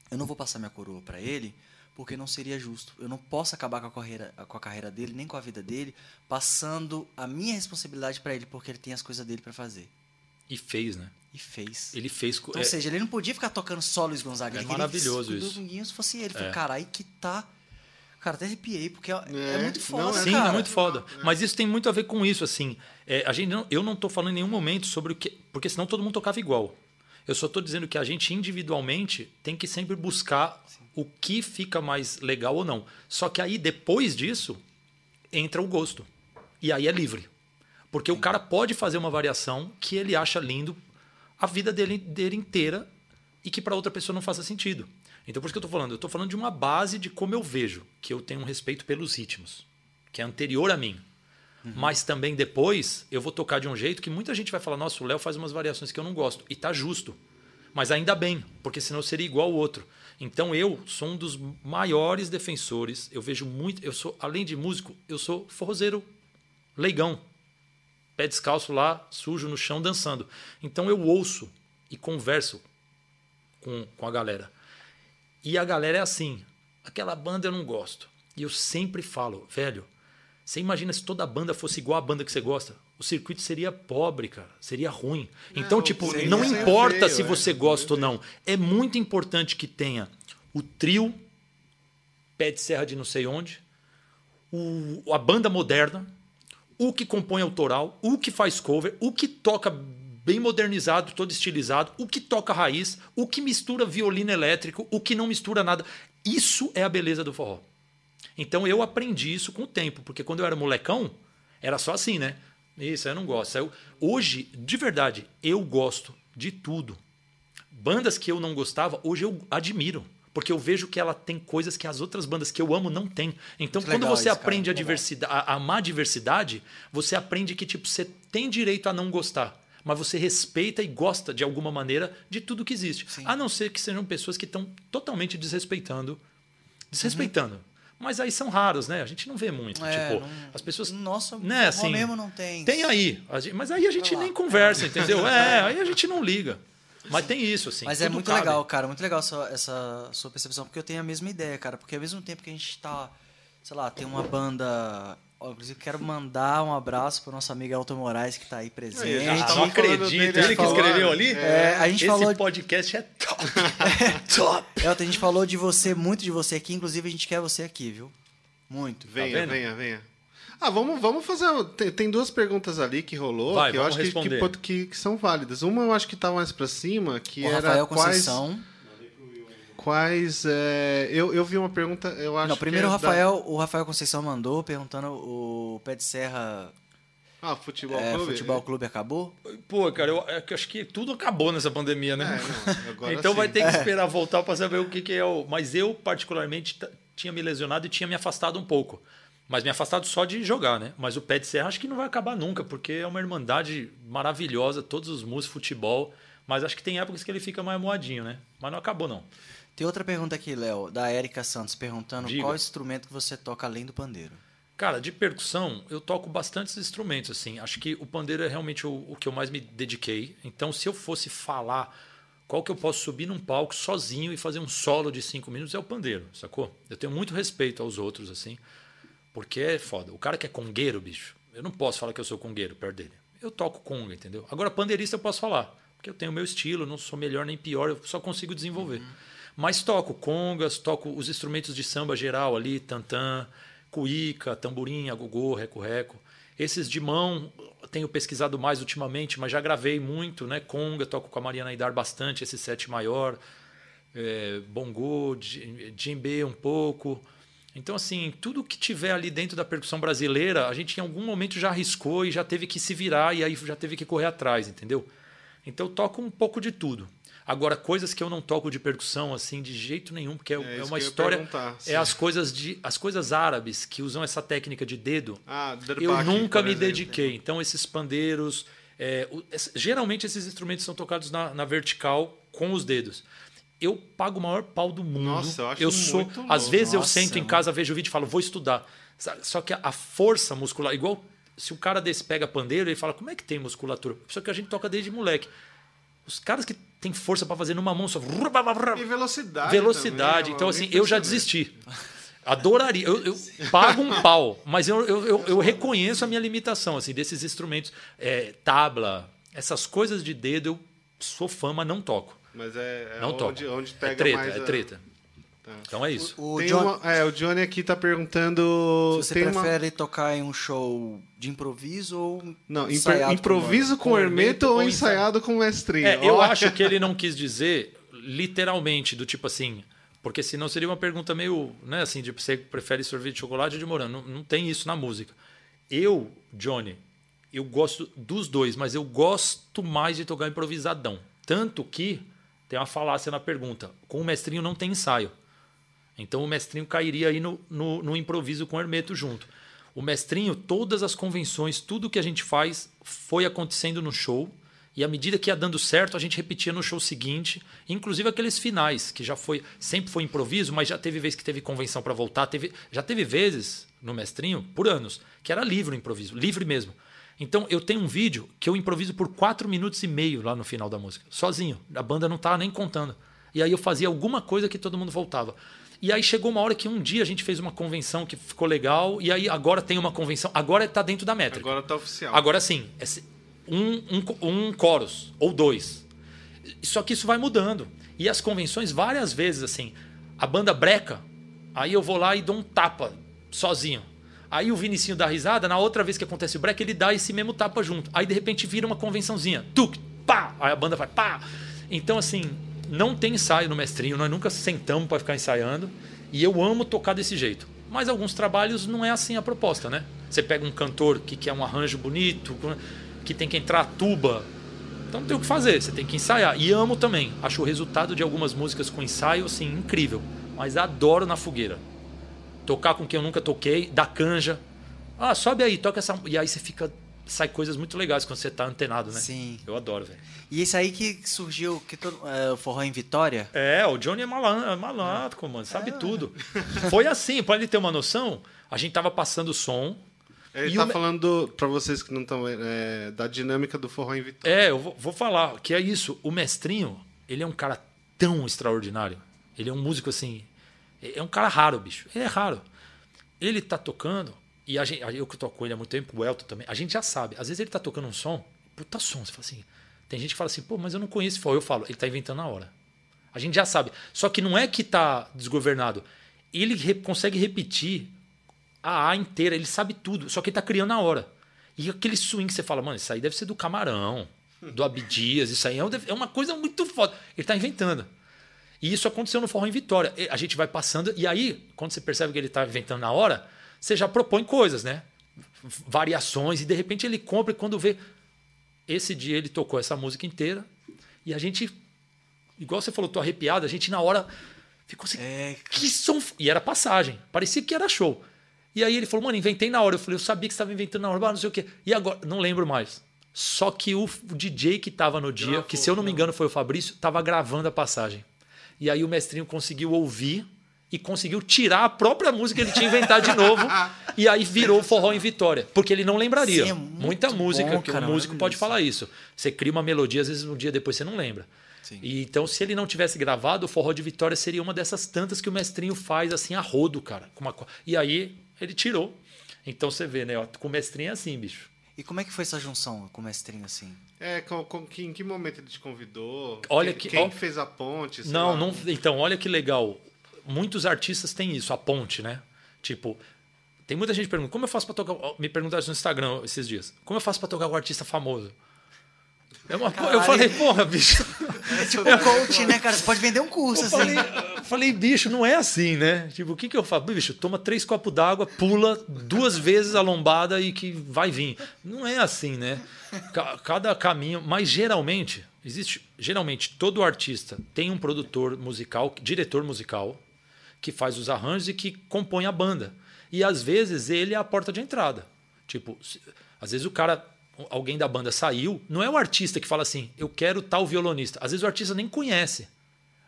eu não vou passar minha coroa para ele porque não seria justo. Eu não posso acabar com a carreira, com a carreira dele, nem com a vida dele, passando a minha responsabilidade para ele, porque ele tem as coisas dele para fazer.
E fez, né?
E fez.
Ele fez.
Então,
é,
Ou seja, ele não podia ficar tocando só Luiz Gonzaga.
É
ele
maravilhoso isso.
Dominguinhos fosse ele. Falei,
É.
cara, aí que tá. Cara, até arrepiei, porque é, é
É,
muito
não,
foda,
é
Sim,
cara.
é muito foda. Mas isso tem muito a ver com isso, assim. É, a gente não, eu não estou falando em nenhum momento sobre o que. Porque senão todo mundo tocava igual. Eu só estou dizendo que a gente individualmente tem que sempre buscar o que fica mais legal ou não. Só que aí, depois disso, entra o gosto. E aí é livre. Porque o cara pode fazer uma variação que ele acha lindo a vida dele, dele inteira e que para outra pessoa não faça sentido. Então, por isso que eu estou falando. Eu estou falando de uma base de como eu vejo, que eu tenho um respeito pelos ritmos, que é anterior a mim. Mas também depois eu vou tocar de um jeito que muita gente vai falar: nossa, o Léo faz umas variações que eu não gosto. E tá justo. Mas ainda bem, porque senão seria igual o outro. Então eu sou um dos maiores defensores. Eu vejo muito. Eu sou, além de músico, eu sou forrozeiro leigão. Pé descalço lá, sujo no chão, dançando. Então eu ouço e converso com, com a galera. E a galera é assim: aquela banda eu não gosto. E eu sempre falo, velho, você imagina se toda banda fosse igual a banda que você gosta? O circuito seria pobre, cara. Seria ruim. Então,
Não,
tipo,
seria
não importa
feio,
se
é.
você gosta ou não. É muito importante que tenha o trio, pé de serra de não sei onde, o, a banda moderna, o que compõe autoral, o que faz cover, o que toca bem modernizado, todo estilizado, o que toca raiz, o que mistura violino elétrico, o que não mistura nada. Isso é a beleza do forró. Então eu aprendi isso com o tempo, porque quando eu era molecão, era só assim, né? Isso, eu não gosto. Eu, hoje, de verdade, eu gosto de tudo. Bandas que eu não gostava, hoje eu admiro. Porque eu vejo que ela tem coisas que as outras bandas que eu amo não tem. Então,
Muito
quando você
isso,
aprende
cara.
a diversidade, a, amar a diversidade, você aprende que tipo você tem direito a não gostar, mas você respeita e gosta de alguma maneira de tudo que existe.
Sim.
A não ser que sejam pessoas que estão totalmente desrespeitando, desrespeitando. Mas aí são raros, né? A gente não vê muito.
É,
tipo,
não-
as pessoas
Nossa,
Né,
o
assim,
mesmo não tem.
tem aí, mas aí a gente nem conversa, entendeu? *laughs* É, aí a gente não liga. Mas tem isso, assim.
Mas é muito
cabe.
legal, cara, muito legal essa, essa sua percepção, porque eu tenho a mesma ideia, cara. Porque ao mesmo tempo que a gente tá, sei lá, tem uma banda. Ó, Inclusive, quero mandar um abraço pro nosso amigo Elton Moraes, que tá aí presente.
Aí, a gente
Ah, não acredito, ele que escreveu ali?
É, a gente
Esse
falou.
podcast é top. *laughs* top.
Elton, a gente falou de você, muito de você aqui, inclusive a gente quer você aqui, viu? Muito.
Venha,
vendo?
venha, venha. Ah, vamos, vamos fazer. Tem, duas perguntas ali que rolou
Vai,
que eu acho que, que, que- que são válidas. Uma eu acho que tá mais pra cima, que
o
era
Rafael
quais.
Conceição.
Quais. É, eu, eu vi uma pergunta, eu acho
Não, primeiro o
que é da-
Rafael, o Rafael Conceição mandou, perguntando o Pé de Serra
Ah, futebol
é,
clube.
Futebol Clube acabou?
Pô, cara, eu, é eu acho que tudo acabou nessa pandemia, né?
É, *laughs*
então vai
sim.
ter que esperar voltar para saber o que, que é o. Mas eu, particularmente, tinha me lesionado e tinha me afastado um pouco. Mas me afastado só de jogar, né? Mas o pé de serra acho que não vai acabar nunca, porque é uma irmandade maravilhosa, todos os músicos, futebol. Mas acho que tem épocas que ele fica mais moadinho, né? Mas não acabou, não.
Tem outra pergunta aqui, Léo, da Érica Santos, perguntando
Diga.
qual instrumento que você toca além do pandeiro.
Cara, de percussão, eu toco bastantes instrumentos, assim. Acho que o pandeiro é realmente o, o que eu mais me dediquei. Então, se eu fosse falar qual que eu posso subir num palco sozinho e fazer um solo de cinco minutos, é o pandeiro, sacou? Eu tenho muito respeito aos outros, assim. Porque é foda. O cara que é congueiro, bicho, eu não posso falar que eu sou congueiro perto dele. Eu toco conga, entendeu? Agora, pandeirista eu posso falar. Porque eu tenho o meu estilo, não sou melhor nem pior, eu só consigo desenvolver. Mas toco congas, toco os instrumentos de samba geral ali, tantã, cuíca, tamborim, agogô, reco-reco. Esses de mão tenho pesquisado mais ultimamente, mas já gravei muito, né? Conga, toco com a Mariana Idar bastante, esse sete maior, é, bongô, dj- djembe um pouco. Então, assim, tudo que tiver ali dentro da percussão brasileira, a gente em algum momento já arriscou e já teve que se virar e aí já teve que correr atrás, entendeu? Então, toco um pouco de tudo. Agora, coisas que eu não toco de percussão, assim, de jeito nenhum, porque é,
É
é uma
eu
história. É as coisas, de, as coisas árabes que usam essa técnica de dedo.
Ah,
Eu nunca me
exemplo.
dediquei. Então, esses pandeiros. é, o- es- geralmente, esses instrumentos são tocados na, na vertical com os dedos. Eu pago o maior pau do mundo.
Nossa, eu acho
sou.
muito
Às
louco.
vezes eu
Nossa,
sento em
mano.
casa, vejo o vídeo e falo, vou estudar. Só que a, a força muscular, igual se o cara desse pega pandeiro, ele fala, como é que tem musculatura? Só que a gente toca desde moleque. Os caras que têm força para fazer numa mão só.
E velocidade.
Velocidade.
também, é
então,
uma
assim, eu já desisti. Adoraria. Eu, eu pago um pau, mas eu, eu, eu, reconheço a minha limitação, assim, desses instrumentos. É, tabla, essas coisas de dedo, eu sou fã, mas não toco.
Mas é, é
Não toco.
onde, onde pega
é treta,
mais
é
a-
treta.
Tá.
Então é isso.
O
Tem
John,
uma- é, o Johnny aqui tá perguntando.
se você
tem uma-
prefere tocar em um show de improviso ou
Não, improviso com,
Com
hermeto
hermeto
ou ensaiado com mestrinho?
É, eu acho que ele não quis dizer literalmente, do tipo assim. Porque senão seria uma pergunta meio, né, assim, de você prefere sorvete de chocolate ou de morango. Não, não tem isso na música. Eu, Johnny, eu gosto dos dois, mas eu gosto mais de tocar improvisadão. Tanto que tem uma falácia na pergunta. Com o mestrinho não tem ensaio. Então o mestrinho cairia aí no, no, no improviso com o Hermeto junto. O mestrinho, todas as convenções, tudo que a gente faz foi acontecendo no show. E à medida que ia dando certo, a gente repetia no show seguinte, inclusive aqueles finais, que já foi, sempre foi improviso, mas já teve vez que teve convenção para voltar, teve, já teve vezes no mestrinho, por anos, que era livre o improviso, livre mesmo. Então eu tenho um vídeo que eu improviso por quatro minutos e meio lá no final da música, sozinho. A banda não tava nem contando. E aí eu fazia alguma coisa que todo mundo voltava. E aí chegou uma hora que um dia a gente fez uma convenção que ficou legal, e aí agora tem uma convenção, agora está dentro da métrica.
Agora tá oficial.
Agora sim, é um, um, um chorus ou dois. Só que isso vai mudando. E as convenções, várias vezes, assim, a banda breca, aí eu vou lá e dou um tapa sozinho. Aí o Vinicinho dá risada, na outra vez que acontece o break, ele dá esse mesmo tapa junto. Aí de repente vira uma convençãozinha. Tuc, pá, aí a banda vai pá. Então, assim, não tem ensaio no mestrinho, nós nunca sentamos para ficar ensaiando. E eu amo tocar desse jeito. Mas alguns trabalhos não é assim a proposta, né? Você pega um cantor que quer um arranjo bonito, que tem que entrar a tuba. Então não tem o que fazer, você tem que ensaiar. E amo também. Acho o resultado de algumas músicas com ensaio, assim, incrível. Mas adoro na fogueira. Tocar com quem eu nunca toquei, da canja. Ah, sobe aí, toca essa. E aí você fica sai coisas muito legais quando você tá antenado, né?
Sim.
Eu adoro, velho.
E isso aí que surgiu, que todo, é, o Forró em Vitória?
É, o Johnny é malandro, é malandro mano, sabe é. tudo. Foi assim, para ele ter uma noção, a gente tava passando o som.
Ele tá o... falando para vocês que não estão é, da dinâmica do Forró em Vitória.
É, eu vou, vou falar que é isso. O mestrinho, ele é um cara tão extraordinário. Ele é um músico assim, é um cara raro, bicho. Ele é raro. Ele tá tocando, e a gente, eu que toco com ele há muito tempo, o Elton também, a gente já sabe. Às vezes ele tá tocando um som, puta som, você fala assim. Tem gente que fala assim, pô, mas eu não conheço esse Eu falo, ele tá inventando na hora. A gente já sabe. Só que não é que tá desgovernado. Ele re consegue repetir a A inteira, ele sabe tudo, só que ele tá criando na hora. E aquele swing que você fala, mano, isso aí deve ser do Camarão, do Abdias, isso aí é, é uma coisa muito foda. Ele tá inventando. E isso aconteceu no Forró em Vitória. A gente vai passando, e aí, quando você percebe que ele tá inventando na hora, você já propõe coisas, né? Variações, e de repente ele compra e quando vê. Esse dia ele tocou essa música inteira e a gente, igual você falou, tô arrepiado, a gente na hora ficou assim, é... que som. E era passagem, parecia que era show. E aí ele falou, mano, inventei na hora. Eu falei, eu sabia que você estava inventando na hora, não sei o quê. E agora, não lembro mais. Só que o DJ que estava no dia, que se eu não me engano foi o Fabrício, estava gravando a passagem. E aí o mestrinho conseguiu ouvir e conseguiu tirar a própria música que ele tinha inventado de novo. *laughs* e aí virou forró em Vitória. Porque ele não lembraria. Sim, é Muita música, bom, que cara, o músico pode falar isso. Você cria uma melodia, às vezes um dia depois você não lembra. E, então, se ele não tivesse gravado, o forró de Vitória seria uma dessas tantas que o mestrinho faz assim a rodo, cara. Uma... E aí ele tirou. Então você vê, né? Ó, com o mestrinho é assim, bicho.
E como é que foi essa junção com o mestrinho assim?
É, com, com, que, em que momento ele te convidou?
Olha
quem,
que,
quem ó, fez a ponte?
Não, não. Então, olha que legal muitos artistas têm isso, a ponte, né? Tipo, tem muita gente que pergunta, como eu faço para tocar. Me perguntaram no Instagram esses dias, como eu faço para tocar com um artista famoso? É uma, eu falei, porra, bicho.
É tipo um coach, né, cara? Você pode vender um curso,
eu
assim.
Falei, falei, bicho, não é assim, né? Tipo, o que, que eu faço? Bicho, toma três copos d'água, pula duas vezes a lombada e que vai vir. Não é assim, né? Cada caminho. Mas geralmente, existe. Geralmente, todo artista tem um produtor musical, diretor musical, que faz os arranjos e que compõe a banda. E às vezes ele é a porta de entrada. Tipo, às vezes o cara, alguém da banda saiu, não é o artista que fala assim, eu quero tal violonista. Às vezes o artista nem conhece,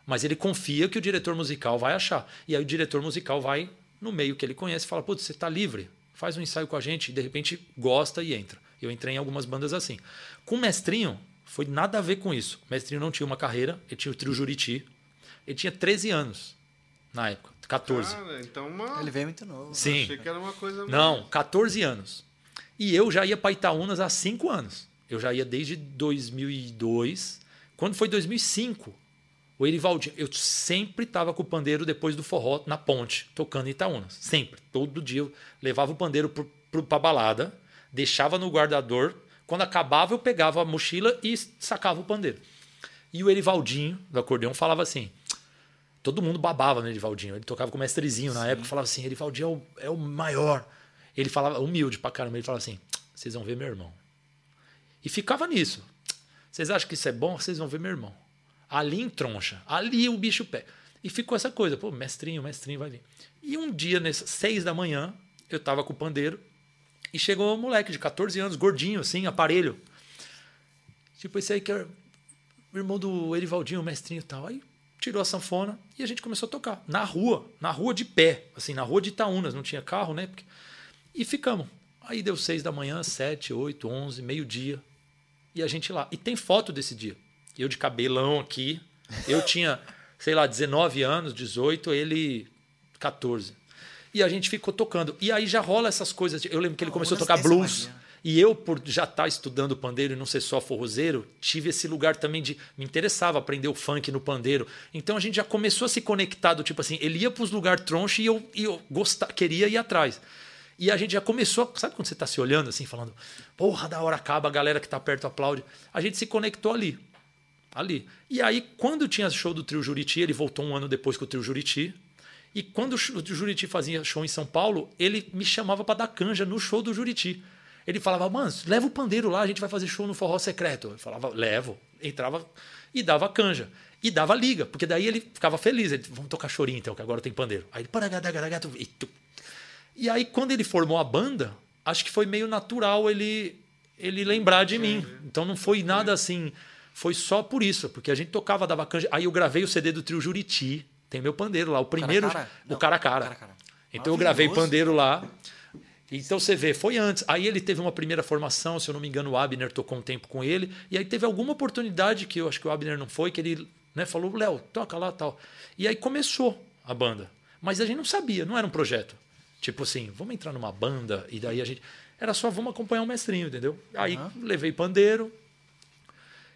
mas ele confia que o diretor musical vai achar. E aí o diretor musical vai no meio que ele conhece e fala, putz, você está livre, faz um ensaio com a gente, e de repente gosta e entra. Eu entrei em algumas bandas assim. Com o Mestrinho, foi nada a ver com isso. O Mestrinho não tinha uma carreira, ele tinha o trio Juriti, ele tinha 13 anos na época. 14.
Cara, então uma...
Ele veio muito novo.
Sim.
Achei que era uma coisa.
Não, 14 anos. E eu já ia para Itaúnas há 5 anos. Eu já ia desde 2002. Quando foi 2005, o Erivaldinho, eu sempre estava com o pandeiro depois do forró na ponte, tocando em Itaúnas. Sempre. Todo dia eu levava o pandeiro para a balada, deixava no guardador. Quando acabava, eu pegava a mochila e sacava o pandeiro. E o Erivaldinho, do acordeão, falava assim: todo mundo babava no Edivaldinho. Ele tocava com o mestrezinho na época, falava assim: Edivaldinho é o, é o maior. Ele falava, humilde pra caramba, ele falava assim: vocês vão ver meu irmão. E ficava nisso. Vocês acham que isso é bom? Vocês vão ver meu irmão. Ali em troncha, ali o bicho pé. E ficou essa coisa, pô, mestrinho, mestrinho vai vir. E um dia, nessas seis da manhã, eu tava com o pandeiro e chegou um moleque de 14 anos, gordinho, assim, aparelho. Tipo, esse aí que é o irmão do Erivaldinho, o mestrinho e tal. Aí tirou a sanfona e a gente começou a tocar. Na rua, na rua de pé, assim, na rua de Itaúnas, não tinha carro, né? E ficamos. Aí deu seis da manhã, sete, oito, onze, meio-dia. E a gente lá. E tem foto desse dia. Eu de cabelão aqui. Eu tinha, *laughs* sei lá, 19 anos, 18, ele 14. E a gente ficou tocando. E aí já rola essas coisas. Eu lembro que ele começou a tocar blues. E eu, por já estar tá estudando pandeiro e não ser só forrozeiro, tive esse lugar também de. Me interessava aprender o funk no pandeiro. Então a gente já começou a se conectar do tipo assim, ele ia para uns lugares troncho e eu, e eu queria ir atrás. E a gente já começou, sabe quando você está se olhando assim, falando, porra, da hora acaba, a galera que está perto aplaude. A gente se conectou ali. Ali. E aí, quando tinha show do Trio Juriti, ele voltou um ano depois com o Trio Juriti. E quando o Juriti fazia show em São Paulo, ele me chamava para dar canja no show do Juriti. Ele falava, mano, leva o pandeiro lá, a gente vai fazer show no Forró Secreto. Eu falava, levo. Entrava e dava canja. E dava liga, porque daí ele ficava feliz. Ele, vamos tocar chorinho então, que agora tem pandeiro. Aí ele, e aí, quando ele formou a banda, acho que foi meio natural ele, ele lembrar de mim. Então não foi nada assim. Foi só por isso, porque a gente tocava, dava canja. Aí eu gravei o CD do trio Juriti. Tem meu pandeiro lá, o primeiro. Cara, cara. O cara a cara, cara. Então eu gravei pandeiro lá. Então você vê, foi antes. Aí ele teve uma primeira formação, se eu não me engano, o Abner tocou um tempo com ele. E aí teve alguma oportunidade que eu acho que o Abner não foi, que ele né, falou, Léo, toca lá tal. E aí começou a banda. Mas a gente não sabia, não era um projeto. Tipo assim, vamos entrar numa banda e daí a gente. Era só vamos acompanhar o mestrinho, entendeu? Aí uhum. levei pandeiro,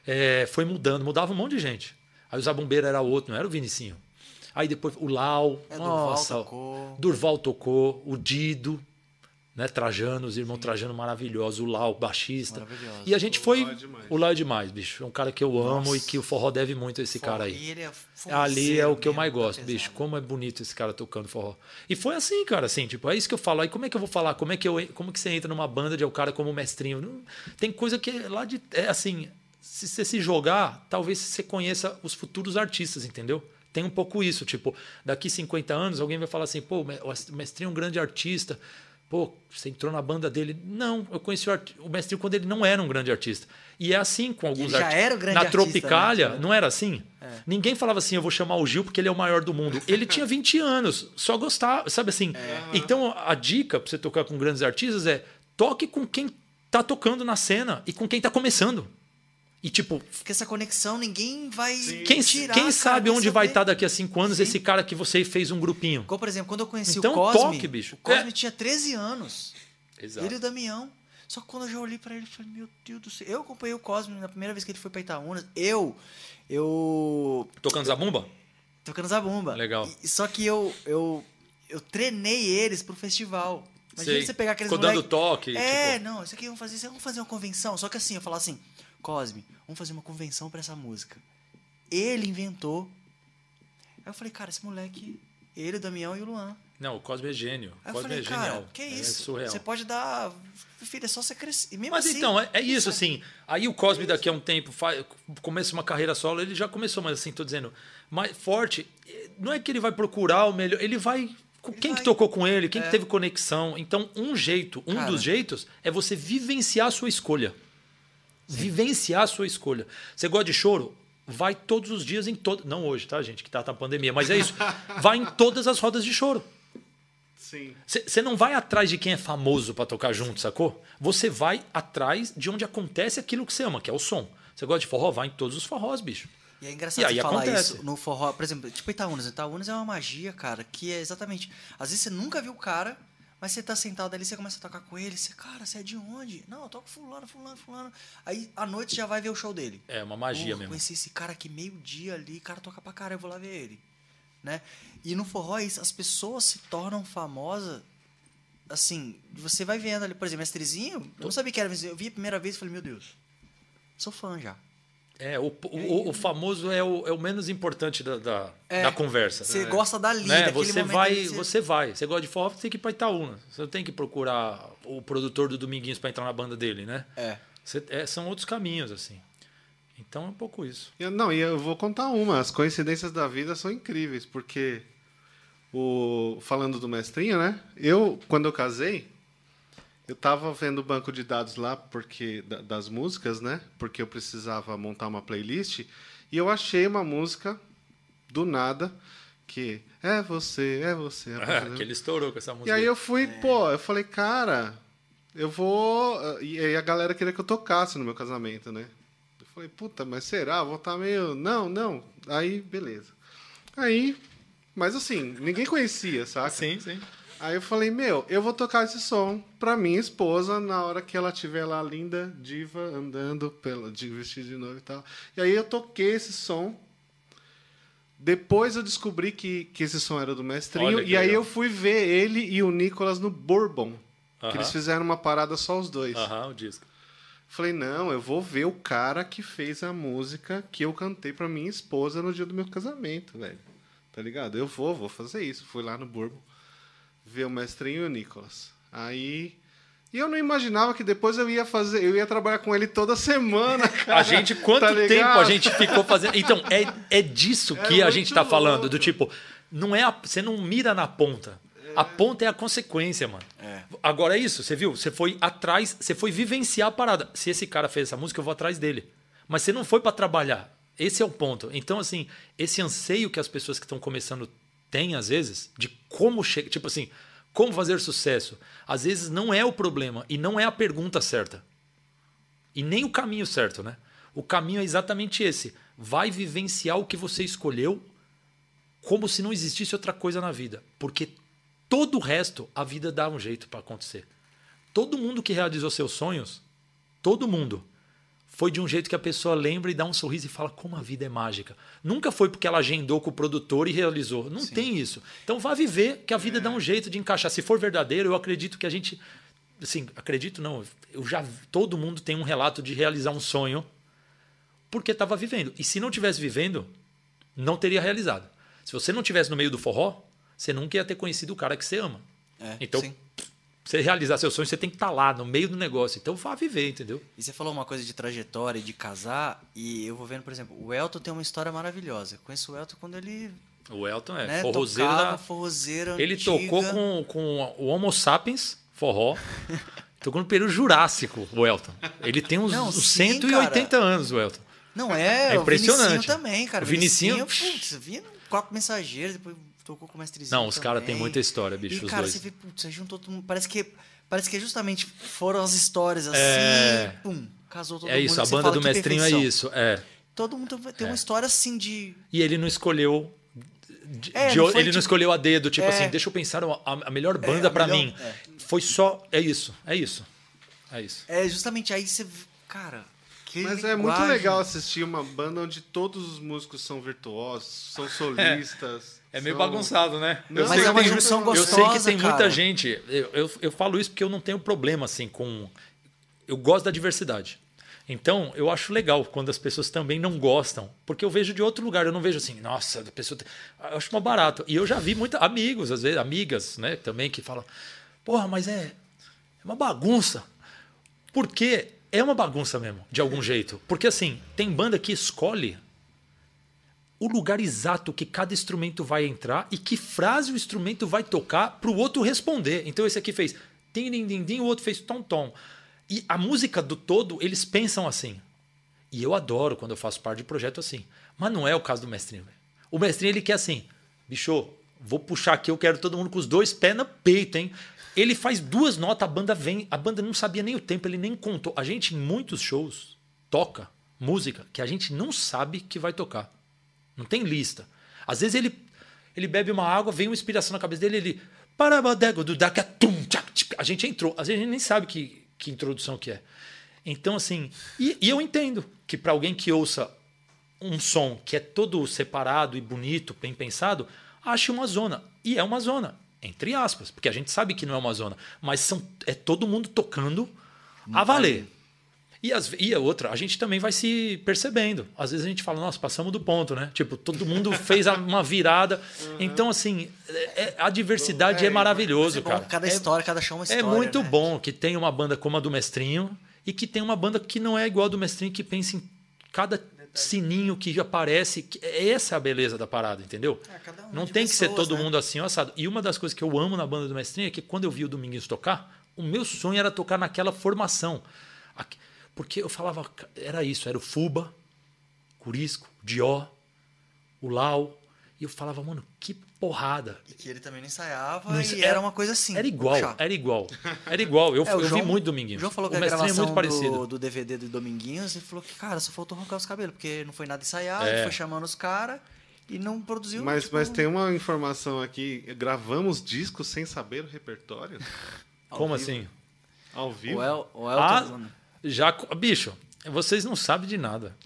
é, foi mudando, mudava um monte de gente. Aí o Zabumbeiro era outro, não era o Vinicinho. Aí depois o Lau, é, nossa, Durval tocou. Durval tocou, o Dido, né? Trajano, os irmãos Sim. Trajano maravilhosos, o Lau, baixista. E a gente foi. O Lau é demais, bicho. É um cara que eu Nossa. amo e que o forró deve muito a esse forró. cara aí. É Ali é o que eu mais gosto, bicho. Como é bonito esse cara tocando forró. E foi assim, cara, assim, tipo, é isso que eu falo. Aí como é que eu vou falar? Como é que, eu, como que você entra numa banda de um cara como mestrinho? Não, tem coisa que é lá de. É assim, se você se jogar, talvez você conheça os futuros artistas, entendeu? Tem um pouco isso, tipo, daqui 50 anos alguém vai falar assim, pô, o mestrinho é um grande artista Pô, você entrou na banda dele. Não, eu conheci o, o Mestre quando ele não era um grande artista. E é assim com alguns
artistas. Já era o grande
Na
artista,
Tropicália, né? não era assim? É. Ninguém falava assim, eu vou chamar o Gil porque ele é o maior do mundo. Ele tinha 20 anos, só gostava, sabe assim? É. Então a dica para você tocar com grandes artistas é toque com quem tá tocando na cena e com quem tá começando. E tipo.
Porque essa conexão ninguém vai.
Quem, tirar, quem sabe onde vai estar tá daqui a cinco anos Sim. esse cara que você fez um grupinho?
Como, por exemplo, quando eu conheci
então,
o Cosme.
Toque, bicho.
O Cosme é. tinha 13 anos. Exato. Ele e o Damião. Só que quando eu já olhei para ele, eu falei, meu Deus do céu. Eu acompanhei o Cosme na primeira vez que ele foi pra Itaúna. Eu. Eu.
Tocando Zabumba?
Tocando Zabumba.
Legal.
E, só que eu, eu. Eu treinei eles pro festival. Imagina Sei. você pegar aqueles
Ficou moleque... dando toque.
É, tipo... não, isso aqui vamos fazer, vamos fazer uma convenção. Só que assim, eu falar assim, Cosme, vamos fazer uma convenção para essa música. Ele inventou. Aí eu falei, cara, esse moleque, ele, o Damião e o Luan.
Não, o Cosme é gênio.
Aí
o Cosme
falei,
é genial.
que é isso? É surreal. Você pode dar. Filho, é só você crescer. Mesmo
mas
assim,
então, é, é isso, assim. Aí o Cosme daqui a um tempo faz, começa uma carreira solo, ele já começou, mas assim, tô dizendo, mais forte. Não é que ele vai procurar o melhor, ele vai quem que tocou com ele, quem é. que teve conexão. Então, um jeito, um Cara. dos jeitos é você vivenciar a sua escolha. Sim. Vivenciar a sua escolha. Você gosta de choro? Vai todos os dias em todo. Não hoje, tá, gente? Que tá na pandemia, mas é isso. *laughs* vai em todas as rodas de choro. Você não vai atrás de quem é famoso para tocar junto, sacou? Você vai atrás de onde acontece aquilo que você ama, que é o som. Você gosta de forró? Vai em todos os forrós, bicho.
E é engraçado e aí você falar acontece. isso no forró. Por exemplo, tipo Itaúnas. Itaúnas é uma magia, cara, que é exatamente... Às vezes você nunca viu o cara, mas você tá sentado ali, você começa a tocar com ele. Você, cara, você é de onde? Não, eu toco fulano, fulano, fulano. Aí, à noite, já vai ver o show dele.
É, uma magia mesmo. Eu
conheci esse cara aqui meio-dia ali, cara toca pra caralho, eu vou lá ver ele né? E no forró é isso, as pessoas se tornam famosas assim, você vai vendo ali, por exemplo, Mestrezinho, eu não sabia que era, eu vi a primeira vez e falei, meu Deus, sou fã já.
É, o, o, o famoso é o, é o, menos importante da, da, é, da conversa.
Você
é.
gosta da linha, né?
Você vai, você... você vai. Você gosta de forró, você tem que ir para Itaúna. Você não tem que procurar o produtor do Dominguinhos para entrar na banda dele, né?
É.
Você, é. São outros caminhos, assim. Então é um pouco isso.
Eu, não, e eu vou contar uma. As coincidências da vida são incríveis, porque o falando do mestrinho, né? Eu, quando eu casei, eu estava vendo o banco de dados lá porque das músicas, né? Porque eu precisava montar uma playlist e eu achei uma música do nada que é você, é você. *laughs* É
você. que ele estourou com essa música.
E aí eu fui, é. pô, eu falei, cara, eu vou. E aí a galera queria que eu tocasse no meu casamento, né? Falei, puta, mas será? Vou estar tá meio. Não, não. Aí, beleza. Aí, mas assim, ninguém conhecia, saca?
Sim, sim.
Aí eu falei, meu, eu vou tocar esse som pra minha esposa na hora que ela estiver lá linda, diva, andando pela, de vestido de novo e tal. E aí eu toquei esse som. Depois eu descobri que, que esse som era do mestrinho. E aí eu fui ver ele e o Nicolas no Bourbon. Que eles fizeram uma parada só os dois.
Aham, o disco.
Falei, não, eu vou ver o cara que fez a música que eu cantei pra minha esposa no dia do meu casamento, velho. Tá ligado? Eu vou, vou fazer isso. Fui lá no Bourbon ver o mestrinho e o Nicolas. Aí. E eu não imaginava que depois eu ia fazer, eu ia trabalhar com ele toda semana, *laughs* cara.
A gente, quanto
Tá
tempo a gente ficou fazendo. Então, é, é disso
É
que a gente tá falando. Do tipo, não é a- você não mira na ponta. A ponta é a consequência, mano.
É.
Agora é isso, você viu? Você foi atrás, você foi vivenciar a parada. Se esse cara fez essa música, eu vou atrás dele. Mas você não foi pra trabalhar. Esse é o ponto. Então, assim, esse anseio que as pessoas que estão começando têm, às vezes, de como chegar. Tipo assim, como fazer sucesso. Às vezes não é o problema e não é a pergunta certa. E nem o caminho certo, né? O caminho é exatamente esse. Vai vivenciar o que você escolheu como se não existisse outra coisa na vida. Porque todo o resto, a vida dá um jeito para acontecer. Todo mundo que realizou seus sonhos, todo mundo, foi de um jeito que a pessoa lembra e dá um sorriso e fala como a vida é mágica. Nunca foi porque ela agendou com o produtor e realizou. Não tem isso. Então vá viver que a vida dá um jeito de encaixar. Se for verdadeiro, eu acredito que a gente assim, acredito não, eu já todo mundo tem um relato de realizar um sonho porque estava vivendo. E se não tivesse vivendo, não teria realizado. Se você não tivesse no meio do forró, você nunca ia ter conhecido o cara que você ama.
É,
Então,
sim.
Você realizar seu sonho, você tem que estar lá, no meio do negócio. Então, vá viver, entendeu?
E você falou uma coisa de trajetória, de casar, e eu vou vendo, por exemplo, o Elton tem uma história maravilhosa. Eu conheço o Elton quando ele
O Elton é
né,
forrozeiro
tocava
da...
forrozeira
Ele
antiga.
tocou com, com o Homo sapiens, forró. *laughs* tocou no período Jurássico, o Elton. Ele tem uns,
Não,
uns
sim,
180 anos, o Elton.
Não é,
É
o
impressionante.
Vinicinho também, cara.
O Vinicinho-
putz, vinha no Quatro Mensageiros, depois tocou com o Mestrezinho
Não, os caras têm muita história, bicho,
E,
os
cara,
dois.
você vê, putz, você juntou todo mundo. Parece que, parece que justamente foram as histórias assim,
É.
pum, casou todo
É
mundo.
isso, a banda do mestrinho é
perfeição.
isso. É.
Todo mundo tem uma história assim de.
E ele não escolheu. de-
É,
de-
não foi
ele não
tipo-
escolheu a dedo, tipo
É.
assim, deixa eu pensar a, a melhor banda
a
pra
melhor-
mim.
é.
Foi só. É isso, é isso. É isso.
É justamente aí você. Cara, que
Mas é muito
linguagem.
legal assistir uma banda onde todos os músicos são virtuosos, são *laughs* solistas.
É meio bagunçado, né?
Não,
Mas
sei
é uma
tem
junção
muita-
Eu
gostosa,
sei que tem
cara.
muita gente. Eu, eu, eu falo isso porque eu não tenho problema assim com. Eu gosto da diversidade. Então, eu acho legal quando as pessoas também não gostam, porque eu vejo de outro lugar, eu não vejo assim, nossa, a pessoa. tem- Eu acho uma barato. E eu já vi muitos amigos, às vezes, amigas, né, também, que falam, porra, mas é, é uma bagunça. Porque é uma bagunça mesmo, de algum jeito. Porque assim, tem banda que escolhe o lugar exato que cada instrumento vai entrar e que frase o instrumento vai tocar para o outro responder. Então esse aqui fez tim din din din, o outro fez tom tom. E a música do todo, eles pensam assim. E eu adoro quando eu faço parte de projeto assim. Mas não é o caso do mestrinho. O mestrinho ele quer assim, bicho, vou puxar aqui, eu quero todo mundo com os dois pés no peito, hein? Ele faz duas notas, a banda vem, a banda não sabia nem o tempo, ele nem contou. A gente em muitos shows toca música que a gente não sabe que vai tocar. Não tem lista. Às vezes ele, ele bebe uma água, vem uma inspiração na cabeça dele, ele. A gente entrou. Às vezes a gente nem sabe que, que introdução que é. Então, assim. E, e eu entendo que para alguém que ouça um som que é todo separado e bonito, bem pensado, ache uma zona. E é uma zona, entre aspas, porque a gente sabe que não é uma zona. Mas são, é todo mundo tocando a valer. E, as, e a outra, a gente também vai se percebendo. Às vezes a gente fala, nossa, passamos do ponto, né? Tipo, todo mundo *laughs* fez uma virada. Então, assim, é- é- a diversidade é, maravilhoso,
É bom,
cara.
cada
É-
história, cada show é uma
é
história.
muito
né?
bom que tem uma banda como a do Mestrinho e que tem uma banda que não é igual a do Mestrinho, que pensa em cada sininho que aparece. Essa é a beleza da parada, entendeu?
É, um
não tem que ser
pessoas,
todo
né?
mundo assim, assado. E uma das coisas que eu amo na banda do Mestrinho é que quando eu vi o Dominguinhos tocar, o meu sonho era tocar naquela formação. Aqui- Porque eu falava, era isso, era o Fuba, Curisco, Dió, o Lau. E eu falava, mano, que porrada.
E que ele também não ensaiava
Não
e
ensa-
era uma coisa assim.
Era igual,
puxar.
era igual. Era igual. Eu, *laughs*
É,
eu
João-
vi muito Dominguinhos.
O João falou que
o
a
Mestrinho é
gravação
muito parecido.
do, do DVD do Dominguinhos e falou que, cara, só faltou arrancar os cabelos, porque não foi nada ensaiado,
É.
foi chamando os caras e não produziu.
Mas,
tipo,
mas tem uma informação aqui. Gravamos discos sem saber o repertório? *laughs*
Como
vivo.
assim?
Ao vivo?
O, El, o Elton.
Ah. Já. Bicho, vocês não sabem de nada.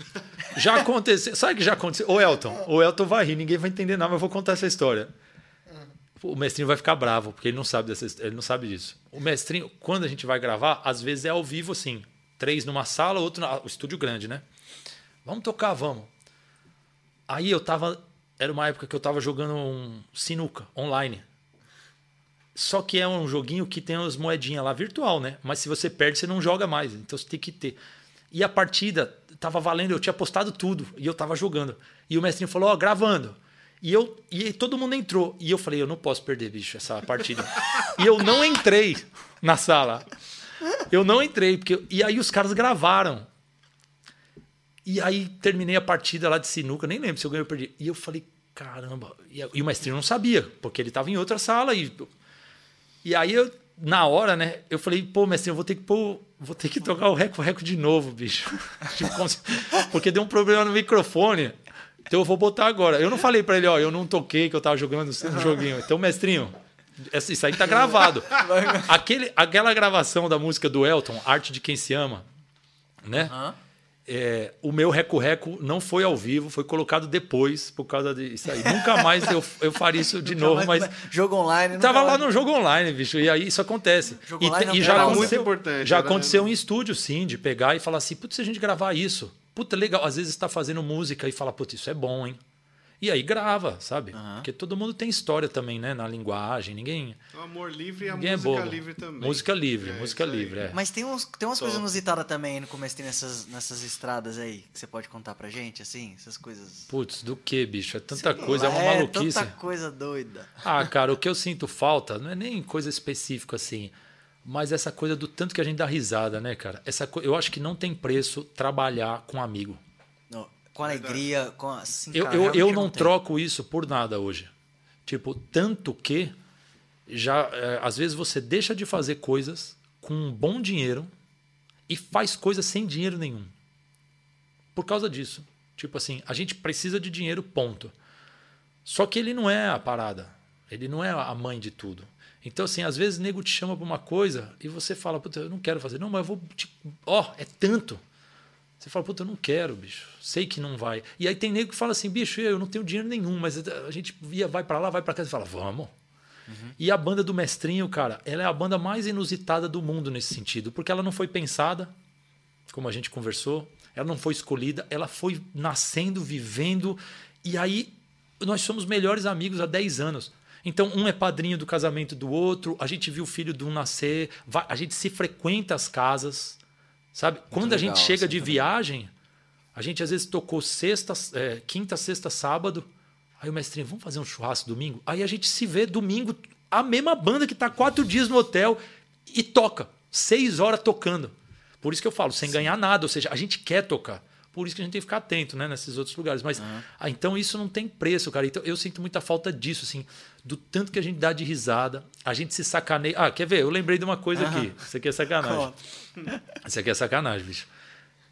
Já aconteceu. *laughs* Sabe o que já aconteceu? O Elton. O Elton vai rir, ninguém vai entender nada, mas eu vou contar essa história. o mestrinho vai ficar bravo, porque ele não sabe dessa, ele não sabe disso. O mestrinho, quando a gente vai gravar, às vezes é ao vivo assim, três numa sala, outro na, o estúdio grande, né? Vamos tocar, vamos. Aí eu tava, era uma época que eu tava jogando um sinuca online. Só que é um joguinho que tem as moedinhas lá virtual, né? Mas se você perde, você não joga mais. Então você tem que ter. E a partida tava valendo, eu tinha postado tudo e eu tava jogando. E o mestrinho falou: Ó, oh, gravando. E eu e todo mundo entrou. E eu falei: eu não posso perder, bicho, essa partida. *laughs* e eu não entrei na sala. Eu não entrei. porque E aí os caras gravaram. E aí terminei a partida lá de sinuca, nem lembro se eu ganhei ou perdi. E eu falei: caramba. E, o mestrinho não sabia, porque ele tava em outra sala e e aí eu, na hora, né, eu falei, pô, mestre, eu vou ter que pôr, vou ter que tocar o reco-reco de novo, bicho. *laughs* Tipo, porque deu um problema no microfone. Então eu vou botar agora. Eu não falei para ele, ó, eu não toquei, que eu tava jogando um *laughs* joguinho. Então, mestrinho, isso aí tá gravado. Aquele, aquela gravação da música do Elton, Arte de Quem Se Ama, né? Uhum. É, o meu reco-reco não foi ao vivo, foi colocado depois por causa disso aí. Nunca mais eu, eu faria isso de novo, mas.
Jogo online.
Tava lá no jogo online, bicho, e aí isso acontece. Jogo e, e já aconteceu,
muito importante.
Já aconteceu em estúdio, sim, de pegar e falar assim: putz, se a gente gravar isso, puta, legal. Às vezes está fazendo música e fala, putz, isso é bom, hein? E aí grava, sabe? Uhum. Porque todo mundo tem história também, né? Na linguagem. Ninguém.
O amor livre e a é música é livre também.
Música livre, é, música livre. É.
Mas tem, uns, tem umas Só. coisas inusitadas também no começo nessas, nessas estradas aí que você pode contar pra gente, assim? Essas coisas.
Putz, do que, bicho? É tanta Sei coisa, lá, é uma maluquice. É
tanta coisa doida.
Ah, cara, o que eu sinto falta não é nem coisa específica assim. Mas essa coisa do tanto que a gente dá risada, né, cara? Essa, eu acho que não tem preço trabalhar com amigo
com alegria, com assim,
eu, cara, eu, eu não, não troco isso por nada hoje. Tipo, tanto que já é, às vezes você deixa de fazer coisas com um bom dinheiro e faz coisas sem dinheiro nenhum. Por causa disso. Tipo assim, a gente precisa de dinheiro, ponto. Só que ele não é a parada. Ele não é a mãe de tudo. Então, assim, às vezes o nego te chama para uma coisa e você fala, puta, eu não quero fazer. Não, mas eu vou. Ó, oh, é tanto. Você fala, puta, eu não quero, bicho. Sei que não vai. E aí tem nego que fala assim, bicho, eu não tenho dinheiro nenhum, mas a gente via, vai para lá, vai para cá. Você fala, vamos. Uhum. E a banda do Mestrinho, cara, ela é a banda mais inusitada do mundo nesse sentido, porque ela não foi pensada, como a gente conversou, ela não foi escolhida, ela foi nascendo, vivendo, e aí nós somos melhores amigos há 10 anos. Então, um é padrinho do casamento do outro, a gente viu o filho de um nascer, a gente se frequenta as casas. Sabe? Muito Quando legal, a gente chega de também. viagem, a gente às vezes tocou sexta, é, quinta, sexta, sábado. Aí o mestrinho, vamos fazer um churrasco domingo? Aí a gente se vê domingo, a mesma banda que está quatro dias no hotel e toca. Seis horas tocando. Por isso que eu falo, sem Sim. ganhar nada. Ou seja, a gente quer tocar. Por isso que a gente tem que ficar atento, né, nesses outros lugares. Mas uhum. ah, então isso não tem preço, cara. Então eu sinto muita falta disso, assim, do tanto que a gente dá de risada, a gente se sacaneia. Ah, quer ver? Eu lembrei de uma coisa uhum. aqui. Isso aqui é sacanagem. *laughs* Isso aqui é sacanagem, bicho.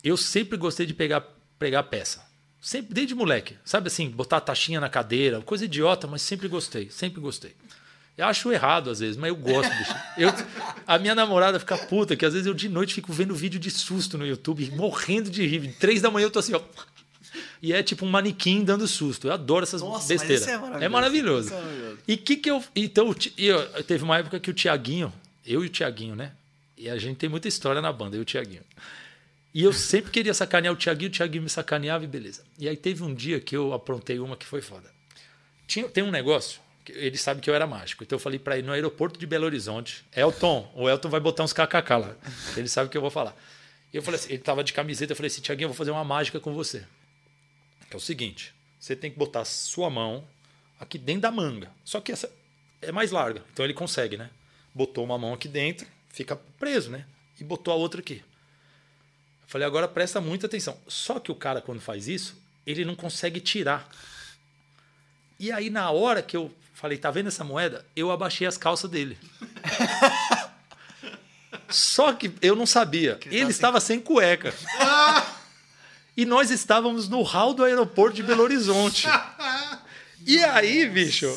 Eu sempre gostei de pegar, pegar peça. Sempre, desde moleque. Sabe assim, botar a taxinha na cadeira, coisa idiota, mas sempre gostei, sempre gostei. Eu acho errado às vezes, mas eu gosto, bicho. Eu, a minha namorada fica puta, que às vezes eu de noite fico vendo vídeo de susto no YouTube, morrendo de rir. Três da manhã eu tô assim, ó. E é tipo um manequim dando susto. Eu adoro essas Nossa, besteiras. É maravilhoso. É maravilhoso. É maravilhoso. E que que eu. Então, eu, teve uma época que o Tiaguinho, eu e o Tiaguinho, né? E a gente tem muita história na banda, eu e o Tiaguinho. E eu sempre queria sacanear o Tiaguinho, o Tiaguinho me sacaneava e beleza. E aí teve um dia que eu aprontei uma que foi foda. Tinha, tem um negócio ele sabe que eu era mágico. Então eu falei para ele no aeroporto de Belo Horizonte, Elton, o Elton vai botar uns kkk lá. Ele sabe o que eu vou falar. Eu falei assim, ele tava de camiseta, eu falei assim, Tiaguinho, eu vou fazer uma mágica com você. É o seguinte, você tem que botar sua mão aqui dentro da manga. Só que essa é mais larga, então ele consegue, né? Botou uma mão aqui dentro, fica preso, né? E botou a outra aqui. Eu falei, agora presta muita atenção. Só que o cara, quando faz isso, ele não consegue tirar. E aí, na hora que eu Falei, tá vendo essa moeda? Eu abaixei as calças dele. *laughs* Só que eu não sabia. Ele, ele tá estava sem, sem cueca. *laughs* e nós estávamos no hall do aeroporto de Belo Horizonte. E aí, bicho,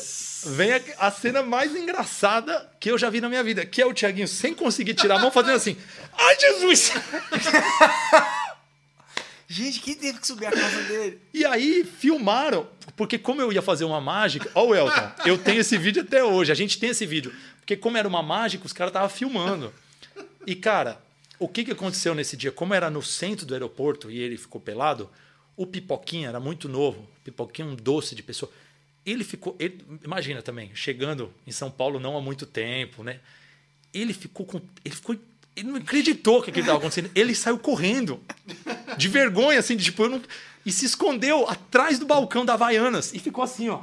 vem a, a, cena mais engraçada que eu já vi na minha vida, que é o Tiaguinho sem conseguir tirar a mão, fazendo assim: Ai, Jesus! *laughs*
Gente, quem teve que subir a casa dele?
E aí filmaram, porque como eu ia fazer uma mágica. Ó, o Elton, eu tenho esse vídeo até hoje, a gente tem esse vídeo. Porque como era uma mágica, os caras estavam filmando. E, cara, o que, que aconteceu nesse dia? Como era no centro do aeroporto e ele ficou pelado, o Pipoquinha era muito novo. Pipoquinha um doce de pessoa. Ele ficou. Ele, imagina também, chegando em São Paulo não há muito tempo, né? Ele ficou com. Ele ficou. Ele não acreditou que aquilo estava acontecendo. Ele saiu correndo. De vergonha, assim, de tipo, eu não. E se escondeu atrás do balcão da Havaianas. E ficou assim, ó.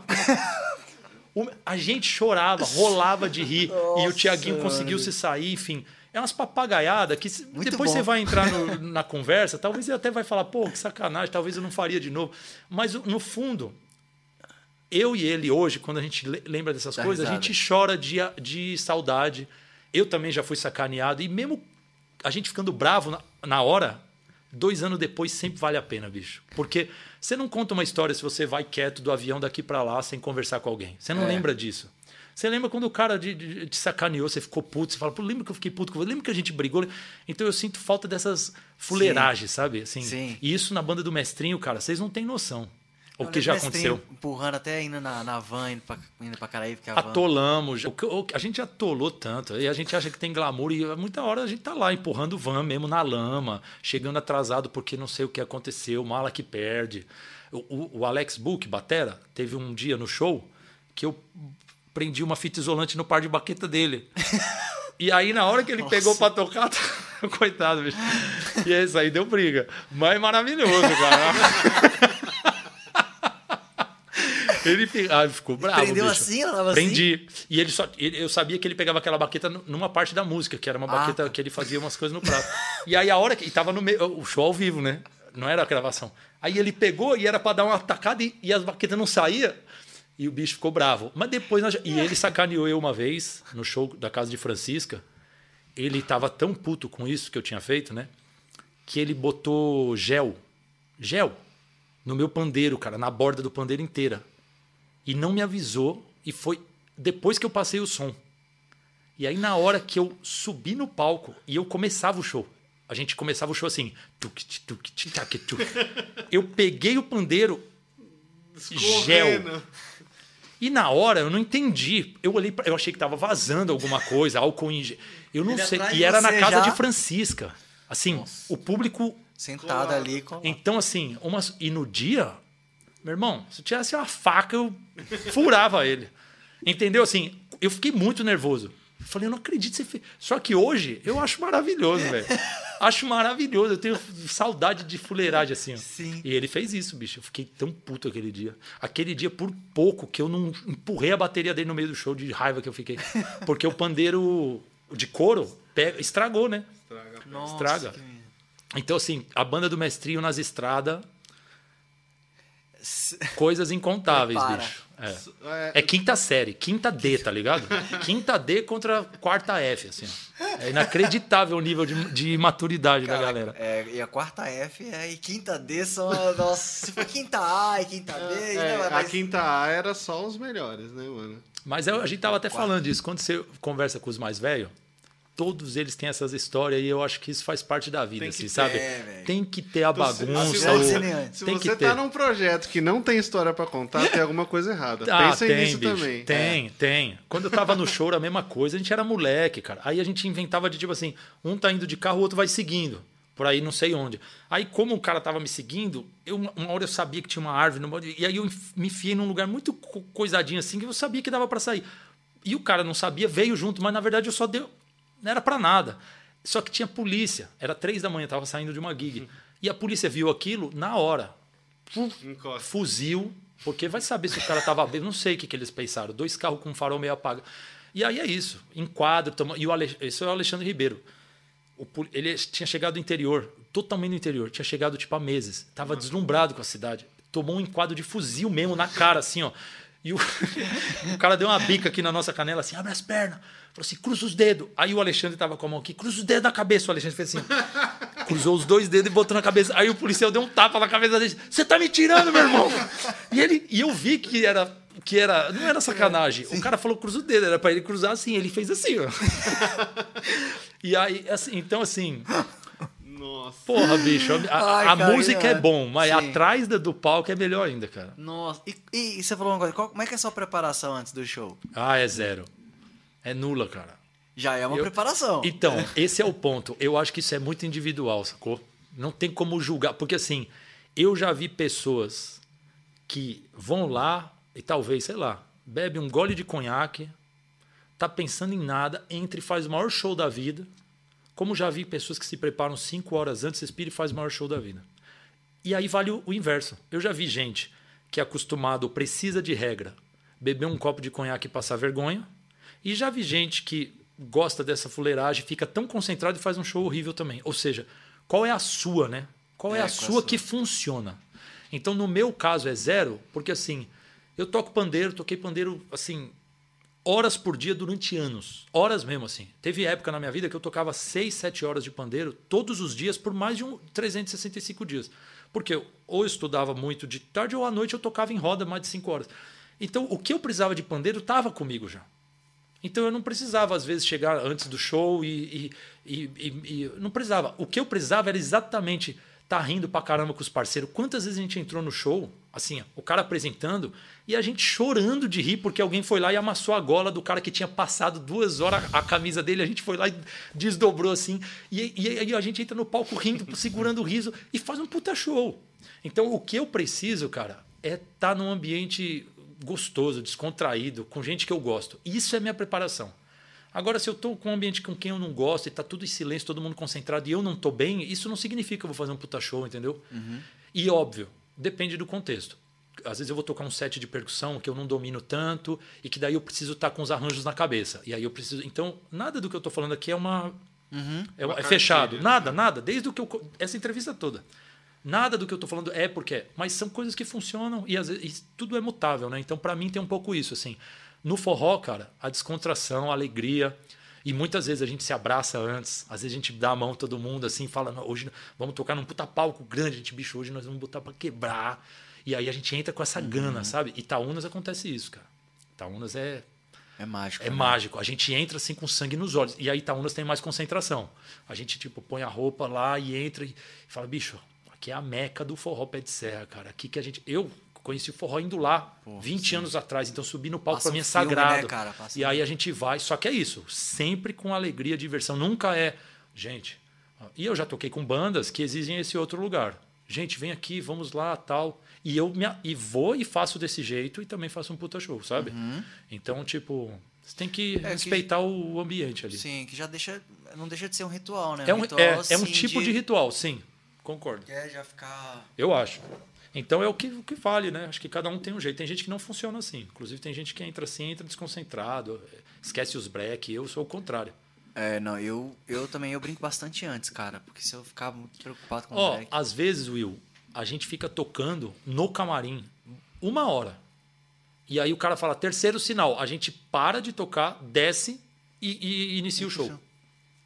A gente chorava, rolava de rir. Nossa, e o Tiaguinho conseguiu se sair, enfim. É umas papagaiadas que Muito depois bom. você vai entrar no, *laughs* na conversa, talvez ele até vai falar, pô, que sacanagem, talvez eu não faria de novo. Mas no fundo, eu e ele hoje, quando a gente lembra dessas Dá coisas, risada. a gente chora de, de saudade. Eu também já fui sacaneado. E mesmo a gente ficando bravo na, na hora, dois anos depois sempre vale a pena, bicho. Porque você não conta uma história se você vai quieto do avião daqui para lá sem conversar com alguém. Você não é. lembra disso. Você lembra quando o cara de, te sacaneou, você ficou puto, você fala, pô, lembra que eu fiquei puto? Lembra que a gente brigou? Então eu sinto falta dessas fuleiragens, Sim. sabe? Assim, Sim. E isso na banda do mestrinho, cara, vocês não têm noção. O que já aconteceu.
Empurrando até indo na, na van, indo pra, indo pra Caraíba. Que
a Atolamos. O, o, a gente atolou tanto. E a gente acha que tem glamour. E muita hora a gente tá lá empurrando van mesmo na lama, chegando atrasado porque não sei o que aconteceu, mala que perde. O, o, Alex Book, batera, teve um dia no show que eu prendi uma fita isolante no par de baqueta dele. E aí, na hora que ele Nossa. pegou pra tocar, *laughs* coitado, bicho. E é isso aí deu briga. Mas maravilhoso, cara. *laughs* ele ah, ficou bravo.
Prendeu
bicho.
assim? Ela
Prendi. Assim? E ele só. Ele, eu sabia que ele pegava aquela baqueta numa parte da música, que era uma ah. baqueta que ele fazia umas coisas no prato. e aí, a hora que. E tava no meio. O show ao vivo, né? Não era a gravação. Aí ele pegou e era para dar uma atacada e, e as baquetas não saíam. E o bicho ficou bravo. Mas depois. Nós... E ele sacaneou eu uma vez no show da casa de Francisca. Ele tava tão puto com isso que eu tinha feito, né? Que ele botou gel. Gel. No meu pandeiro, cara, na borda do pandeiro inteira. E não me avisou. E foi depois que eu passei o som. E aí, na hora que eu subi no palco e eu começava o show, a gente começava o show assim. Eu peguei o pandeiro, gel. E na hora eu não entendi. Eu olhei, pra, eu achei que estava vazando alguma coisa, álcool em Eu não Ele sei. E era na casa já... de Francisca. Assim, Nossa. o público
sentado ali com
Então assim, uma e no dia, meu irmão, se tivesse uma faca eu furava *laughs* ele. Entendeu assim? Eu fiquei muito nervoso. Eu falei, eu não acredito que você fez. Só que hoje eu acho maravilhoso, velho. *laughs* acho maravilhoso. Eu tenho saudade de fuleiragem assim. Ó.
Sim.
E ele fez isso, bicho. Eu fiquei tão puto aquele dia. Aquele dia, por pouco, que eu não empurrei a bateria dele no meio do show de raiva que eu fiquei. Porque o pandeiro de couro pega, estragou, né?
Estraga.
Nossa, Estraga. Que... Então, assim, a banda do mestrinho nas estradas. Coisas incontáveis, bicho. É. é. é. quinta série, quinta D, tá ligado? *laughs* quinta D contra quarta F, assim. É inacreditável o nível de, de maturidade Cara, da galera.
É, e a quarta F é, e quinta D são. Nossa, se for quinta A e quinta B. É,
né, mas... A quinta A era só os melhores, né, mano?
Mas a gente tava até falando disso. Quando você conversa com os mais velhos, todos eles têm essas histórias e eu acho que isso faz parte da vida, assim, ter, sabe?
É,
tem que ter a bagunça. Se
você, se tem você tá num projeto que não tem história para contar, tem alguma coisa errada. Ah, Pensa tem, nisso bicho, também.
Tem, é. tem. Quando eu tava no show, a mesma coisa, a gente era moleque, cara. Aí a gente inventava de tipo assim, um tá indo de carro, o outro vai seguindo. Por aí, não sei onde. Aí, como o cara tava me seguindo, eu, uma hora eu sabia que tinha uma árvore. No... E aí eu me enfiei num lugar muito coisadinho assim, que eu sabia que dava para sair. E o cara não sabia, veio junto, mas na verdade eu só deu, não era para nada. Só que tinha polícia. Era três da manhã, estava saindo de uma gig. E a polícia viu aquilo na hora. Fuzil, porque vai saber se o cara estava bem. Não sei o que, que eles pensaram. Dois carros com farol meio apagado. E aí é isso. Enquadro. Tamo... E o Ale... esse é o Alexandre Ribeiro. O... Ele tinha chegado do interior, totalmente no interior. Tinha chegado tipo há meses. Estava deslumbrado com a cidade. Tomou um enquadro de fuzil mesmo na cara, assim, ó. E o, *laughs* o cara deu uma bica aqui na nossa canela, assim, abre as pernas. Falou assim, cruza os dedos. Aí o Alexandre tava com a mão aqui, cruza os dedos na cabeça. O Alexandre fez assim, cruzou os dois dedos e botou na cabeça. Aí o policial deu um tapa na cabeça dele. Você tá me tirando, meu irmão? E, ele, e eu vi que era que era não era sacanagem. Sim. O cara falou cruza o dedo, era para ele cruzar assim, ele fez assim, ó. *laughs* e aí assim, então assim,
Nossa.
Porra, bicho, a,
Ai,
a
cara,
música é,
é.
bom, mas
Sim.
atrás da- do palco é melhor ainda, cara.
Nossa. E, e- e você falou uma coisa, qual- como é que é a sua preparação antes do show?
Ah, é zero. É nula, cara.
Já é uma
Eu-
preparação.
Então, *laughs* esse é o ponto. Eu acho que isso é muito individual, sacou? Não tem como julgar. Porque assim, eu já vi pessoas que vão lá e talvez, sei lá, bebe um gole de conhaque, tá pensando em nada, entra e faz o maior show da vida. Como já vi pessoas que se preparam cinco horas antes, respira e faz o maior show da vida. E aí vale o, o inverso. Eu já vi gente que é acostumado, precisa de regra, beber um copo de conhaque e passar vergonha. E já vi gente que gosta dessa fuleiragem, fica tão concentrado e faz um show horrível também. Ou seja, qual é a sua, né? Qual é,
É,
a
é a
sua
sua?
que funciona? Então, no meu caso, é zero, porque assim, eu toco pandeiro, toquei pandeiro assim, horas por dia durante anos. Horas mesmo, assim. Teve época na minha vida que eu tocava 6, 7 horas de pandeiro todos os dias por mais de um 365 dias. Porque eu ou eu estudava muito de tarde ou à noite eu tocava em roda mais de 5 horas. Então, o que eu precisava de pandeiro estava comigo já. Então eu não precisava, às vezes, chegar antes do show e, e, e- e- e- não precisava. O que eu precisava era exatamente estar rindo pra caramba com os parceiros. Quantas vezes a gente entrou no show, assim, o cara apresentando, e a gente chorando de rir porque alguém foi lá e amassou a gola do cara que tinha passado duas horas a camisa dele, a gente foi lá e desdobrou assim. E, e aí a gente entra no palco rindo, *laughs* segurando o riso e faz um puta show. Então o que eu preciso, cara, é estar num ambiente gostoso, descontraído, com gente que eu gosto. Isso é minha preparação. Agora, se eu estou com um ambiente com quem eu não gosto e tá tudo em silêncio, todo mundo concentrado e eu não estou bem, isso não significa que eu vou fazer um puta show, entendeu? E óbvio, depende do contexto. Às vezes eu vou tocar um set de percussão que eu não domino tanto e que daí eu preciso estar com os arranjos na cabeça. E aí eu preciso. Então, nada do que eu estou falando aqui é uma. É,
Uma
é fechado.
cartilha.
Nada, nada. Desde o que eu. Essa entrevista toda. Nada do que eu estou falando é porque é, mas são coisas que funcionam e, vezes, e tudo é mutável, né? Então, para mim, tem um pouco isso, assim. No forró, cara, a descontração, a alegria. E muitas vezes a gente se abraça antes, às vezes a gente dá a mão a todo mundo assim, fala, "Não, hoje vamos tocar num puta palco grande, a gente, bicho, hoje nós vamos botar para quebrar. E aí a gente entra com essa gana, sabe? Itaúnas acontece isso, cara. Itaúnas é,
É mágico.
é
né?
mágico. A gente entra assim com sangue nos olhos. E aí Itaúnas tem mais concentração. A gente, tipo, põe a roupa lá e entra e fala, bicho, aqui é a meca do forró pé de serra, cara. Aqui que a gente. Eu conheci o forró indo lá
Pô,
20
sim.
anos atrás. Então subir no palco
Passa
pra mim
um
é
filme,
sagrado.
né, cara? Passa
E
um-
aí a gente vai. Só que é isso. Sempre com alegria, diversão. Nunca é. Gente. E eu já toquei com bandas que exigem esse outro lugar. Gente, vem aqui, vamos lá, tal. E eu me, e vou e faço desse jeito e também faço um puta show, sabe? Então, tipo, você tem que
Uhum. É que-
respeitar o ambiente ali.
Sim, que já deixa. Não deixa de ser um ritual, né?
É um,
ritual,
é, é um
assim,
tipo de... ritual, sim. Concordo.
Que é já ficar.
Eu acho. Então é o que, o que vale, né? Acho que cada um tem um jeito. Tem gente que não funciona assim. Inclusive, tem gente que entra assim, entra desconcentrado, esquece os break. Eu sou o contrário.
É, não, eu, eu também eu brinco bastante antes, cara. Porque se eu ficar muito preocupado com o
Ó,
break.
às vezes, Will, a gente fica tocando no camarim uma hora. E aí o cara fala, terceiro sinal. A gente para de tocar, desce e, e inicia o show.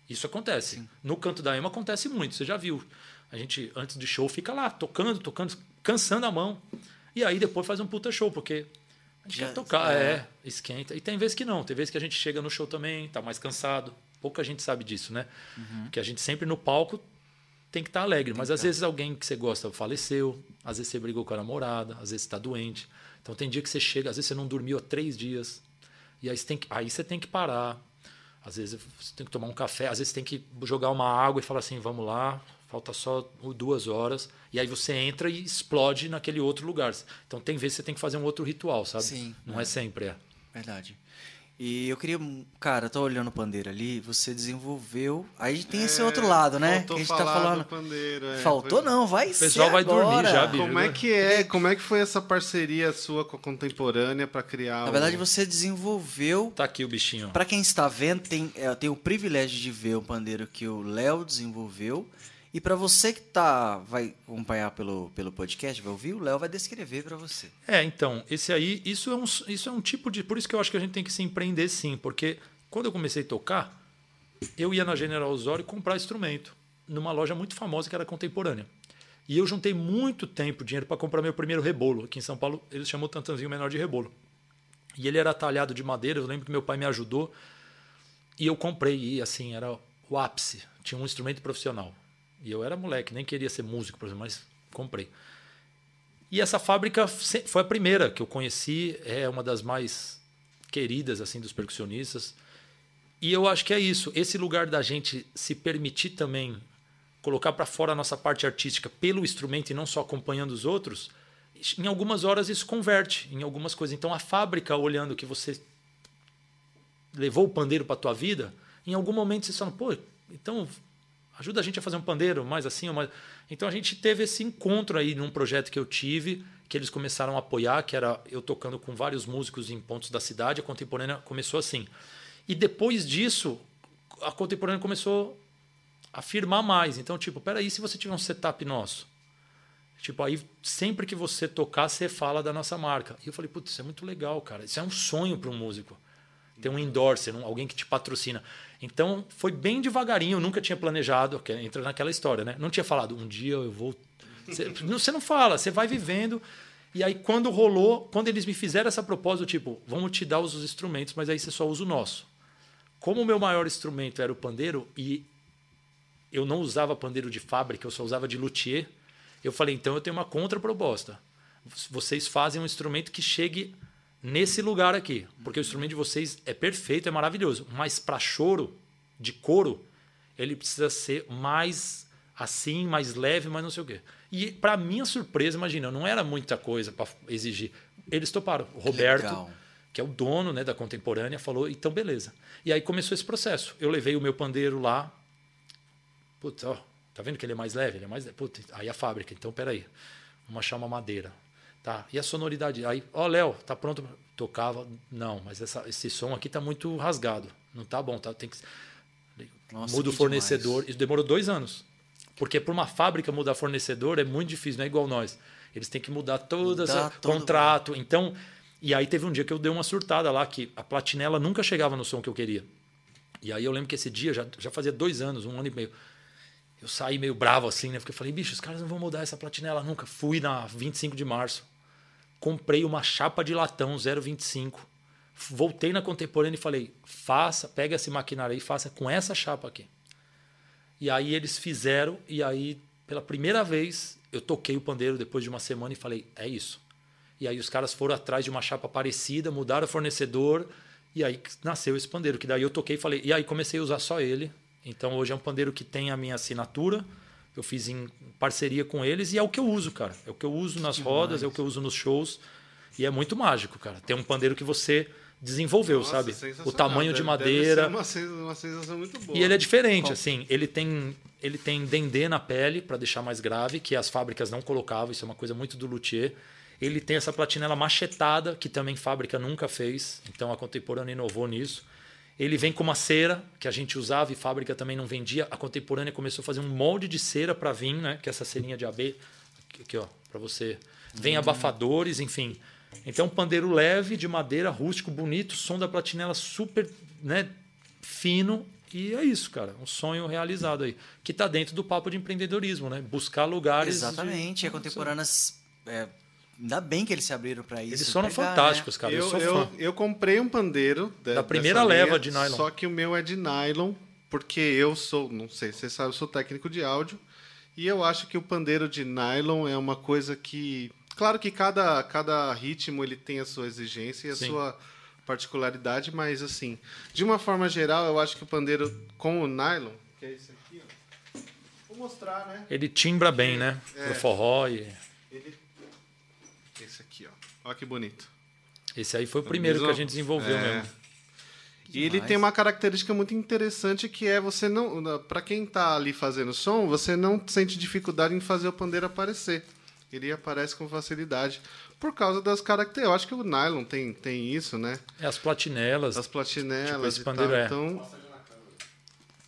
Isso acontece. No canto da Ema acontece muito, você já viu. A gente, antes do show, fica lá, tocando, tocando, cansando a mão. E aí depois faz um puta show, porque a gente
Já-
quer tocar,
é.
é. esquenta. E tem vezes que não, tem vezes que a gente chega no show também, tá mais cansado. Pouca gente sabe disso, né?
Uhum.
Porque a gente sempre no palco tem que estar alegre. Mas às vezes alguém que você gosta faleceu, às vezes você brigou com a namorada, às vezes você está doente. Então tem dia que você chega, às vezes você não dormiu há três dias. E aí você tem que, aí você tem que parar. Às vezes você tem que tomar um café, às vezes você tem que jogar uma água e falar assim, vamos lá, falta só duas horas. E aí você entra e explode naquele outro lugar. Então tem vezes que você tem que fazer um outro ritual, sabe?
Sim,
Não é, sempre, é.
Verdade. E eu queria. Cara, eu tô olhando o pandeiro ali, você desenvolveu. Aí tem esse outro lado, né? Que
Faltou
a gente tá falando.
do pandeiro, é.
Faltou
Foi-
não, vai
O pessoal
ser
vai dormir
agora.
já, bicho.
Como é que é? Como é que foi essa parceria sua com a contemporânea para criar
Na verdade, você desenvolveu.
Tá aqui o bichinho.
Pra quem está vendo, tem, é, tem o privilégio de ver o pandeiro que o Léo desenvolveu. E pra você que tá, vai acompanhar pelo, pelo podcast, vai ouvir, o Léo vai descrever pra você.
É, então, esse aí, isso é, um, isso é um tipo de. Por isso que eu acho que a gente tem que se empreender sim, porque quando eu comecei a tocar, eu ia na General Osório comprar instrumento numa loja muito famosa que era contemporânea. E eu juntei muito tempo, dinheiro, para comprar meu primeiro rebolo. Aqui em São Paulo, eles chamam o tantanzinho menor de rebolo. E ele era talhado de madeira, eu lembro que meu pai me ajudou. E eu comprei, e assim, era o ápice. Tinha um instrumento profissional. E eu era moleque, nem queria ser músico, por exemplo, mas comprei. E essa fábrica foi a primeira que eu conheci, é uma das mais queridas assim dos percussionistas. E eu acho que é isso, esse lugar da gente se permitir também colocar para fora a nossa parte artística pelo instrumento e não só acompanhando os outros, em algumas horas isso converte em algumas coisas. Então a fábrica olhando que você levou o pandeiro para tua vida, em algum momento você fala, pô, então ajuda a gente a fazer um pandeiro mais assim, mais... então a gente teve esse encontro aí num projeto que eu tive, que eles começaram a apoiar, que era eu tocando com vários músicos em pontos da cidade, a contemporânea começou assim. E depois disso, a contemporânea começou a afirmar mais. Então, tipo, peraí, se você tiver um setup nosso, Tipo, aí sempre que você tocar, você fala da nossa marca. E eu falei, putz, isso é muito legal, cara. Isso é um sonho para um músico. Ter um endorser, um, alguém que te patrocina. Então, foi bem devagarinho, eu nunca tinha planejado, que entra naquela história, né? Não tinha falado, um dia eu vou. *laughs* Você, você não fala, você vai vivendo. E aí, quando rolou, quando eles me fizeram essa proposta, tipo, vamos te dar os instrumentos, mas aí você só usa o nosso. Como o meu maior instrumento era o pandeiro, e eu não usava pandeiro de fábrica, eu só usava de luthier eu falei, então eu tenho uma contraproposta. Vocês fazem um instrumento que chegue nesse lugar aqui, porque o instrumento de vocês é perfeito, é maravilhoso, mas para choro de couro, ele precisa ser mais assim, mais leve, mas não sei o quê. E para minha surpresa, imagina, não era muita coisa para exigir. Eles toparam. O Roberto, Legal. que é o dono né, da contemporânea, falou: então beleza. E aí começou esse processo. Eu levei o meu pandeiro lá. Putz, ó, Tá vendo que ele é mais leve? Ele é mais. Puta, aí a fábrica. Então, peraí. Vamos achar uma madeira. Tá. E a sonoridade? Aí, ó, oh, Léo, tá pronto? Tocava. Não, mas essa, esse som aqui tá muito rasgado. Não tá bom, tá? Tem que. Nossa, Muda o fornecedor. Demais. Isso demorou dois anos. Porque para uma fábrica mudar fornecedor é muito difícil, não é igual nós. Eles têm que mudar todo esse contrato. Mundo. Então, e aí teve um dia que eu dei uma surtada lá, que a platinela nunca chegava no som que eu queria. E aí eu lembro que esse dia, já, já fazia dois anos, um ano e meio eu saí meio bravo assim, né? Porque eu falei, bicho, os caras não vão mudar essa platinela nunca. Fui na 25 de março, comprei uma chapa de latão 0,25. Voltei na contemporânea e falei, faça, pega esse maquinário aí e faça com essa chapa aqui. E aí eles fizeram, e aí, pela primeira vez, eu toquei o pandeiro depois de uma semana e falei, é isso. E aí os caras foram atrás de uma chapa parecida, mudaram o fornecedor, e aí nasceu esse pandeiro, que daí eu toquei e falei, e aí comecei a usar só ele, então hoje é um pandeiro que tem a minha assinatura. Eu fiz em parceria com eles e é o que eu uso, cara. É o que eu uso nas rodas, é o que eu uso nos shows. E é muito mágico, cara. Tem um pandeiro que você desenvolveu, Nossa, sabe? O tamanho deve, de madeira.
Uma, uma sensação muito boa.
E ele é diferente, Qual? assim. Ele tem, ele tem dendê na pele para deixar mais grave, que as fábricas não colocavam. Isso é uma coisa muito do luthier. Ele tem essa platinela machetada, que também fábrica nunca fez. Então a contemporânea inovou nisso. Ele vem com uma cera que a gente usava e fábrica também não vendia. A contemporânea começou a fazer um molde de cera para vir, né? Que é essa cerinha de AB, aqui ó, para você. Vem uhum. abafadores, enfim. Então, um pandeiro leve, de madeira, rústico, bonito, som da platinela super, né, fino. E é isso, cara. Um sonho realizado aí. Que está dentro do papo de empreendedorismo, né? Buscar lugares.
Exatamente. De... A contemporâneas é, Ainda bem que eles se abriram para isso.
Eles foram pegar, fantásticos, né? cara.
Eu,
eu,
eu, eu, comprei um pandeiro
de, da primeira leva
linha,
de nylon.
Só que o meu é de nylon, porque eu sou, não sei se você sabe, eu sou técnico de áudio. E eu acho que o pandeiro de nylon é uma coisa que. Claro que cada, cada ritmo ele tem a sua exigência e a Sim. sua particularidade, mas assim, de uma forma geral, eu acho que o pandeiro com o nylon, que é esse aqui, ó, vou mostrar, né?
Ele timbra bem, né? É, Pro forró e.
Ele esse aqui, ó. Olha que bonito.
Esse aí foi o primeiro que a gente desenvolveu é. mesmo.
E ele tem uma característica muito interessante que é você não, para quem está ali fazendo som, você não sente dificuldade em fazer o pandeiro aparecer. Ele aparece com facilidade por causa das características. Eu acho que o nylon tem, tem isso, né?
É as platinelas.
As platinelas. Tipo,
esse pandeiro
tal.
é.
Então,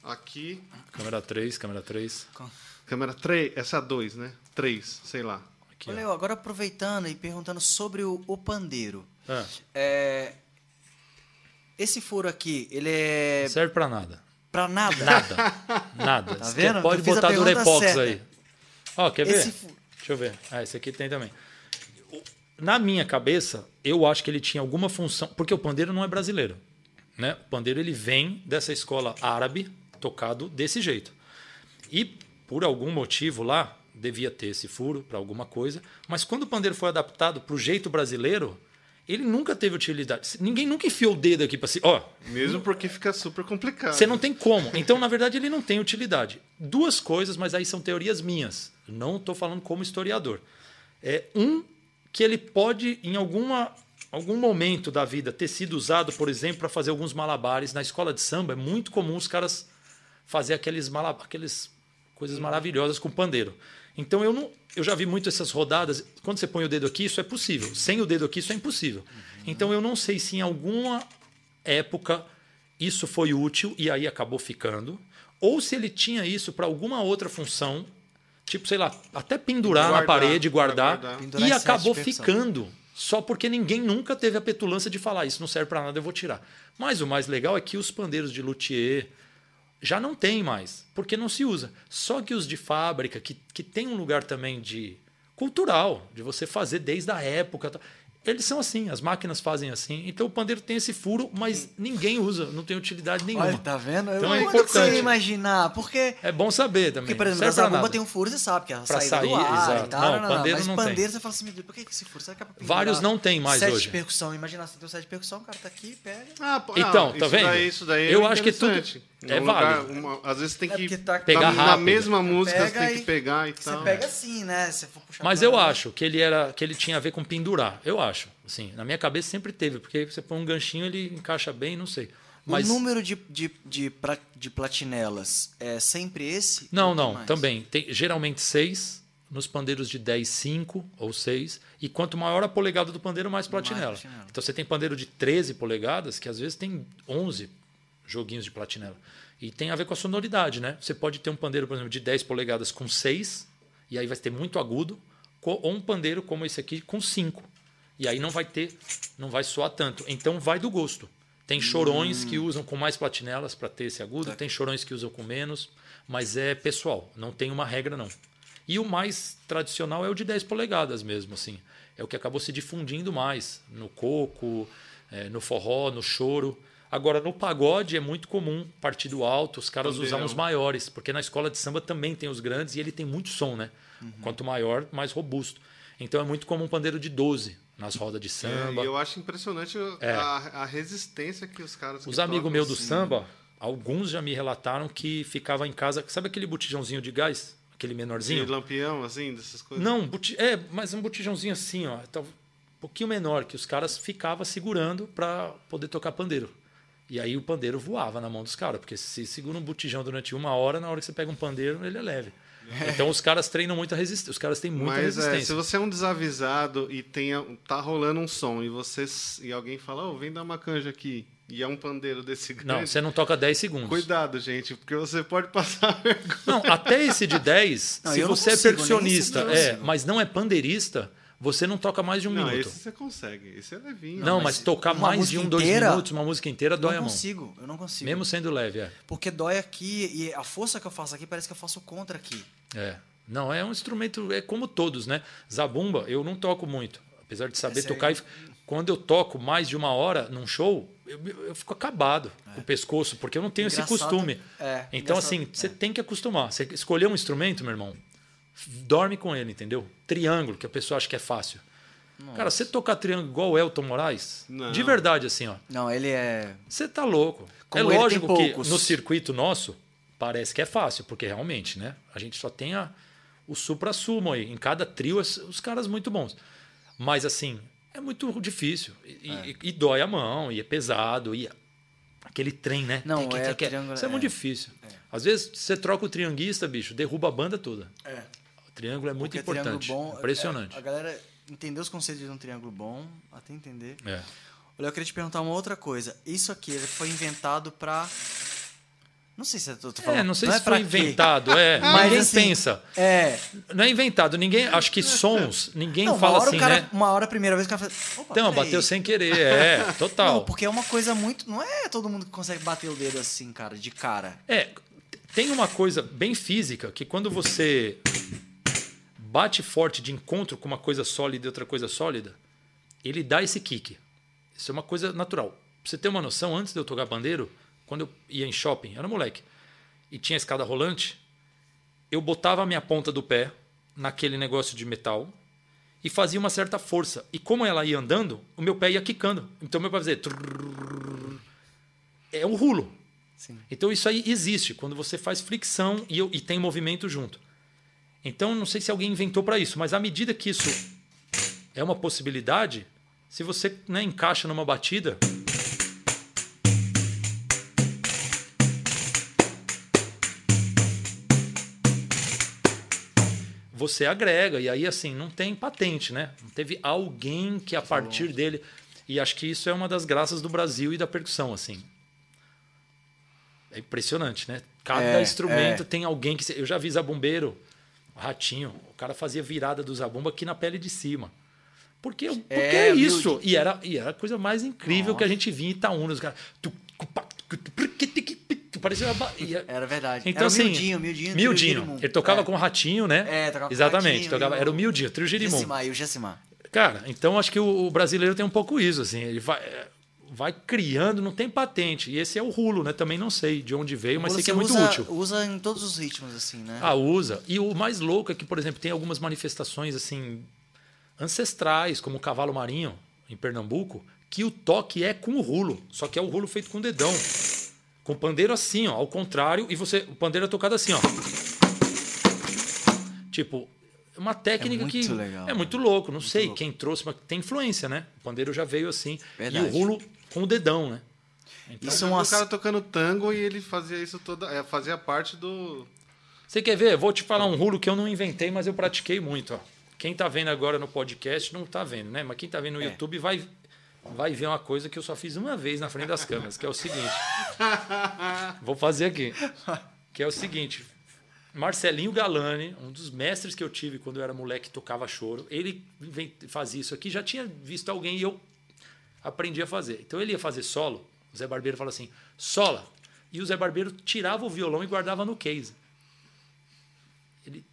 aqui.
Câmera 3, câmera 3.
Câmera 3, essa 2, né? 3, sei lá.
Aqui, Olha, agora aproveitando e perguntando sobre o, o pandeiro. Ah. É, esse furo aqui, ele é.
Serve para nada.
Para nada?
Nada. *laughs* Nada.
Tá vendo?
Pode botar Durepox aí. Ó, quer ver? Deixa eu ver. Ah, esse aqui tem também. Na minha cabeça, eu acho que ele tinha alguma função. Porque o pandeiro não é brasileiro. Né? O pandeiro ele vem dessa escola árabe, tocado desse jeito. E por algum motivo lá, devia ter esse furo para alguma coisa, mas quando o pandeiro foi adaptado para o jeito brasileiro, ele nunca teve utilidade. Ninguém nunca enfiou o dedo aqui para si. Ó,
Mesmo porque fica super complicado.
você não tem como. Então, na verdade, ele não tem utilidade. Duas coisas, mas aí são teorias minhas. Não estou falando como historiador. É um que ele pode, em alguma, algum momento da vida, ter sido usado, por exemplo, para fazer alguns malabares. Na escola de samba é muito comum os caras fazer aqueles malabares, aqueles coisas maravilhosas com pandeiro. Então eu não, eu já vi muito essas rodadas. Quando você põe o dedo aqui, isso é possível. Sem o dedo aqui, isso é impossível. Então eu não sei se em alguma época isso foi útil e aí acabou ficando, ou se ele tinha isso para alguma outra função, tipo, sei lá, até pendurar na parede, guardar,
guardar.
Pendurar
e acabou ficando. Só porque ninguém nunca teve a petulância de falar isso não serve para nada, eu vou tirar. Mas o mais legal é que os pandeiros de luthier já não tem mais, porque não se usa. Só que os de fábrica, que, que tem um lugar também de cultural, de você fazer desde a época, tá? eles são assim, as máquinas fazem assim. Então o pandeiro tem esse furo, mas ninguém usa, não tem utilidade nenhuma.
Olha, tá vendo?
Então
eu
é
não sei
importante.
imaginar, porque...
É bom saber também.
Porque, por exemplo,
Serve
a
pra
zabumba
nada.
tem um furo, você sabe, que é a
Pra
saída do
sair,
ar
exato.
e tal.
Não,
Não, não, não,
pandeiro
Mas
não
pandeiro,
tem.
você fala assim, por que que esse furo? Será que é pra
Vários não tem mais
sete
hoje.
de percussão. Imagina, você tem um set de percussão, o cara tá aqui, pega...
Ah, pô,
Então,
ah,
tá
isso
vendo?
Daí, isso daí
Eu
é
acho que tudo
interessante.
É
lugar,
válido.
uma- às vezes tem
É
que
porque tá-
Pegar
na, na
rápido.
mesma música você tem que pegar e
Você
tal.
pega assim, né? Se for puxar
Mas eu
lá.
acho que ele era que ele tinha a ver com pendurar. Eu acho. Assim, na minha cabeça sempre teve, porque você põe um ganchinho, ele encaixa bem, não sei. Mas
O número de, de, de, de platinelas é sempre esse?
não, não,
mais?
também tem geralmente seis nos pandeiros de 10, 5 ou 6, e quanto maior a polegada do pandeiro, mais platinela.
platinela.
Então você tem pandeiro de 13 polegadas, que às vezes tem 11 joguinhos de platinela. E tem a ver com a sonoridade, né? Você pode ter um pandeiro, por exemplo, de 10 polegadas com 6, e aí vai ter muito agudo, ou um pandeiro como esse aqui com 5. E aí não vai ter, não vai soar tanto. Então vai do gosto. Tem chorões que usam com mais platinelas para ter esse agudo, tem chorões que usam com menos, mas é pessoal, não tem uma regra não. E o mais tradicional é o de 10 polegadas mesmo, assim. É o que acabou se difundindo mais no coco, eh, no forró, no choro. Agora, no pagode é muito comum, partido alto, os caras usam os maiores, porque na escola de samba também tem os grandes e ele tem muito som, né? Quanto maior, mais robusto. Então é muito comum um pandeiro de 12 nas rodas de
É,
samba.
e eu acho impressionante
É.
a, a resistência que os caras.
Os amigos meus do
assim-
samba, alguns já me relataram que ficava em casa. Sabe aquele botijãozinho de gás? Aquele
De
menorzinho?
lampião, assim, dessas coisas?
Não, boti- é, mas um botijãozinho assim, ó. Um pouquinho menor, que os caras ficavam segurando para poder tocar pandeiro. E aí o pandeiro voava na mão dos caras, porque se segura um botijão durante uma hora, na hora que você pega um pandeiro, ele é leve. Então os caras treinam muita resistência. Os caras têm muita
Mas é,
resistência.
se você é um desavisado e tem, tá rolando um som e você e alguém fala, ô, vem dar uma canja aqui, e é um pandeiro desse grande,
Não, você não toca 10 segundos.
cuidado, gente, porque você pode passar *laughs* vergonha.
Não, até esse de 10,
Não,
se você
consigo,
é percussionista, é, mas não é pandeirista, você não toca mais de um
Não,
minuto.
esse você consegue, esse é levinho.
Não,
mas
mas, tocar mais de um, dois
inteira,
minutos, uma música inteira,
Eu
dói
não
a mão.
consigo, eu não consigo.
Mesmo sendo leve, é.
Porque dói aqui e a força que eu faço aqui parece que eu faço contra aqui.
É. Não, é um instrumento, é como todos, né? Zabumba, eu não toco muito. Apesar de saber
Esse aí-
tocar. e Quando eu toco mais de uma hora num show, eu, eu fico acabado com o pescoço, porque eu não tenho esse
Engraçado-
costume.
é,
então, assim, você
é.
tem que acostumar. Você escolher um instrumento, meu irmão, dorme com ele, entendeu? Triângulo, que a pessoa acha que é fácil. Cara, você tocar triângulo igual o Elton Moraes,
Não.
de verdade, assim, ó.
Não, ele é.
Você tá louco.
Como
é lógico que no circuito nosso parece que é fácil, porque realmente, né? A gente só tem a, o supra-sumo aí. Em cada trio, os caras muito bons. Mas assim, é muito difícil. E, e- e dói a mão, e é pesado, e aquele trem, né?
Não,
Tem que-
é
tem que-
triângulo-
Isso é muito
é.
difícil. Às vezes você troca o trianguista, bicho, derruba a banda toda.
É.
Triângulo é muito
Porque
importante.
triângulo bom.
Impressionante.
é, a galera entender os conceitos de um triângulo bom, até entender.
É.
Olha, eu queria te perguntar uma outra coisa. Isso aqui foi inventado pra. Não sei se eu tô, tô falando.
É, não sei
é
se
pra
foi
quê.
inventado, é. *laughs*
Mas,
ninguém
assim,
pensa.
É.
Não é inventado. Ninguém. Acho que sons, ninguém
Não,
fala assim,
o cara,
né?
Uma hora a primeira vez que o cara fala. Opa,
Então, bateu sem querer, é, *laughs* total.
Não, porque é uma coisa muito. Não é todo mundo que consegue bater o dedo assim, cara, de cara.
É, tem uma coisa bem física que quando você bate forte de encontro com uma coisa sólida e outra coisa sólida, ele dá esse kick. Isso é uma coisa natural. Pra você ter uma noção, antes de eu tocar bandeiro, quando eu ia em shopping, era moleque, e tinha escada rolante, eu botava a minha ponta do pé naquele negócio de metal e fazia uma certa força. E como ela ia andando, o meu pé ia quicando. Então meu pé fazia. É um rulo.
Sim.
Então isso aí existe quando você faz fricção e, eu- e tem movimento junto. Então não sei se alguém inventou para isso, mas à medida que isso é uma possibilidade, se você né, encaixa numa batida, você agrega e aí assim não tem patente, né? Não teve alguém que a partir dele e acho que isso é uma das graças do Brasil e da percussão assim. É impressionante, né? Cada
É,
instrumento
é.
tem alguém que. Eu já vi zabumbeiro, ratinho. O cara fazia virada do zabumba aqui na pele de cima. Porque, porque é,
É,
isso. E era, e era a coisa mais incrível que a gente via em Itaúna. Os caras. Parecia uma. é-
Era verdade.
Então,
era
assim.
Mildinho, Mildinho. Girimum.
Ele tocava
É.
com o ratinho, né?
É, tocava com o
Exatamente.
Ratinho
tocava, era o Mildinho, trio.
Gessimar, e o Gessimar.
Cara, então acho que o, o brasileiro tem um pouco isso, assim, ele vai, é, vai criando, não tem patente. E esse é o rulo, né? Também não sei de onde veio, mas sei que é muito
usa,
útil.
Usa em todos os ritmos, assim, né?
Ah, usa. E o mais louco é que, por exemplo, tem algumas manifestações assim ancestrais, como o cavalo marinho em Pernambuco, que o toque é com o rulo, só que é o rulo feito com o dedão. Com o pandeiro assim, ó, ao contrário, e você, o pandeiro é tocado assim, ó. Tipo, uma técnica
muito
que
legal,
é muito louco, não sei
louco.
quem trouxe, mas tem influência, né? O pandeiro já veio assim,
Verdade.
e o rulo com o dedão, né? Então,
Isso é
o cara tocando tango e ele fazia isso toda. é, fazia parte do.
Você quer ver? Vou te falar um rulo que eu não inventei, mas eu pratiquei muito. Ó. Quem tá vendo agora no podcast não tá vendo, né? Mas quem tá vendo no
É.
YouTube vai, vai ver uma coisa que eu só fiz uma vez na frente das câmeras, que é o seguinte. *laughs* Vou fazer aqui. Que é o seguinte. Marcelinho Galani, um dos mestres que eu tive quando eu era moleque e tocava choro, ele fazia isso aqui, já tinha visto alguém e eu aprendi a fazer. Então ele ia fazer solo, o Zé Barbeiro fala assim, sola. E o Zé Barbeiro tirava o violão e guardava no case. Ele,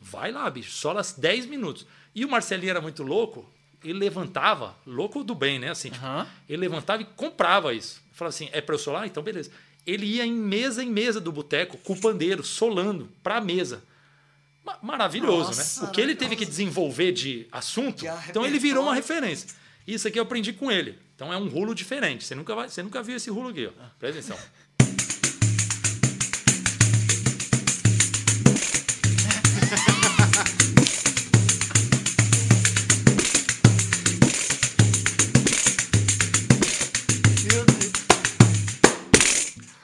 vai lá, bicho, sola 10 minutos. E o Marcelinho era muito louco, ele levantava, louco do bem, né? Assim, tipo, ele levantava e comprava isso. Falava assim, é para eu solar? Então beleza. Ele ia em mesa em mesa do boteco com o pandeiro, solando para a mesa. Ma- Maravilhoso,
Nossa,
né? O que ele teve que desenvolver de assunto, então ele virou uma referência. Isso aqui eu aprendi com ele. Então é um rulo diferente. Você nunca, vai, você nunca viu esse rulo aqui, ó. Presta atenção.
Meu Deus.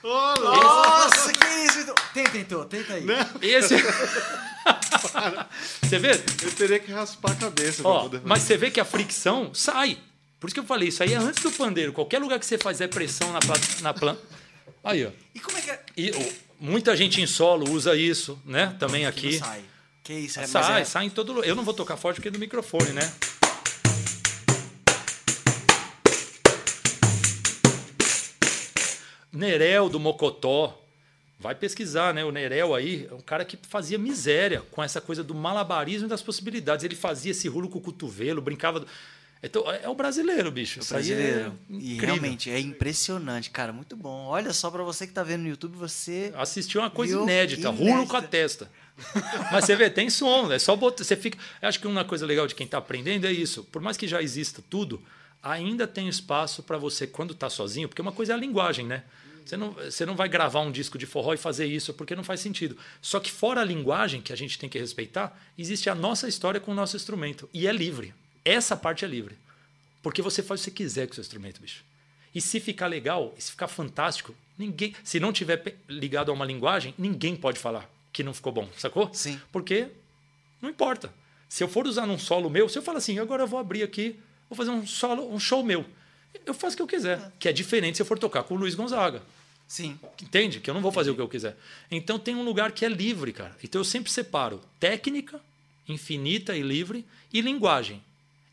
Nossa, que isso? Tenta, tenta aí.
Esse. *laughs* você vê?
Eu teria que raspar a cabeça pra
Ó,
poder
mas você vê que a fricção sai. Por isso que eu falei, isso aí é antes do pandeiro. Qualquer lugar que você fizer pressão na planta. Na plan... Aí, ó.
E como é que é?
E, ó, muita gente em solo usa isso, né? Também
Que
aqui.
não sai. Que isso? É,
Sai,
é-
sai em todo lugar. Eu não vou tocar forte porque é do microfone, né? Nerel do Mocotó. Vai pesquisar, né? O Nerel aí é um cara que fazia miséria com essa coisa do malabarismo e das possibilidades. Ele fazia esse rulo com o cotovelo, brincava. do- Então, é o brasileiro, bicho. Isso aí é
brasileiro. E
incrível.
realmente é impressionante, cara. Muito bom. Olha só pra você que tá vendo no YouTube, você.
Assistiu uma coisa inédita,
Inédita.
rulo com a testa. *laughs* Mas você vê, tem som, é só botar. Você fica. Eu acho que uma coisa legal de quem está aprendendo é isso. Por mais que já exista tudo, ainda tem espaço para você, quando está sozinho, porque uma coisa é a linguagem, né? Você não, você não vai gravar um disco de forró e fazer isso, porque não faz sentido. Só que fora a linguagem, que a gente tem que respeitar, existe a nossa história com o nosso instrumento. E é livre. Essa parte é livre. Porque você faz o que você quiser com o seu instrumento, bicho. E se ficar legal, se ficar fantástico, ninguém. Se não tiver ligado a uma linguagem, ninguém pode falar que não ficou bom, sacou?
Sim.
Porque não importa. Se eu for usar num solo meu, se eu falar assim, agora eu vou abrir aqui, vou fazer um solo, um show meu. Eu faço o que eu quiser. Que é diferente se eu for tocar com o Luiz Gonzaga.
Sim.
Entende? Que eu não vou fazer o que eu quiser. Então tem um lugar que é livre, cara. Então eu sempre separo técnica, infinita e livre, e linguagem.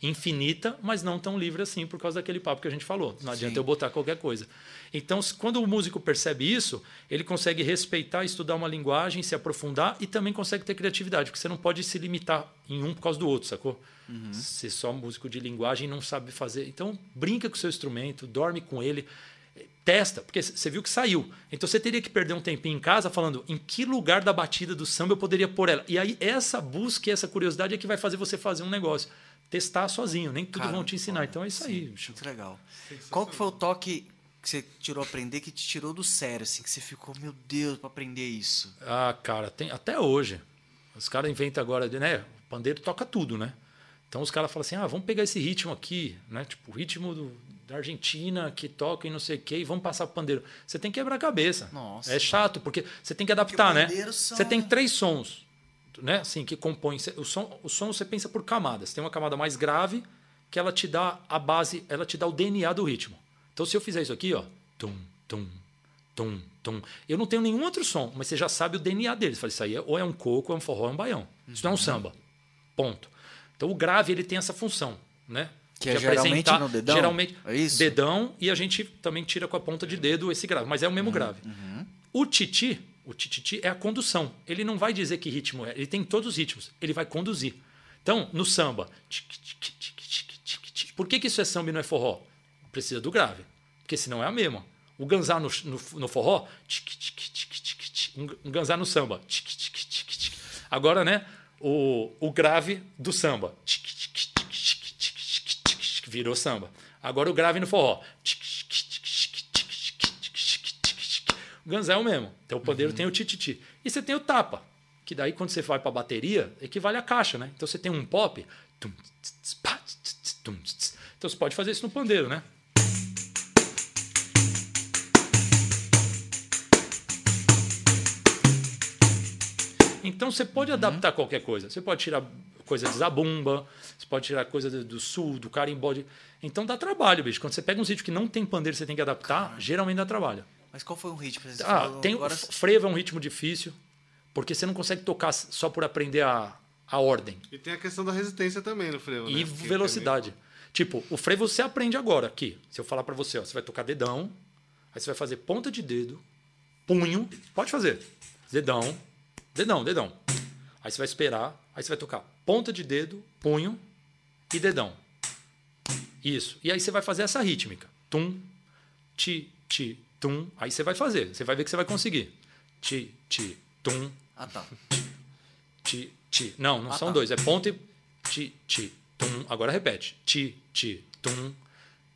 Infinita, mas não tão livre assim, por causa daquele papo que a gente falou. Não adianta
Sim.
eu botar qualquer coisa. Então, quando o músico percebe isso, ele consegue respeitar, estudar uma linguagem, se aprofundar e também consegue ter criatividade, porque você não pode se limitar em um por causa do outro, sacou? Ser só músico de linguagem e não sabe fazer. Então, brinca com o seu instrumento, dorme com ele testa, porque você viu que saiu. Então você teria que perder um tempinho em casa falando em que lugar da batida do samba eu poderia pôr ela. E aí essa busca e essa curiosidade é que vai fazer você fazer um negócio. Testar sozinho, nem tudo
Cara,
vão te ensinar. Então é isso
sim,
aí. bicho.
Muito legal. Qual que foi o toque que você tirou a aprender que te tirou do sério, assim, que você ficou, meu Deus, pra aprender isso?
Ah, cara, tem até hoje. Os caras inventam agora, né? O pandeiro toca tudo, né? Então os caras falam assim: ah, vamos pegar esse ritmo aqui, né? Tipo, o ritmo do- da Argentina que toca e não sei o quê, e vamos passar pro pandeiro. Você tem que quebrar a cabeça.
Nossa.
É chato, porque você tem que adaptar, né?
são-
Você tem três sons, né? Assim, que compõem. O som, o som você pensa por camadas. Tem uma camada mais grave que ela te dá a base, ela te dá o DNA do ritmo. Então, se eu fizer isso aqui, ó, tum, tum, tum, tum, eu não tenho nenhum outro som, mas você já sabe o DNA deles. Fala, isso aí é- ou é um coco, ou é um forró, ou é um baião. Isso não é um samba. Ponto. Então, o grave ele tem essa função, né?
Que é geralmente no dedão?
Geralmente,
É isso?
dedão e a gente também tira com a ponta de dedo esse grave, mas é o mesmo grave. O titi, o tititi é a condução. Ele não vai dizer que ritmo é, ele tem todos os ritmos, ele vai conduzir. Então, no samba, por que, que isso é samba e não é forró? Precisa do grave, porque senão é a mesma. O ganzar no, no, no forró, um um ganzar no samba. Agora, né, o, o grave do samba, tic, virou samba. Agora o grave no forró. Guns mesmo. Então o pandeiro uhum. tem o tititi. E você tem o tapa, que daí quando você vai para a bateria, equivale a caixa, né? Então você tem um pop. Então você pode fazer isso no pandeiro, né? Então você pode adaptar qualquer coisa. Você pode tirar coisa de zabumba, você pode tirar coisa do, sul, do carimbó. de- Então dá trabalho, bicho. Quando você pega um sítio que não tem pandeiro, você tem que adaptar, geralmente dá trabalho.
Mas qual foi um ritmo? Você
Ah,
falou
tem,
agora-
o frevo é um ritmo difícil, porque você não consegue tocar só por aprender a, a ordem
E tem a questão da resistência também no frevo,
e
né?
Velocidade. Tipo, o frevo você aprende agora aqui. Se eu falar para você, ó, você vai tocar dedão, aí você vai fazer ponta de dedo, punho, pode fazer. Dedão, dedão, dedão. Aí você vai esperar, aí você vai tocar ponta de dedo, punho e dedão. Isso. E aí você vai fazer essa rítmica. Tum, ti, ti, tum. Aí você vai fazer. Você vai ver que você vai conseguir. Ti, ti, tum,
Ah, tá.
ti, ti. Não, não
Ah,
são
tá.
dois. É ponta e ti, ti, tum. Agora repete. Ti, ti, tum.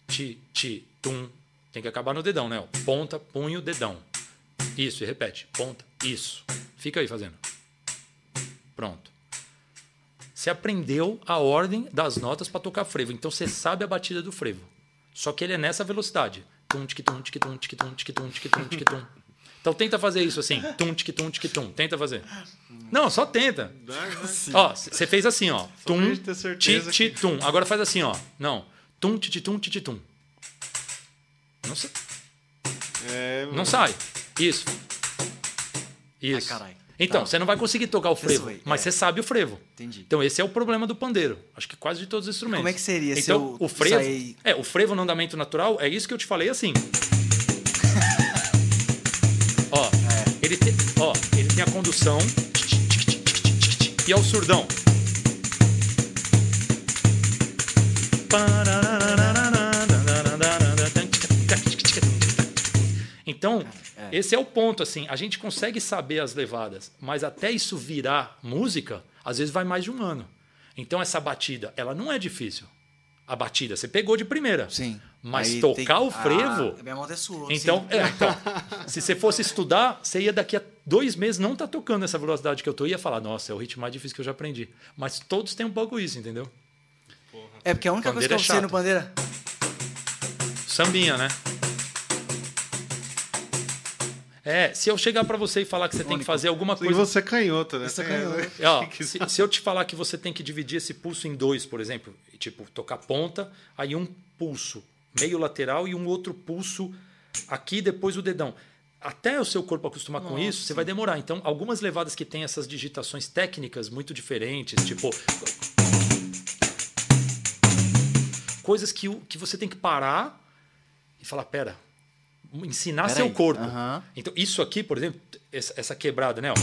Ti, ti, tum. Tem que acabar no dedão, né? Ponta, punho, dedão. Isso, e repete. Ponta, isso. Fica aí fazendo. Pronto. Você aprendeu a ordem das notas para tocar frevo. Então você sabe a batida do frevo. Só que ele é nessa velocidade. Tum, tic, tum, tic, tum, tic, tum, tic, tum, tic, tum, tic, tum. Então tenta fazer isso assim. Tum, tic, tum, tic, tum. Tenta fazer. Não, só tenta. Ó, você fez assim, ó. Tum,
certeza
ti, tum. Agora faz assim, ó. Não. Tum, ti, ti, tum, ti, ti, tum. Não, sa-
É,
não sai. Isso. Isso.
Ai.
Então,
Tá.
você não vai conseguir tocar o frevo, mas
é.
você sabe o frevo.
Entendi.
Então, esse é o problema do pandeiro. Acho que quase de todos os instrumentos.
Como é que seria se
Então,
eu
o frevo.
sair-
É, o frevo no andamento natural é isso que eu te falei assim. *laughs* ó,
É.
ele tem, ó, ele tem a condução e é o surdão. Então,
É.
esse é o ponto, assim, a gente consegue saber as levadas, mas até isso virar música, às vezes vai mais de um ano. Então essa batida, ela não é difícil. A batida, você pegou de primeira.
Sim.
Mas
Aí
tocar
tem-
o frevo.
Ah, minha moto é sua.
Então, é, então, *laughs* se você fosse estudar, você ia daqui a dois meses não tá tocando essa velocidade que eu tô ia falar, nossa, é o ritmo mais difícil que eu já aprendi. Mas todos têm um pouco isso, entendeu?
É porque a única coisa que eu
é
sei no bandeira.
Sambinha, né? É, se eu chegar pra você e falar que você tem que fazer alguma
E
coisa.
você é canhoto, né?
Isso é canhoto.
né?
É, ó, se, se eu te falar que você tem que dividir esse pulso em dois, por exemplo, e, tipo, tocar ponta, aí um pulso meio lateral e um outro pulso aqui, depois o dedão. Até o seu corpo acostumar com isso, você vai demorar. Então, algumas levadas que têm essas digitações técnicas muito diferentes, tipo. Coisas que, que você tem que parar e falar: pera, ensinar
Pera
seu
aí.
corpo.
Aham.
Então, isso aqui, por exemplo, essa, essa quebrada, né? Ó.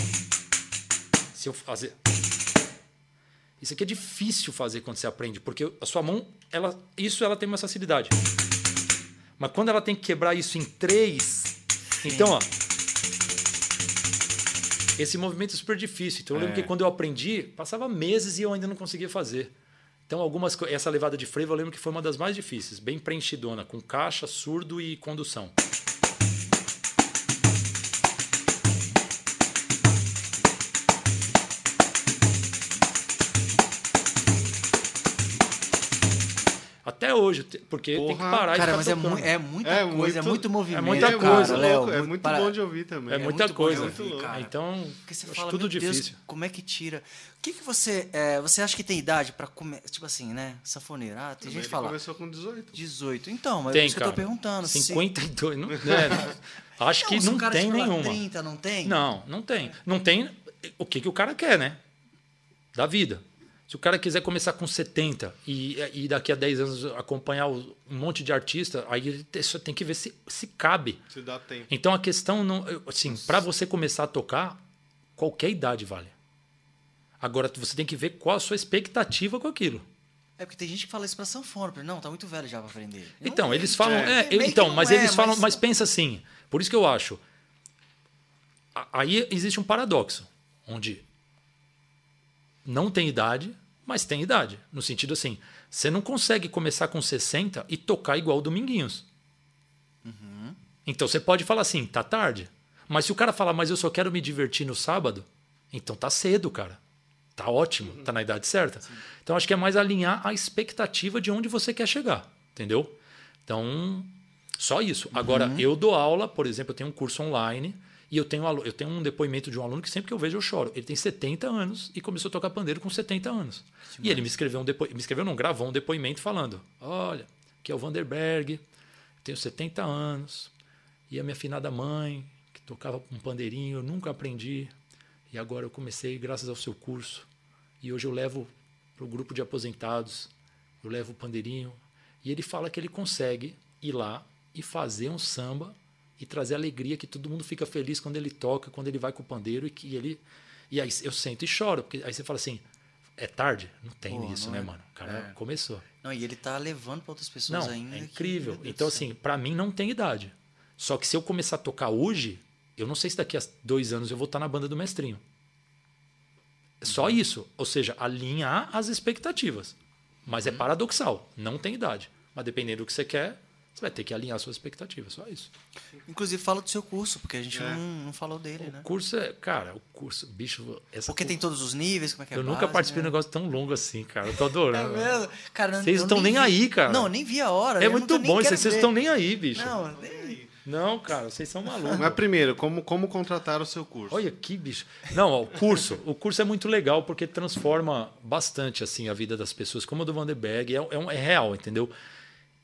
Se eu fazer. Isso aqui é difícil fazer quando você aprende, porque a sua mão, ela, isso ela tem uma facilidade. Mas quando ela tem que quebrar isso em três. Então, ó. Esse movimento é super difícil. Então eu lembro
É.
que quando eu aprendi, passava meses e eu ainda não conseguia fazer. Então, algumas essa levada de frevo eu lembro que foi uma das mais difíceis, bem preenchidona, com caixa, surdo e condução. Hoje, porque tem que
Porra.
parar
Cara,
ficar
mas é,
tocando.
mu- é muita
É
coisa,
muito-
é muito movimento.
muita
cara,
coisa,
Léo,
louco, é muito
para-
bom de ouvir também.
É,
É
muita
muito bom de
coisa.
ouvir, cara.
Então,
Porque você
acho
fala,
tudo
meu Deus,
difícil.
como é que tira? O que, que você. é, você acha que tem idade pra comer? Tipo assim, né? Sanfoneiro. Ah, tem gente
Ele
que fala.
começou com 18.
18. Então, mas é
Tem,
isso que eu
cara.
tô perguntando. se-
52. Não, *laughs* né? Acho que
se
não
o cara
tem nenhuma.
30, não tem?
Não, não tem. Não tem o que, que o cara quer, né? Da vida. Se o cara quiser começar com 70 e, e daqui a 10 anos acompanhar um monte de artista, aí ele só tem que ver se, se cabe.
Se dá tempo.
Então a questão não, assim, para você começar a tocar, qualquer idade vale. Agora você tem que ver qual a sua expectativa com aquilo.
É porque tem gente que fala isso pra sanfona. porque, Não, tá muito velho já pra aprender. Não
Então,
é,
eles falam.
é,
é, então, mas
é,
eles falam. Mas pensa assim. Por isso que eu acho. Aí existe um paradoxo. Onde não tem idade, mas tem idade. No sentido assim, você não consegue começar com 60 e tocar igual o Dominguinhos. Então você pode falar assim, tá tarde. Mas se o cara falar, mas eu só quero me divertir no sábado, então tá cedo, cara. Tá ótimo, tá na idade certa. Então acho que é mais alinhar a expectativa de onde você quer chegar, entendeu? Então, só isso. Agora, eu dou aula, por exemplo, eu tenho um curso online e eu tenho, eu tenho um depoimento de um aluno que sempre que eu vejo eu choro. Ele tem 70 anos e começou a tocar pandeiro com 70 anos. E ele me escreveu um depoimento, me escreveu, não, gravou um depoimento falando: Olha, que é o Vanderberg, tenho 70 anos, e a minha finada mãe, que tocava um pandeirinho, eu nunca aprendi. E agora eu comecei graças ao seu curso. E hoje eu levo para o grupo de aposentados, eu levo o pandeirinho. E ele fala que ele consegue ir lá e fazer um samba e trazer alegria, que todo mundo fica feliz quando ele toca, quando ele vai com o pandeiro e que ele. E aí eu sento e choro, porque aí você fala assim: é tarde? Não tem
Pô,
isso,
não
né,
é-
mano? O cara
é.
começou.
Não, e ele tá levando pra outras pessoas
Não,
ainda.
é
que,
incrível.
Deus
Então, assim, pra mim não tem idade. Só que se eu começar a tocar hoje, eu não sei se daqui a dois anos eu vou estar na banda do mestrinho. É
Uhum.
Só isso. Ou seja, alinhar as expectativas. Mas é
Uhum.
paradoxal. Não tem idade. Mas dependendo do que você quer, você vai ter que alinhar suas expectativas. Só isso.
Inclusive, fala do seu curso, porque a gente
É.
não, não falou dele, né?
O curso é. Cara, o curso. Bicho. Essa
Porque tem todos os níveis, como é que é
Eu
a
nunca
base,
participei de
né?
um negócio tão longo assim, cara. Eu tô *laughs*
É
adorando.
mesmo? Cara,
Vocês estão nem
vi.
aí, cara.
Não, nem vi a hora.
É muito
nem
bom. Vocês estão nem aí, bicho.
Não, nem...
Não, cara, vocês são malucos.
Mas primeiro, como, como contratar o seu curso?
Olha que bicho. Não, ó, o curso, o curso é muito legal porque transforma bastante assim a vida das pessoas, como o do Vanderberg, é, é, um- é real, entendeu?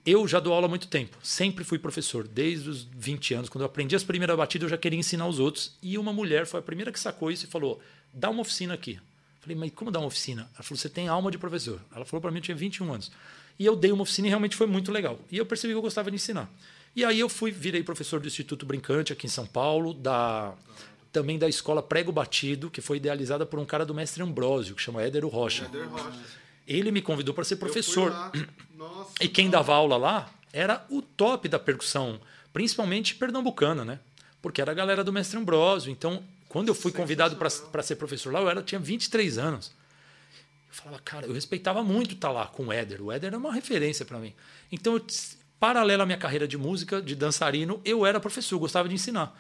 Eu já dou aula há muito tempo, sempre fui professor, desde os 20 anos. Quando eu aprendi as primeiras batidas, eu já queria ensinar os outros. E uma mulher foi a primeira que sacou isso e falou: dá uma oficina aqui. Falei, mas como dar uma oficina? Ela falou: você tem alma de professor. Ela falou para mim: eu tinha 21 anos. E eu dei uma oficina e realmente foi muito legal. E eu percebi que eu gostava de ensinar. E aí eu fui, virei professor do Instituto Brincante aqui em São Paulo, da também da escola Prego Batido, que foi idealizada por um cara do mestre Ambrósio, que chama Édero Rocha.
Éder Rocha.
Ele me convidou para ser professor. *clears throat*
Nossa.
E quem dava aula lá era o top da percussão, principalmente pernambucana, né? Porque era a galera do mestre Ambrósio. Então, quando eu fui convidado para ser professor lá, eu era, tinha 23 anos. Eu falava, cara, eu respeitava muito estar lá com o Éder. O Éder era uma referência para mim. Então, eu, paralelo à minha carreira de música, de dançarino, eu era professor, eu gostava de ensinar.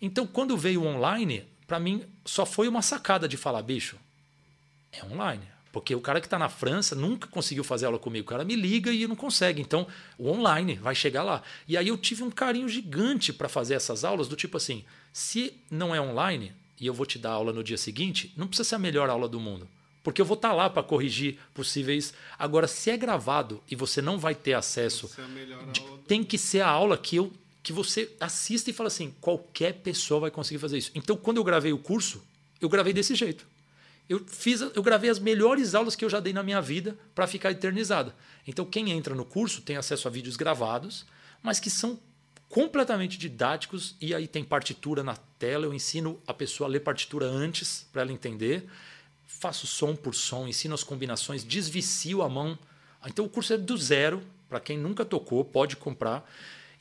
Então, quando veio o online, para mim só foi uma sacada de falar, bicho, é online. Porque o cara que está na França nunca conseguiu fazer aula comigo. O cara me liga e não consegue. Então, o online vai chegar lá. E aí eu tive um carinho gigante para fazer essas aulas, do tipo assim: se não é online e eu vou te dar aula no dia seguinte, não precisa ser a melhor aula do mundo. Porque eu vou estar lá para corrigir possíveis. Agora, se é gravado e você não vai ter acesso, tem que ser a aula que eu que você assista e fala assim, qualquer pessoa vai conseguir fazer isso. Então, quando eu gravei o curso, eu gravei desse jeito. Eu fiz, eu gravei as melhores aulas que eu já dei na minha vida para ficar eternizada. Então, quem entra no curso tem acesso a vídeos gravados, mas que são completamente didáticos e aí tem partitura na tela, eu ensino a pessoa a ler partitura antes para ela entender. Faço som por som, ensino as combinações, desvicio a mão. Então o curso é do zero, para quem nunca tocou, pode comprar.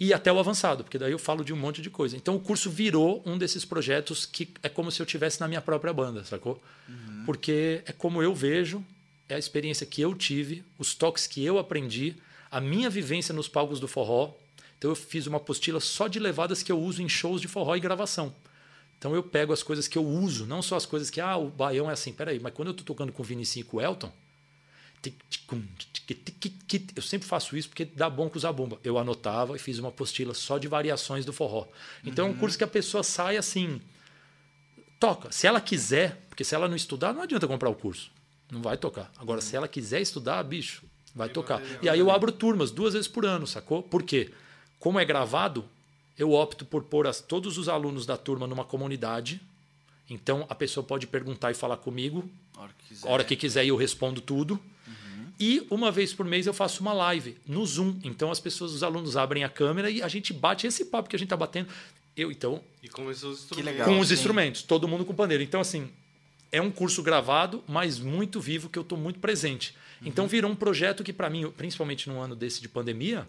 E até o avançado, porque daí eu falo de um monte de coisa. Então o curso virou um desses projetos que é como se eu tivesse na minha própria banda, sacou? Uhum. Porque é como eu vejo, é a experiência que eu tive, os toques que eu aprendi, a minha vivência nos palcos do forró. Então eu fiz uma apostila só de levadas que eu uso em shows de forró e gravação. Então eu pego as coisas que eu uso, não só as coisas que, ah, o baião é assim, peraí, mas quando eu tô tocando com o Vinicinho e com o Elton, eu sempre faço isso porque dá bom com usar bomba. Eu anotava e fiz uma apostila só de variações do forró. Então uhum. é um curso que a pessoa sai assim, toca. Se ela quiser, porque se ela não estudar, não adianta comprar o curso. Não vai tocar. Agora, uhum. se ela quiser estudar, bicho, vai tocar. E aí eu abro turmas duas vezes por ano, sacou? Por quê? Como é gravado, eu opto por pôr as, todos os alunos da turma numa comunidade. Então a pessoa pode perguntar e falar comigo. A hora que quiser, hora que quiser eu respondo tudo. E uma vez por mês eu faço uma live no Zoom. Então as pessoas, os alunos abrem a câmera e a gente bate esse papo que a gente está batendo. Eu, então.
E com os instrumentos.
Legal, com os sim. instrumentos, todo mundo com pandeiro. Então, assim, é um curso gravado, mas muito vivo, que eu estou muito presente. Uhum. Então virou um projeto que, para mim, principalmente num ano desse de pandemia,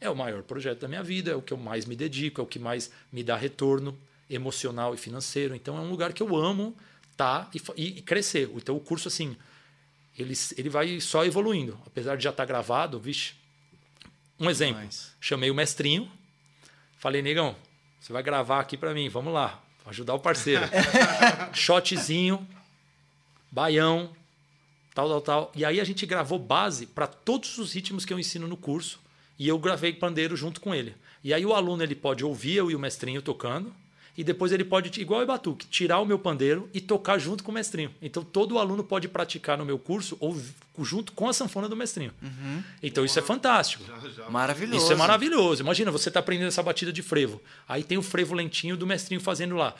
é o maior projeto da minha vida, é o que eu mais me dedico, é o que mais me dá retorno emocional e financeiro. Então é um lugar que eu amo tá e, e crescer. Então o curso, assim, ele, ele vai só evoluindo. Apesar de já estar tá gravado, vixe. Um exemplo. Chamei o mestrinho, falei, negão, você vai gravar aqui para mim, vamos lá, ajudar o parceiro. *laughs* Shotzinho, baião, tal, tal, tal. E aí a gente gravou base para todos os ritmos que eu ensino no curso e eu gravei pandeiro junto com ele. E aí o aluno ele pode ouvir eu e o mestrinho tocando e depois ele pode, igual o batuque, tirar o meu pandeiro e tocar junto com o mestrinho. Então todo aluno pode praticar no meu curso ou junto com a sanfona do mestrinho. Uhum. Então isso é fantástico. Já,
já. Maravilhoso.
Isso é maravilhoso. Imagina, você está aprendendo essa batida de frevo. Aí tem o frevo lentinho do mestrinho fazendo lá.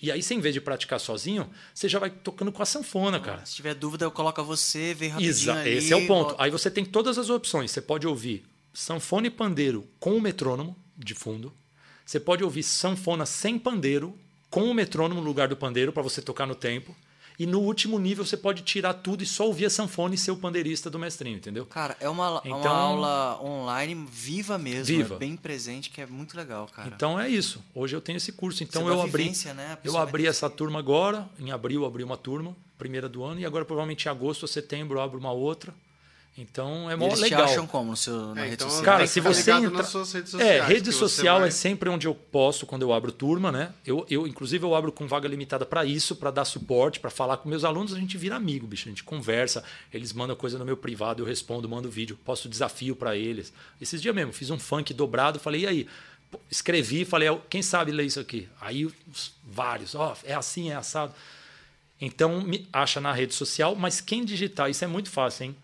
E aí, você, em vez de praticar sozinho, você já vai tocando com a sanfona, cara.
Se tiver dúvida, eu coloco a você, vem rapidinho
Exato.
Ali,
Esse é o ponto. Aí você tem todas as opções. Você pode ouvir sanfona e pandeiro com o metrônomo de fundo. Você pode ouvir sanfona sem pandeiro com o metrônomo no lugar do pandeiro para você tocar no tempo. E no último nível você pode tirar tudo e só ouvir a sanfona e ser o pandeirista do mestrinho, entendeu?
Cara, é uma, então, uma aula online viva mesmo, viva. É bem presente, que é muito legal, cara.
Então é isso. Hoje eu tenho esse curso. Então eu abri, vivência, né? eu abri essa turma agora. Em abril abri uma turma, primeira do ano, e agora provavelmente em agosto ou setembro eu abro uma outra. Então é mó
Eles
legal.
Te acham como no seu, na é, rede
então,
social?
Cara, se você
entra... nas suas redes sociais,
é, rede social vai... é sempre onde eu posto quando eu abro turma, né? Eu, eu inclusive eu abro com vaga limitada para isso, para dar suporte, para falar com meus alunos, a gente vira amigo, bicho, a gente conversa, eles mandam coisa no meu privado, eu respondo, mando vídeo, posto desafio para eles. Esses dias mesmo, fiz um funk dobrado, falei: "E aí, escrevi, falei: "Quem sabe ler isso aqui?". Aí vários, ó, oh, é assim, é assado. Então, me acha na rede social, mas quem digitar, isso é muito fácil, hein?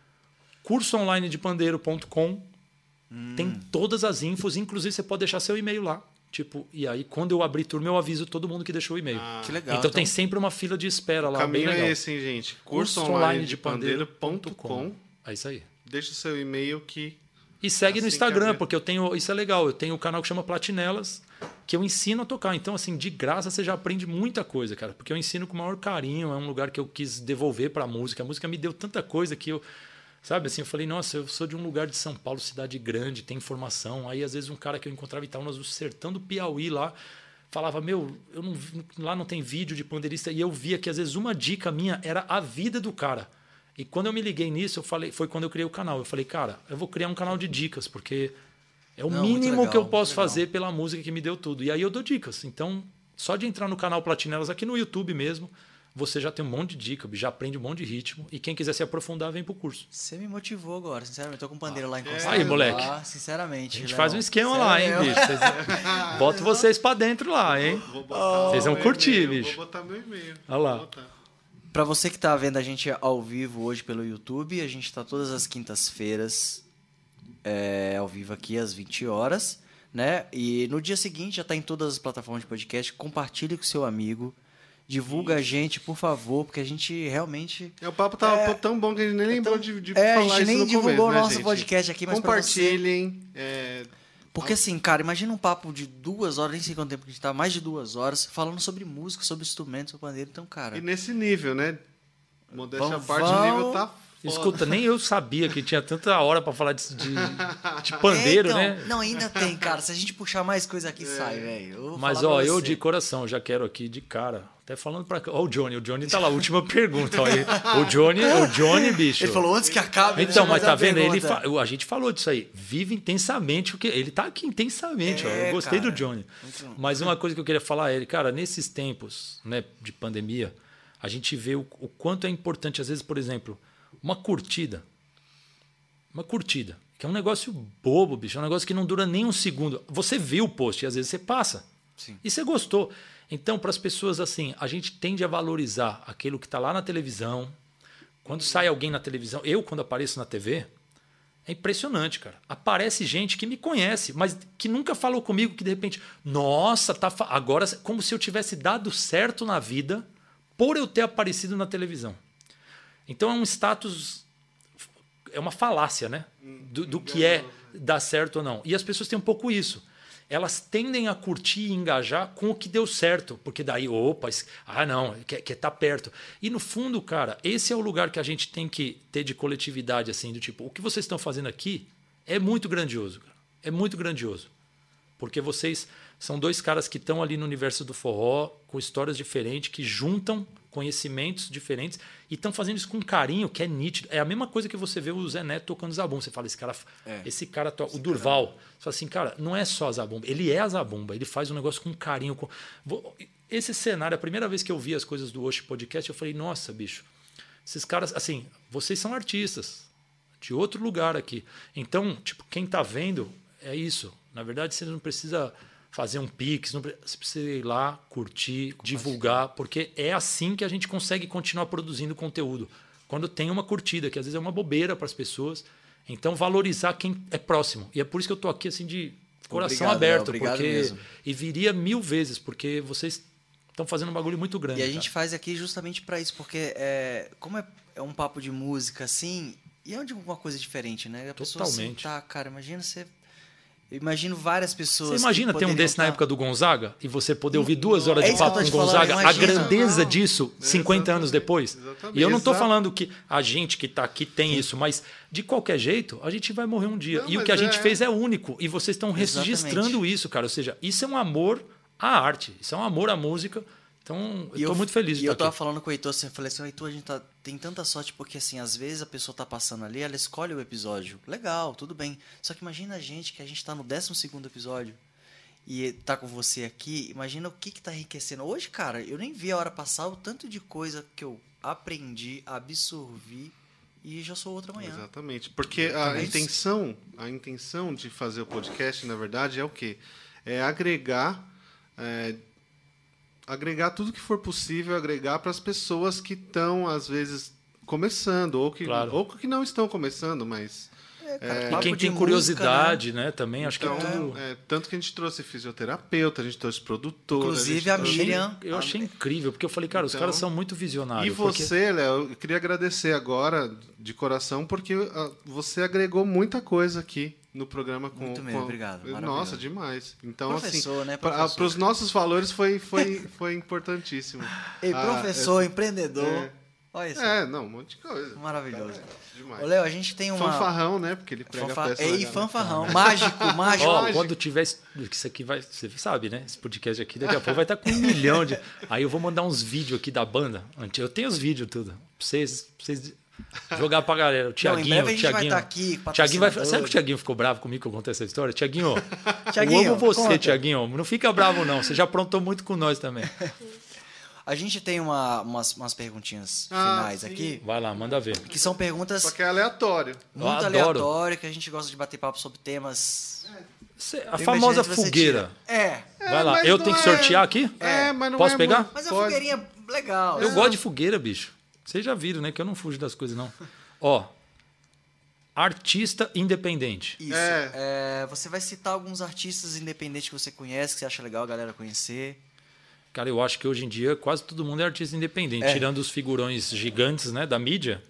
cursoonlinedepandeiro.com hum. tem todas as infos, inclusive você pode deixar seu e-mail lá. Tipo, e aí quando eu abrir turma eu aviso todo mundo que deixou o e-mail.
Ah, que legal.
Então, então, tem sempre uma fila de espera lá,
o caminho
bem legal.
é esse, hein, gente? cursoonlinedepandeiro.com.
É isso aí.
Deixa o seu e-mail que
e segue assim no Instagram, porque eu tenho. Isso é legal. Eu tenho o um canal que chama Platinelas, que eu ensino a tocar. Então, assim, de graça você já aprende muita coisa, cara. Porque eu ensino com o maior carinho. É um lugar que eu quis devolver para a música. A música me deu tanta coisa que eu Sabe assim, eu falei, nossa, eu sou de um lugar de São Paulo, cidade grande, tem informação. Aí, às vezes, um cara que eu encontrava em Itaúnas, no sertão do Piauí lá, falava, meu, eu não, lá não tem vídeo de pandeirista. E eu via que, às vezes, uma dica minha era a vida do cara. E quando eu me liguei nisso, eu falei, foi quando eu criei o canal. Eu falei, cara, eu vou criar um canal de dicas, porque é o não, mínimo legal, que eu posso fazer pela música que me deu tudo. E aí eu dou dicas. Então, só de entrar no canal Platinelas aqui no YouTube mesmo, você já tem um monte de dica, já aprende um monte de ritmo. E quem quiser se aprofundar, vem pro curso.
Você me motivou agora, sinceramente. Eu tô com pandeiro ah, lá em
Costa. Aí, moleque.
Lá, sinceramente.
A gente faz um esquema lá, hein, bicho. Vocês... *laughs* Bota vocês pra dentro lá, hein? Vou, vou vocês vão curtir, bicho.
Vou botar meu e-mail.
Olha lá.
Para você que está vendo a gente ao vivo hoje pelo YouTube, a gente está todas as quintas-feiras é, ao vivo aqui às 20 horas, né? E no dia seguinte já está em todas as plataformas de podcast. Compartilhe com seu amigo, Divulga a gente, por favor, porque a gente realmente.
É, o papo tava é, tão bom que a gente nem lembrou então, de, de é, falar isso. A gente nem divulgou
o
né,
nosso
gente?
podcast aqui, mas
Compartilhem. É...
Porque assim, cara, imagina um papo de duas horas, nem sei quanto tempo que a gente tá, mais de duas horas, falando sobre música, sobre instrumentos, sobre pandeiro. Então, cara.
E nesse nível, né? Modéstia à parte, vão, o nível tá
Escuta, nem eu sabia que tinha tanta hora para falar de, de, de *laughs* pandeiro,
É, então,
né?
Não, ainda tem, cara. Se a gente puxar mais coisa aqui, sai, velho.
Mas, ó, eu de coração já quero aqui de cara. Até falando pra cá. Ó, o Johnny, o Johnny tá lá, última pergunta. Ó, ele- o Johnny, o Johnny, bicho.
Ele falou antes que acabe.
Então, mas tá vendo? Ele fa- A gente falou disso aí. Vive intensamente o que. Ele tá aqui intensamente, ó.
É,
Eu gostei
cara.
do Johnny. Mas uma coisa que eu queria falar é, ele, cara, nesses tempos né, de pandemia, a gente vê o, o quanto é importante, às vezes, por exemplo, uma curtida. Uma curtida. Que é um negócio bobo, bicho. É um negócio que não dura nem um segundo. Você vê o post e às vezes você passa.
Sim.
E você gostou. Então, para as pessoas assim, a gente tende a valorizar aquilo que está lá na televisão. Quando sai alguém na televisão, eu quando apareço na TV, é impressionante, cara. Aparece gente que me conhece, mas que nunca falou comigo, que de repente, nossa, tá agora como se eu tivesse dado certo na vida por eu ter aparecido na televisão. Então é um status é uma falácia, né? Do, do que é dar certo ou não. E as pessoas têm um pouco isso. Elas tendem a curtir e engajar com o que deu certo, porque daí, opa, ah, não, quer, quer tá perto. E no fundo, cara, esse é o lugar que a gente tem que ter de coletividade, assim, do tipo, o que vocês estão fazendo aqui é muito grandioso, cara. É muito grandioso. Porque vocês são dois caras que estão ali no universo do forró, com histórias diferentes, que juntam conhecimentos diferentes e estão fazendo isso com carinho, que é nítido. É a mesma coisa que você vê o Zé Neto tocando zabumba. Você fala, esse cara,
É.
esse cara toca. O Durval. Você fala assim, cara, não é só zabumba, ele é zabumba, ele faz um negócio com carinho. Com... Esse cenário, a primeira vez que eu vi as coisas do Osh Podcast, eu falei, nossa, bicho, esses caras, assim, vocês são artistas de outro lugar aqui. Então, tipo, quem tá vendo é isso. Na verdade, você não precisa fazer um pix, não pre- você precisa ir lá, curtir, divulgar, porque é assim que a gente consegue continuar produzindo conteúdo. Quando tem uma curtida, que às vezes é uma bobeira para as pessoas. Então, valorizar quem é próximo. E é por isso que eu tô aqui assim de coração
Obrigado,
aberto,
Léo,
porque
mesmo.
e viria mil vezes, porque vocês estão fazendo um bagulho muito grande.
E a
cara.
gente faz aqui justamente pra isso, porque é, como é, é um papo de música assim, e é alguma coisa diferente, né? A pessoa
Totalmente.
sentar, cara, imagina você. Eu imagino várias pessoas.
Você imagina ter um desse na época do Gonzaga e você poder ouvir duas horas
É
de papo com
falando,
Gonzaga, a grandeza
Não,
disso 50 anos depois.
Exatamente.
E eu não estou falando que a gente que está aqui tem isso, mas de qualquer jeito, a gente vai morrer um dia.
Não,
e o que a gente
é-
fez é único. E vocês estão
Exatamente.
registrando isso, cara. Ou seja, isso é um amor à arte, isso é um amor à música. Então, eu
E
estou muito feliz de
E eu tava
aqui.
falando com o Heitor, assim, eu falei assim, "Ô, Heitor, a gente tá, tem tanta sorte porque, assim, às vezes a pessoa tá passando ali, ela escolhe o episódio. Legal, tudo bem. Só que imagina a gente, que a gente tá no 12 segundo episódio e tá com você aqui, imagina o que que tá enriquecendo. Hoje, cara, eu nem vi a hora passar o tanto de coisa que eu aprendi, absorvi e já sou outra manhã.
Exatamente. Porque a intenção, a intenção de fazer o podcast, na verdade, é o quê? É agregar, é, agregar tudo que for possível, agregar para as pessoas que estão, às vezes, começando, ou que,
Claro.
ou que não estão começando, mas.
É, cara,
E
papo
quem tem
música,
curiosidade, né? também, acho
Então,
que é tudo.
é, tanto que a gente trouxe fisioterapeuta, a gente trouxe produtor.
Inclusive, a
trouxe-
Miriam-
Eu achei incrível, porque eu falei, cara, os
Então,
caras são muito
E
visionários. porque-
você, Léo, eu queria agradecer agora de coração, porque ah, você agregou muita coisa aqui no programa com.
Muito mesmo,
com-
obrigado,
Nossa, demais. Então,
Professor,
assim,
né,
para os nossos valores foi, foi, *laughs* foi importantíssimo.
Ei,
Ah,
professor, empreendedor.
é.
Olha isso.
É, não, um monte de coisa.
Maravilhoso.
Demais.
Ô, Léo, a gente tem uma.
Fanfarrão, né? Porque ele prega
Fanfa...
peça.
Ei, fanfarrão. Mágico, *laughs* mágico.
Ó,
mágico.
quando tiver. Isso isso aqui vai. Você sabe, né? Esse podcast aqui daqui a pouco vai estar com um milhão de. Aí eu vou mandar uns vídeos aqui da banda. Eu tenho os vídeos tudo. Pra vocês, pra vocês jogar pra galera. O
Não, em
Tiaguinho.
breve a gente vai
Tiaguinho.
estar aqui.
Tiaguinho vai. Sabe que o Tiaguinho ficou bravo comigo que eu contei essa história? Tiaguinho,
Tiaguinho, *laughs*
eu amo você,
conta.
Tiaguinho. Não fica bravo, não. Você já aprontou muito com nós também. *laughs*
A gente tem uma, umas, umas perguntinhas
Ah,
finais
sim.
aqui,
Vai lá, manda ver.
que são perguntas
Só que é aleatório.
muito
adoro.
aleatórias, que a gente gosta de bater papo sobre temas.
Cê- A
bem
famosa fogueira.
É,
Vai lá.
mas
Eu tenho que
é-
sortear aqui?
É, mas não
Posso
é
pegar?
muito-
mas a fogueirinha legal.
Eu gosto de fogueira, bicho. Vocês já viram, né? Que eu não fujo das coisas, não. Ó. Artista independente.
Isso.
É.
É, você vai citar alguns artistas independentes que você conhece, que você acha legal a galera conhecer.
Cara, eu acho que hoje em dia quase todo mundo é artista independente.
É.
Tirando os figurões gigantes, né? Da mídia.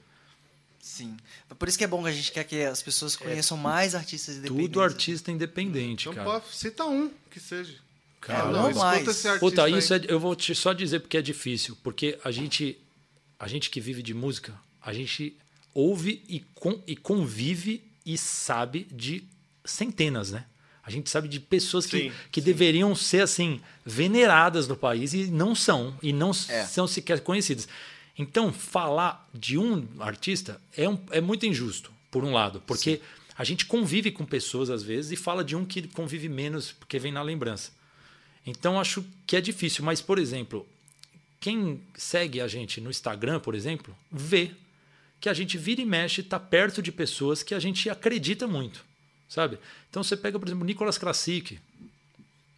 Sim. Por isso que é bom que a gente quer que as pessoas conheçam mais artistas independentes.
É. Tudo artista independente,
Então,
cara.
pode, cita um que seja.
Cara,
não,
não
escuta
mais.
esse artista
Puta,
aí.
isso é, eu vou te só dizer porque é difícil. Porque a gente, a gente que vive de música, a gente ouve e, con, e convive e sabe de centenas, né? A gente sabe de pessoas que,
Sim,
que deveriam ser assim veneradas no país e não são e não
É.
são sequer conhecidas. Então, falar de um artista é, um, é muito injusto, por um lado, porque a gente convive com pessoas às vezes e fala de um que convive menos porque vem na lembrança. Então, acho que é difícil. Mas, por exemplo, quem segue a gente no Instagram, por exemplo, vê que a gente vira e mexe está perto de pessoas que a gente acredita muito, sabe? Então você pega, por exemplo, Nicolas Krasik,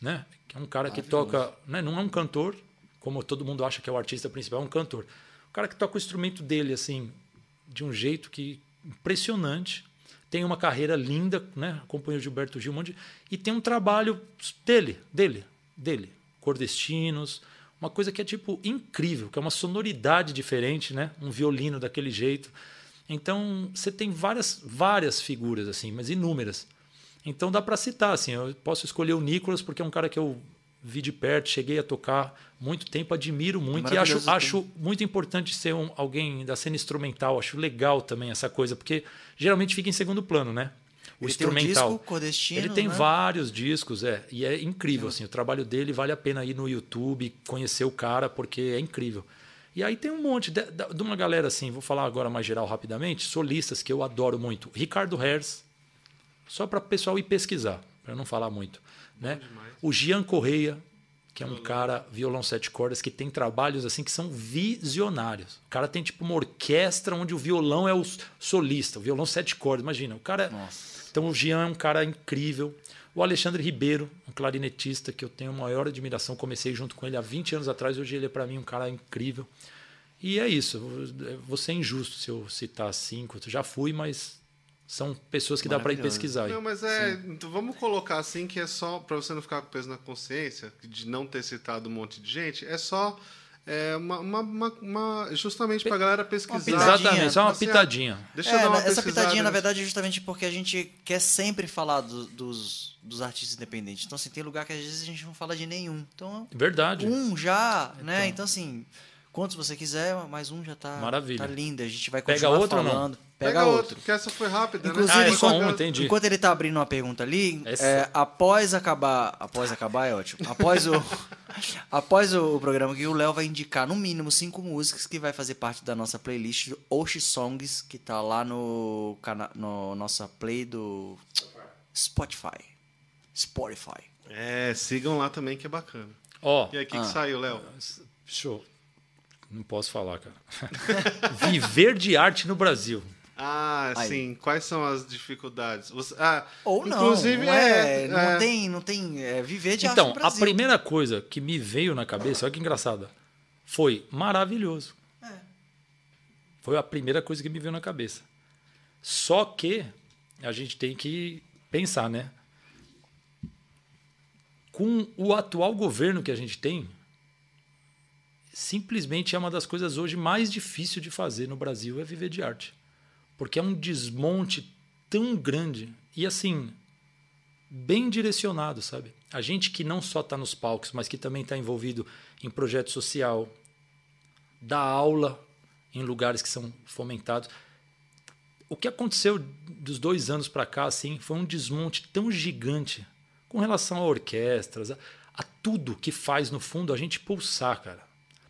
né? Que é um cara que toca, né? não é um cantor, como todo mundo acha que é o artista principal, é um cantor. O cara que toca o instrumento dele assim, de um jeito que impressionante. Tem uma carreira linda, né? Acompanha o Gilberto Gil, um monte de... e tem um trabalho dele, dele, dele, cordestinos, uma coisa que é tipo incrível, que é uma sonoridade diferente, né? Um violino daquele jeito. Então, você tem várias várias figuras assim, mas inúmeras. Então dá para citar assim, eu posso escolher o Nicolas porque é um cara que eu vi de perto, cheguei a tocar muito tempo, admiro muito e acho, acho muito importante ser um, alguém da cena instrumental, acho legal também essa coisa, porque geralmente fica em segundo plano, né? O
Ele tem um
instrumental. Ele tem
né?
vários discos, é, e é incrível assim, o trabalho dele vale a pena ir no YouTube, conhecer o cara porque é incrível. E aí tem um monte de, de- de uma galera assim, vou falar agora mais geral rapidamente, solistas que eu adoro muito. Ricardo Herz, só para o pessoal ir pesquisar, para não falar muito. Né? O Gian Correia, que é um cara, violão sete cordas, que tem trabalhos assim que são visionários. O cara tem tipo uma orquestra onde o violão é o solista, o violão sete cordas, imagina. O cara. Então o Gian é um cara incrível. O Alexandre Ribeiro, um clarinetista que eu tenho maior admiração, comecei junto com ele há 20 anos atrás, hoje ele é para mim um cara incrível. E é isso, vou ser injusto se eu citar cinco, eu já fui, mas são pessoas que dá para ir pesquisar. aí.
Não, mas é. Então vamos colocar assim que é só. Pra você não ficar com peso na consciência, de não ter citado um monte de gente, é só. É uma, uma- uma- uma- justamente pra galera pesquisar.
Exatamente, só uma
Assim,
pitadinha.
Deixa eu
É,
dar uma
essa
pesquisada
pitadinha, na verdade, é justamente porque a gente quer sempre falar do- dos, dos artistas independentes. Então, assim, tem lugar que às vezes a gente não fala de nenhum. Então,
Verdade.
um já, né? Então, assim, quantos você quiser, mais um já tá,
Maravilha.
tá lindo. A gente vai
Pega
continuar
outro ou não?
falando.
Pega,
Pega,
outro,
outro.
porque essa foi rápida,
Inclusive,
Ah, é
né?
só
enquanto,
um, entendi.
enquanto ele tá abrindo uma pergunta ali, é, após acabar. Após acabar é ótimo. Após o, *laughs* após o, programa aqui, o Léo vai indicar no mínimo cinco músicas que vai fazer parte da nossa playlist do Oshi Songs, que tá lá no, no nossa play do Spotify. Spotify.
É, sigam lá também que é bacana.
Ó,
E aí, o que,
Ah.
que saiu, Léo?
show. Não posso falar, cara. *laughs* Viver de arte no Brasil.
Ah,
Aí.
sim. Quais são as dificuldades? Você- ah,
Ou não.
inclusive,
não é,
é,
não
é.
tem, não tem é, viver de arte
Então,
no
a
Brasil.
primeira coisa que me veio na cabeça, olha que engraçada, foi maravilhoso.
É.
Foi a primeira coisa que me veio na cabeça. Só que a gente tem que pensar, né? Com o atual governo que a gente tem, simplesmente é uma das coisas hoje mais difíceis de fazer no Brasil é viver de arte. Porque é um desmonte tão grande e assim, bem direcionado, sabe? A gente que não só está nos palcos, mas que também está envolvido em projeto social, dá aula em lugares que são fomentados. O que aconteceu dos dois anos para cá, assim, foi um desmonte tão gigante com relação a orquestras, a, a tudo que faz no fundo a gente pulsar, cara.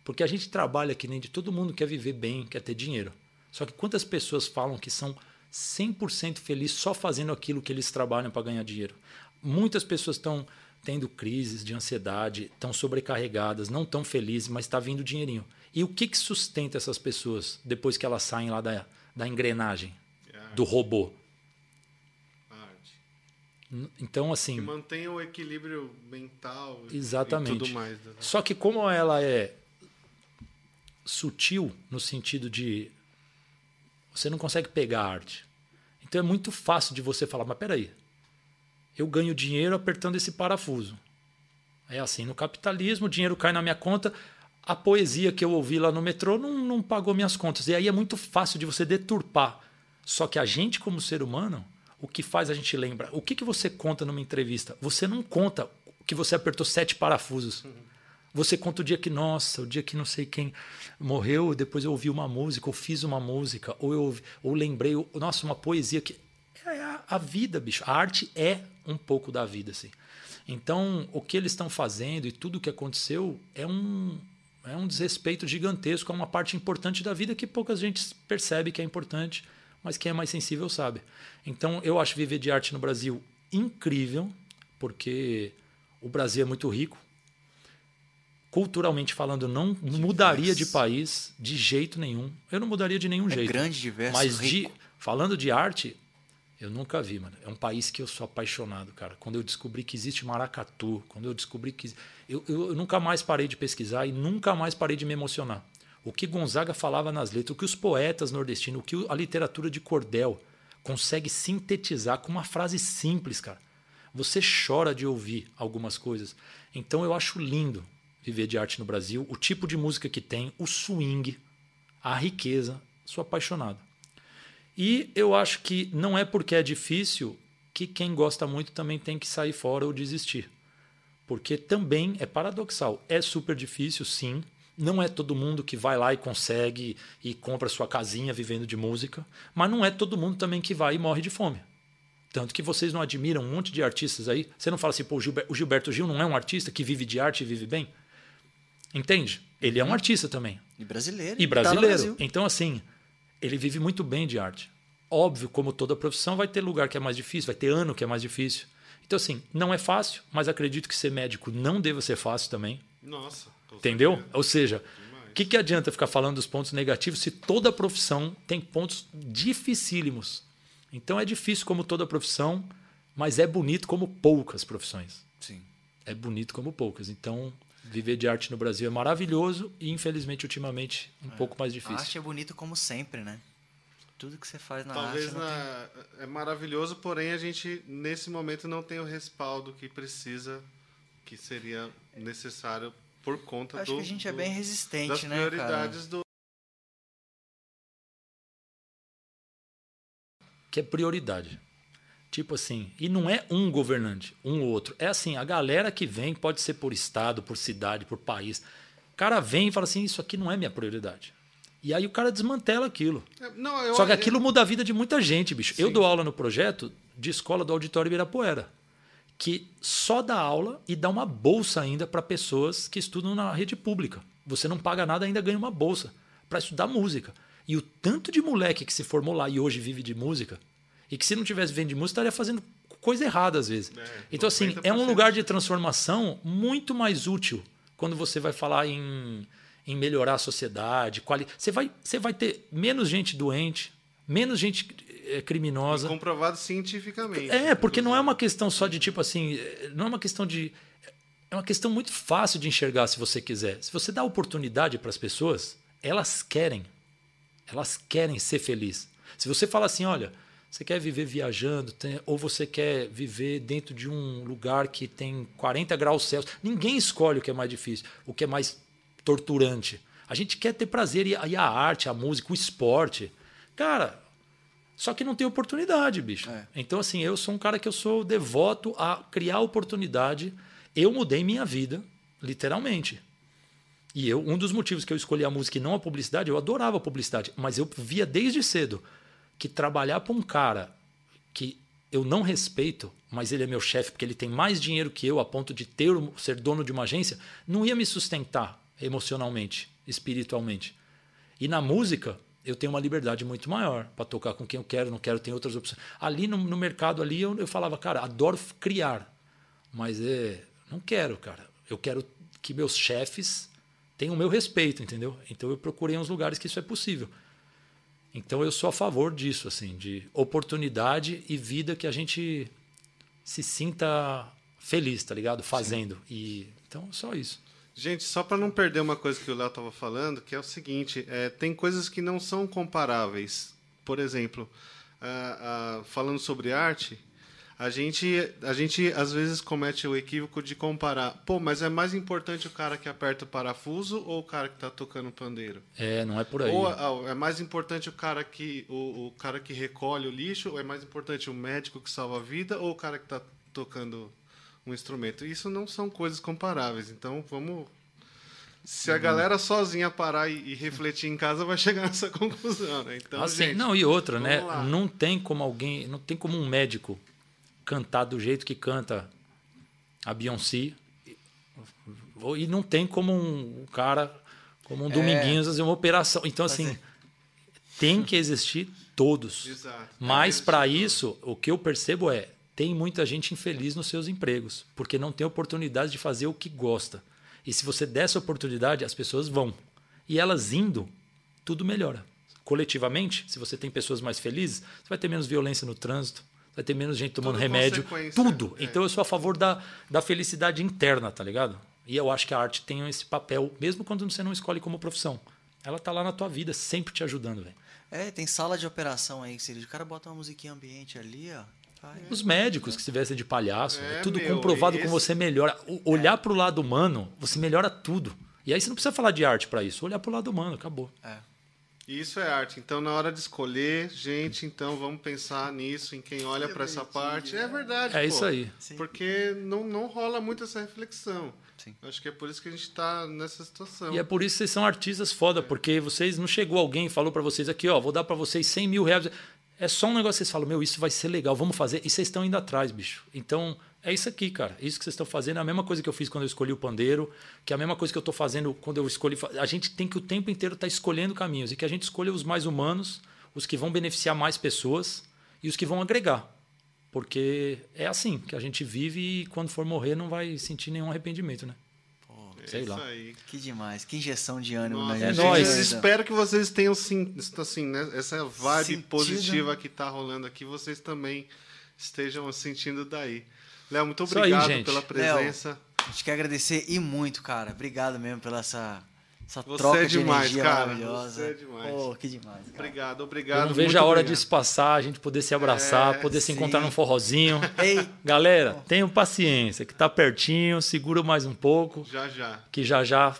Porque a gente trabalha que nem de todo mundo quer viver bem, quer ter dinheiro. Só que quantas pessoas falam que são 100% felizes só fazendo aquilo que eles trabalham para ganhar dinheiro? Muitas pessoas estão tendo crises de ansiedade, estão sobrecarregadas, não estão felizes, mas está vindo dinheirinho. E o que, que sustenta essas pessoas depois que elas saem lá da, da engrenagem, do robô? Então, assim.
Que mantenha o equilíbrio mental
Exatamente.
e tudo mais. né?
Só que como ela é sutil no sentido de você não consegue pegar a arte. Então é muito fácil de você falar, mas peraí, eu ganho dinheiro apertando esse parafuso. É assim, no capitalismo o dinheiro cai na minha conta, a poesia que eu ouvi lá no metrô não, não pagou minhas contas. E aí é muito fácil de você deturpar. Só que a gente, como ser humano, o que faz a gente lembrar? O que, que você conta numa entrevista? Você não conta que você apertou sete parafusos. Você conta o dia que, nossa, o dia que não sei quem morreu, depois eu ouvi uma música, ou fiz uma música, ou eu ou lembrei, nossa, uma poesia que. É a, a vida, bicho. A arte é um pouco da vida, assim. Então, o que eles estão fazendo e tudo o que aconteceu é um, é um desrespeito gigantesco a uma parte importante da vida que pouca gente percebe que é importante, mas quem é mais sensível sabe. Então, eu acho viver de arte no Brasil incrível, porque o Brasil é muito rico. Culturalmente falando, não diverso. mudaria de país de jeito nenhum. Eu não mudaria de nenhum
é
jeito.
grande, diverso,
Mas
rico.
De, falando de arte, eu nunca vi, mano. É um país que eu sou apaixonado, cara. Quando eu descobri que existe maracatu, quando eu descobri que. Eu, eu, eu, nunca mais parei de pesquisar e nunca mais parei de me emocionar. O que Gonzaga falava nas letras, o que os poetas nordestinos, o que a literatura de cordel consegue sintetizar com uma frase simples, cara. Você chora de ouvir algumas coisas. Então eu acho lindo viver de arte no Brasil, o tipo de música que tem, o swing, a riqueza. Sou apaixonado. E eu acho que não é porque é difícil que quem gosta muito também tem que sair fora ou desistir. Porque também é paradoxal. É super difícil, sim. Não é todo mundo que vai lá e consegue e compra sua casinha vivendo de música. Mas não é todo mundo também que vai e morre de fome. Tanto que vocês não admiram um monte de artistas aí. Você não fala assim, pô, o Gilberto, Gil não é um artista que vive de arte e vive bem? Entende? Ele é um artista também.
E brasileiro.
E brasileiro. Tá então, assim, ele vive muito bem de arte. Óbvio, como toda profissão, vai ter lugar que é mais difícil, vai ter ano que é mais difícil. Então, assim, não é fácil, mas acredito que ser médico não deva ser fácil também.
Nossa.
Entendeu? Certeza. Ou seja, o que, que adianta ficar falando dos pontos negativos se toda profissão tem pontos dificílimos? Então é difícil como toda profissão, mas é bonito como poucas profissões.
Sim.
É bonito como poucas. Então, viver de arte no Brasil é maravilhoso e, infelizmente, ultimamente, um é. pouco mais difícil. A
arte é bonito como sempre, né? Tudo que você faz na
Talvez
arte.
Na... Tem... É maravilhoso, porém a gente, nesse momento, não tem o respaldo que precisa, que seria necessário por conta
Acho
do.
Acho que a gente é
do,
é bem resistente,
das
né?
prioridades
cara?
do.
Que é prioridade. Tipo assim, e não é um governante, um ou outro. É assim, a galera que vem pode ser por estado, por cidade, por país. O cara vem e fala assim: Isso aqui não é minha prioridade. E aí o cara desmantela aquilo.
É, não, eu,
Só que aquilo eu... muda a vida de muita gente, bicho. Sim. Eu dou aula no projeto de escola do Auditório Ibirapuera, que só dá aula e dá uma bolsa ainda para pessoas que estudam na rede pública. Você não paga nada, ainda ganha uma bolsa para estudar música. E o tanto de moleque que se formou lá e hoje vive de música, e que se não tivesse vivendo de música estaria fazendo coisa errada às vezes. É, então, assim, é um lugar de transformação muito mais útil quando você vai falar em em melhorar a sociedade. Quali... Você, vai, você vai ter menos gente doente, menos gente é, criminosa.
E comprovado cientificamente.
É, porque não é uma questão só de tipo assim. Eh, não é uma questão de. É uma questão muito fácil de enxergar se você quiser. Se você dá oportunidade para as pessoas, elas querem. Elas querem ser felizes. Se você fala assim, olha, você quer viver viajando, tem, ou você quer viver dentro de um lugar que tem 40 graus Celsius, ninguém escolhe o que é mais difícil, o que é mais torturante. A gente quer ter prazer e a arte, a música, o esporte. Cara, só que não tem oportunidade, bicho. É. Então, assim, eu sou um cara que eu sou devoto a criar oportunidade. Eu mudei minha vida, literalmente. E eu, um dos motivos que eu escolhi a música e não a publicidade, eu adorava a publicidade, mas eu via desde cedo que trabalhar para um cara que eu não respeito, mas ele é meu chefe porque ele tem mais dinheiro que eu a ponto de ter ser dono de uma agência, não ia me sustentar emocionalmente, espiritualmente. E na música, eu tenho uma liberdade muito maior para tocar com quem eu quero, não quero, tem outras opções. Ali no, no mercado ali eu, eu, falava, cara, adoro criar, mas é, não quero, cara. Eu quero que meus chefes tenham o meu respeito, entendeu? Então eu procurei uns lugares que isso é possível. Então eu sou a favor disso, assim, de oportunidade e vida que a gente se sinta feliz, tá ligado? Fazendo. Sim. E então só isso.
Gente, só para não perder uma coisa que o Léo estava falando, que é o seguinte: é, tem coisas que não são comparáveis. Por exemplo, falando sobre arte, a gente, a gente às vezes comete o equívoco de comparar. Pô, mas é mais importante o cara que aperta o parafuso ou o cara que está tocando pandeiro?
É, não é por aí.
Ou é mais importante o cara que o, o cara que recolhe o lixo, ou é mais importante o médico que salva a vida ou o cara que está tocando um instrumento. Isso não são coisas comparáveis. Então vamos Se a galera sozinha parar e, e refletir em casa, vai chegar nessa *laughs* conclusão, né? Então,
assim,
gente,
não, e outra, né?
lá.
Não tem como alguém, não tem como um médico cantar do jeito que canta a Beyoncé. E não tem como um cara, como um Dominguinhos fazer uma operação. Então, assim, tem que existir todos. *laughs*
Exato.
Mas para isso, o que eu percebo é, tem muita gente infeliz nos seus empregos, porque não tem oportunidade de fazer o que gosta. E se você der essa oportunidade, as pessoas vão. E elas indo, tudo melhora. Coletivamente, se você tem pessoas mais felizes, você vai ter menos violência no trânsito, vai ter menos gente tomando
Tudo
remédio, tudo.
é.
Então eu sou a favor da, da felicidade interna, tá ligado? E eu acho que a arte tem esse papel, mesmo quando você não escolhe como profissão. Ela tá lá na tua vida, sempre te ajudando, velho.
É, tem sala de operação aí, que. O cara bota uma musiquinha ambiente ali, ó. Vai.
Os médicos que se vestem de palhaço,
É,
é, tudo
meu,
comprovado
esse-
com você melhora. O- olhar pro lado humano, você melhora tudo. E aí você não precisa falar de arte para isso. Olhar pro lado humano, acabou.
É.
Isso é arte. Então, na hora de escolher, gente, então vamos pensar nisso, em quem olha para essa parte. É verdade.
É
pô.
isso aí.
Porque não, não rola muito essa reflexão.
Sim.
Acho que é por isso que a gente está nessa situação.
E é por isso que vocês são artistas foda, porque vocês não chegou alguém e falou para vocês aqui, ó, vou dar para vocês 100 mil reais. É só um negócio que vocês falam, meu, isso vai ser legal, vamos fazer. E vocês estão indo atrás, bicho. Então, é isso aqui, cara. Isso que vocês estão fazendo é a mesma coisa que eu fiz quando eu escolhi o pandeiro, que é a mesma coisa que eu estou fazendo quando eu escolhi. A gente tem que o tempo inteiro estar escolhendo caminhos e que a gente escolha os mais humanos, os que vão beneficiar mais pessoas e os que vão agregar. Porque é assim que a gente vive e quando for morrer não vai sentir nenhum arrependimento, né? Sei
isso
lá.
aí.
que demais. Que injeção de ânimo
Nossa,
na
é nóis.
espero que vocês tenham sim, assim, né, essa vibe
Sentido.
positiva que tá rolando aqui, vocês também estejam sentindo daí. Léo, muito
aí,
obrigado
gente.
pela presença.
A gente quer agradecer e muito, cara. Obrigado mesmo pela essa, essa
Você
troca
é
de
demais,
energia
cara.
maravilhosa.
Você é demais.
Pô, que demais, cara.
Obrigado,
Eu
obrigado.
não vejo a hora
obrigado.
disso passar, a gente poder se abraçar,
É,
poder se
sim.
encontrar num forrozinho. *laughs*
Ei,
Galera, tenham paciência, que tá pertinho, segura mais um pouco,
Já, já.
que já já,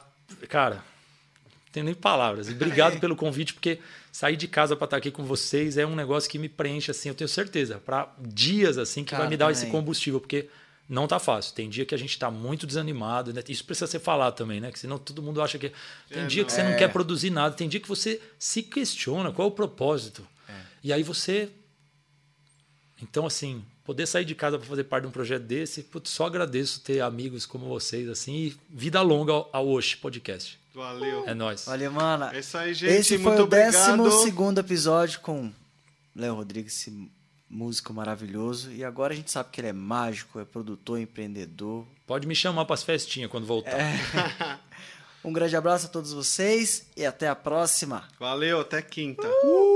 cara, não tenho nem palavras. Obrigado *laughs* pelo convite, porque sair de casa para estar aqui com vocês é um negócio que me preenche assim, eu tenho certeza, para dias assim que
Cara,
vai me dar esse
também.
combustível, porque não tá fácil. Tem dia que a gente tá muito desanimado, né? Isso precisa ser falado também, né? Que senão todo mundo acha que tem
É,
dia
não.
que você
É.
não quer produzir nada, tem dia que você se questiona qual é o propósito. E aí você então, assim, poder sair de casa para fazer parte de um projeto desse, putz, só agradeço ter amigos como vocês, assim, e vida longa ao, Osh Podcast.
Valeu.
É nóis.
valeu, mano.
É isso aí, gente.
Esse foi
muito
o
obrigado.
décimo segundo episódio com Léo Rodrigues, músico maravilhoso. E agora a gente sabe que ele é mágico, é produtor, empreendedor.
Pode me chamar para as festinhas quando voltar. *laughs*
Um grande abraço a todos vocês e até a próxima.
Valeu, até quinta.
Uh!